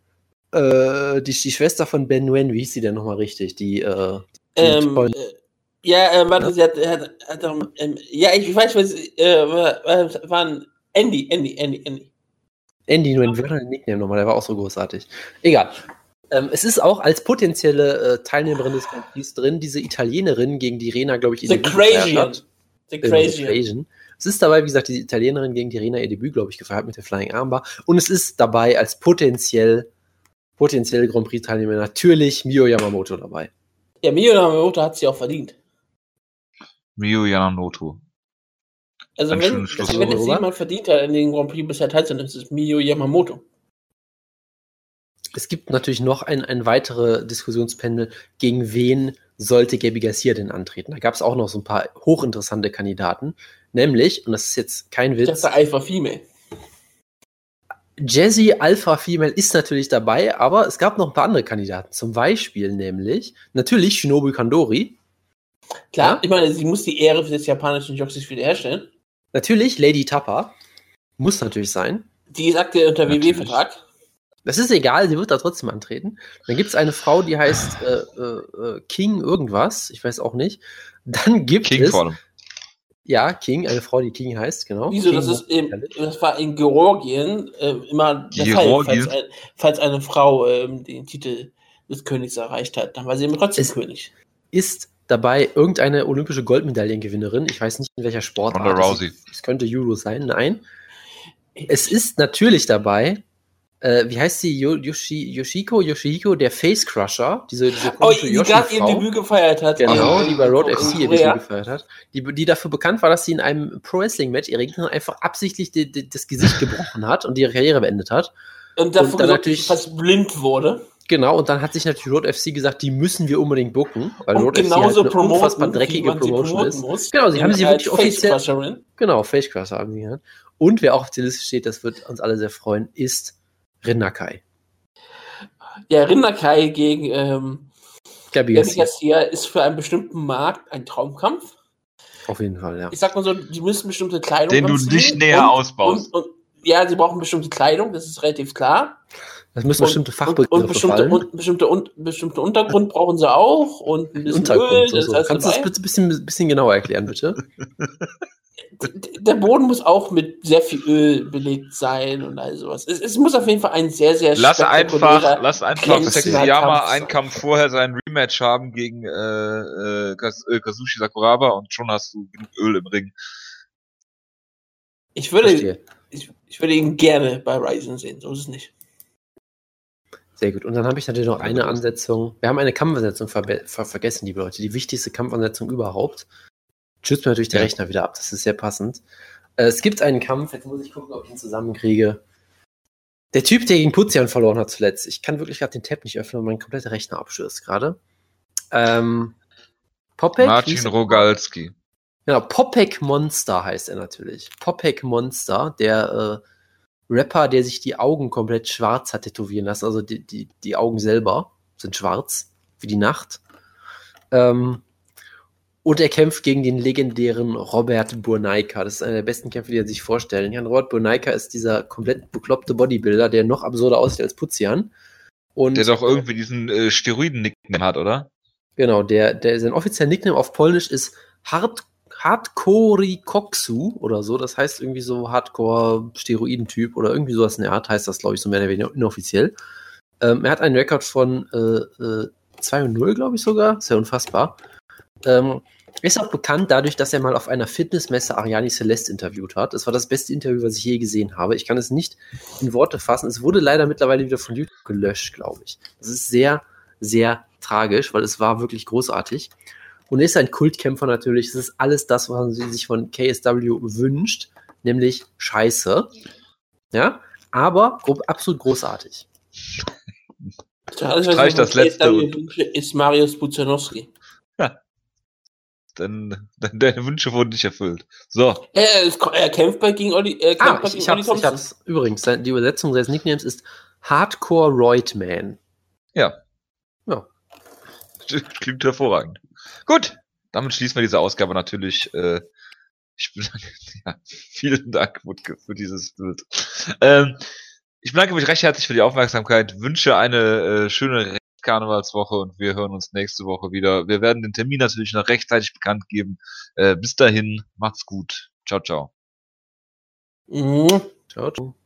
äh, die, die Schwester von Ben Nguyen, wie hieß sie denn nochmal richtig? Die, äh, die Ähm, äh, ja, ähm, warte, sie hat, hat, hat doch, ähm, ja, ich weiß, was, äh, war, war- waren Andy, Andy, Andy, Andy. Andy wie war der Nickname nochmal? Der war auch so großartig. Egal. Ähm, es ist auch als potenzielle äh, Teilnehmerin des Grand Prix drin, diese Italienerin, gegen die Rena, glaube ich, ihr The Debüt hat. The Äh. Crazian. Es ist dabei, wie gesagt, die Italienerin gegen die Rena ihr Debüt, glaube ich, gefeiert mit der Flying Armbar. Und es ist dabei als potenziell, potenziell Grand Prix-Teilnehmer natürlich Mio Yamamoto dabei. Ja, Mio Yamamoto hat sie auch verdient. Mio Yamamoto. Also Ein wenn, also wenn es oder? jemand verdient hat, in den Grand Prix bisher teilzunehmen, ist es Mio Yamamoto. Es gibt natürlich noch ein, ein weitere Diskussionspendel, gegen wen sollte Gabi Garcia denn antreten? Da gab es auch noch so ein paar hochinteressante Kandidaten, nämlich, und das ist jetzt kein Witz, dachte Alpha Female. Jazzy Alpha Female ist natürlich dabei, aber es gab noch ein paar andere Kandidaten. Zum Beispiel nämlich, natürlich Shinobu Kandori, Klar, Ja? ich meine, sie muss die Ehre des japanischen Jockseys wiederherstellen. natürlich Lady Tapper, muss natürlich sein. Die ist aktuell unter. WW-Vertrag. Das ist egal, sie wird da trotzdem antreten. Dann gibt es eine Frau, die heißt äh, äh, äh, King irgendwas, ich weiß auch nicht. Dann gibt King es allem. Ja, King, eine Frau, die King heißt, genau. Wieso? King Das ist im, das war in Georgien äh, immer der Georgien? Fall, falls, ein, falls eine Frau ähm, den Titel des Königs erreicht hat, dann war sie eben trotzdem Es- König. ist dabei irgendeine olympische Goldmedaillengewinnerin. Ich weiß nicht, in welcher Sportart. Ronda Es- Rousey. Es könnte Judo sein, nein. Es ist natürlich dabei, äh, wie heißt sie, Yo- Yoshi, Yoshiko, Yoshihiko, der Face Crusher, diese, diese Oh, die gerade ihr. Debüt gefeiert hat. Genau, in- die bei Road in FC ihr. Debüt gefeiert hat. Die, die dafür bekannt war, dass sie in einem Pro-Wrestling-Match ihre Gegnerin einfach absichtlich die, die, das Gesicht gebrochen hat und ihre Karriere beendet hat. Und dafür Und dann dass natürlich- fast blind wurde. Genau, und dann hat sich natürlich Road FC gesagt, die müssen wir unbedingt booken, weil Und Road FC halt genauso eine promoten, unfassbar wie dreckige Promotion promoten ist. muss. Genau, sie haben sie Nämlich wirklich offiziell-. Genau, Facecrusher haben sie genannt. Und wer auch auf der Liste steht, das wird uns alle sehr freuen, ist Rinnakai. Ja, Rinderkai gegen ähm, Gabi Garcia. Ist für einen bestimmten Markt ein Traumkampf. Auf jeden Fall, ja. Ich sag mal so, die müssen bestimmte Kleidung Den du nicht näher und, ausbaust. Und, und ja, sie brauchen bestimmte Kleidung, das ist relativ klar. Das müssen bestimmte Fachbegriffe und, und bestimmte, fallen. und bestimmte, und, bestimmte Untergrund brauchen sie auch und ein bisschen Untergrund. Öl. so, Das so. heißt Kannst du das bitte ein bisschen, bisschen genauer erklären, bitte? der Boden muss auch mit sehr viel Öl belegt sein und all sowas. Es, es muss auf jeden Fall ein sehr, sehr Lass einfach, lass einfach glänzender Sexy Kampf Yama sein. einen Kampf vorher sein Rematch haben gegen äh, äh, äh, Kazushi Sakuraba und schon hast du genug Öl im Ring. Ich würde, ich, ich würde ihn gerne bei Ryzen sehen, so ist es nicht. Sehr gut. Und dann habe ich natürlich noch eine Ansetzung. Wir haben eine Kampfansetzung verbe- ver vergessen, liebe Leute. Die wichtigste Kampfansetzung überhaupt. Schützt mir natürlich der Ja. Rechner wieder ab. Das ist sehr passend. Äh, es gibt einen Kampf. Jetzt muss ich gucken, ob ich ihn zusammenkriege. Der Typ, der gegen Putzian verloren hat zuletzt. Ich kann wirklich gerade den Tab nicht öffnen, weil mein kompletter Rechner abstürzt gerade. Ähm, Popek? Martin? Rogalski. Genau, Popek Monster heißt er natürlich. Popek Monster, der äh, Rapper, der sich die Augen komplett schwarz hat tätowieren lassen. Also die, die, die Augen selber sind schwarz, wie die Nacht. Ähm, und er kämpft gegen den legendären Robert Burneika. Das ist einer der besten Kämpfe, die er sich vorstellen kann. Robert Burneika ist dieser komplett bekloppte Bodybuilder, der noch absurder aussieht als Putzian. Und Der doch irgendwie diesen äh, Steroiden-Nickname hat, oder? Genau, der, der sein offizieller Nickname auf Polnisch ist Hard, Hardcore Koksu oder so. Das heißt irgendwie so Hardcore-Steroidentyp oder irgendwie sowas in der Art heißt das, glaube ich, so mehr oder weniger inoffiziell. Ähm, er hat einen Rekord von äh, äh, 2 und 0, glaube ich sogar. Ist ja unfassbar. Ähm, ist auch bekannt dadurch, dass er mal auf einer Fitnessmesse Ariani Celeste interviewt hat. Das war das beste Interview, was ich je gesehen habe. Ich kann es nicht in Worte fassen. Es wurde leider mittlerweile wieder von YouTube gelöscht, glaube ich. Das ist sehr, sehr tragisch, weil es war wirklich großartig. Und er ist ein Kultkämpfer natürlich. Es ist alles das, was man sich von KSW wünscht, nämlich Scheiße. Ja, aber absolut großartig. Ja, was Streich ich das letzte wünsche, ist Marius Buzanowski. Denn, denn deine Wünsche wurden nicht erfüllt. So, Er, ist- er kämpft bei gegen Olli, er kämpft Ah, bei ich, gegen ich, Olli hab's, ich hab's. Übrigens, die Übersetzung seines Nicknames ist Hardcore Roidman. ja. Ja. Klingt hervorragend. Gut, damit schließen wir diese Ausgabe natürlich. Äh, ich bedanke, ja, vielen Dank, Wutke, für dieses Bild. Ähm, ich bedanke mich recht herzlich für die Aufmerksamkeit, wünsche eine äh, schöne Karnevalswoche und wir hören uns nächste Woche wieder. Wir werden den Termin natürlich noch rechtzeitig bekannt geben. Äh, bis dahin, macht's gut. Ciao, ciao. Mhm. Ciao, ciao.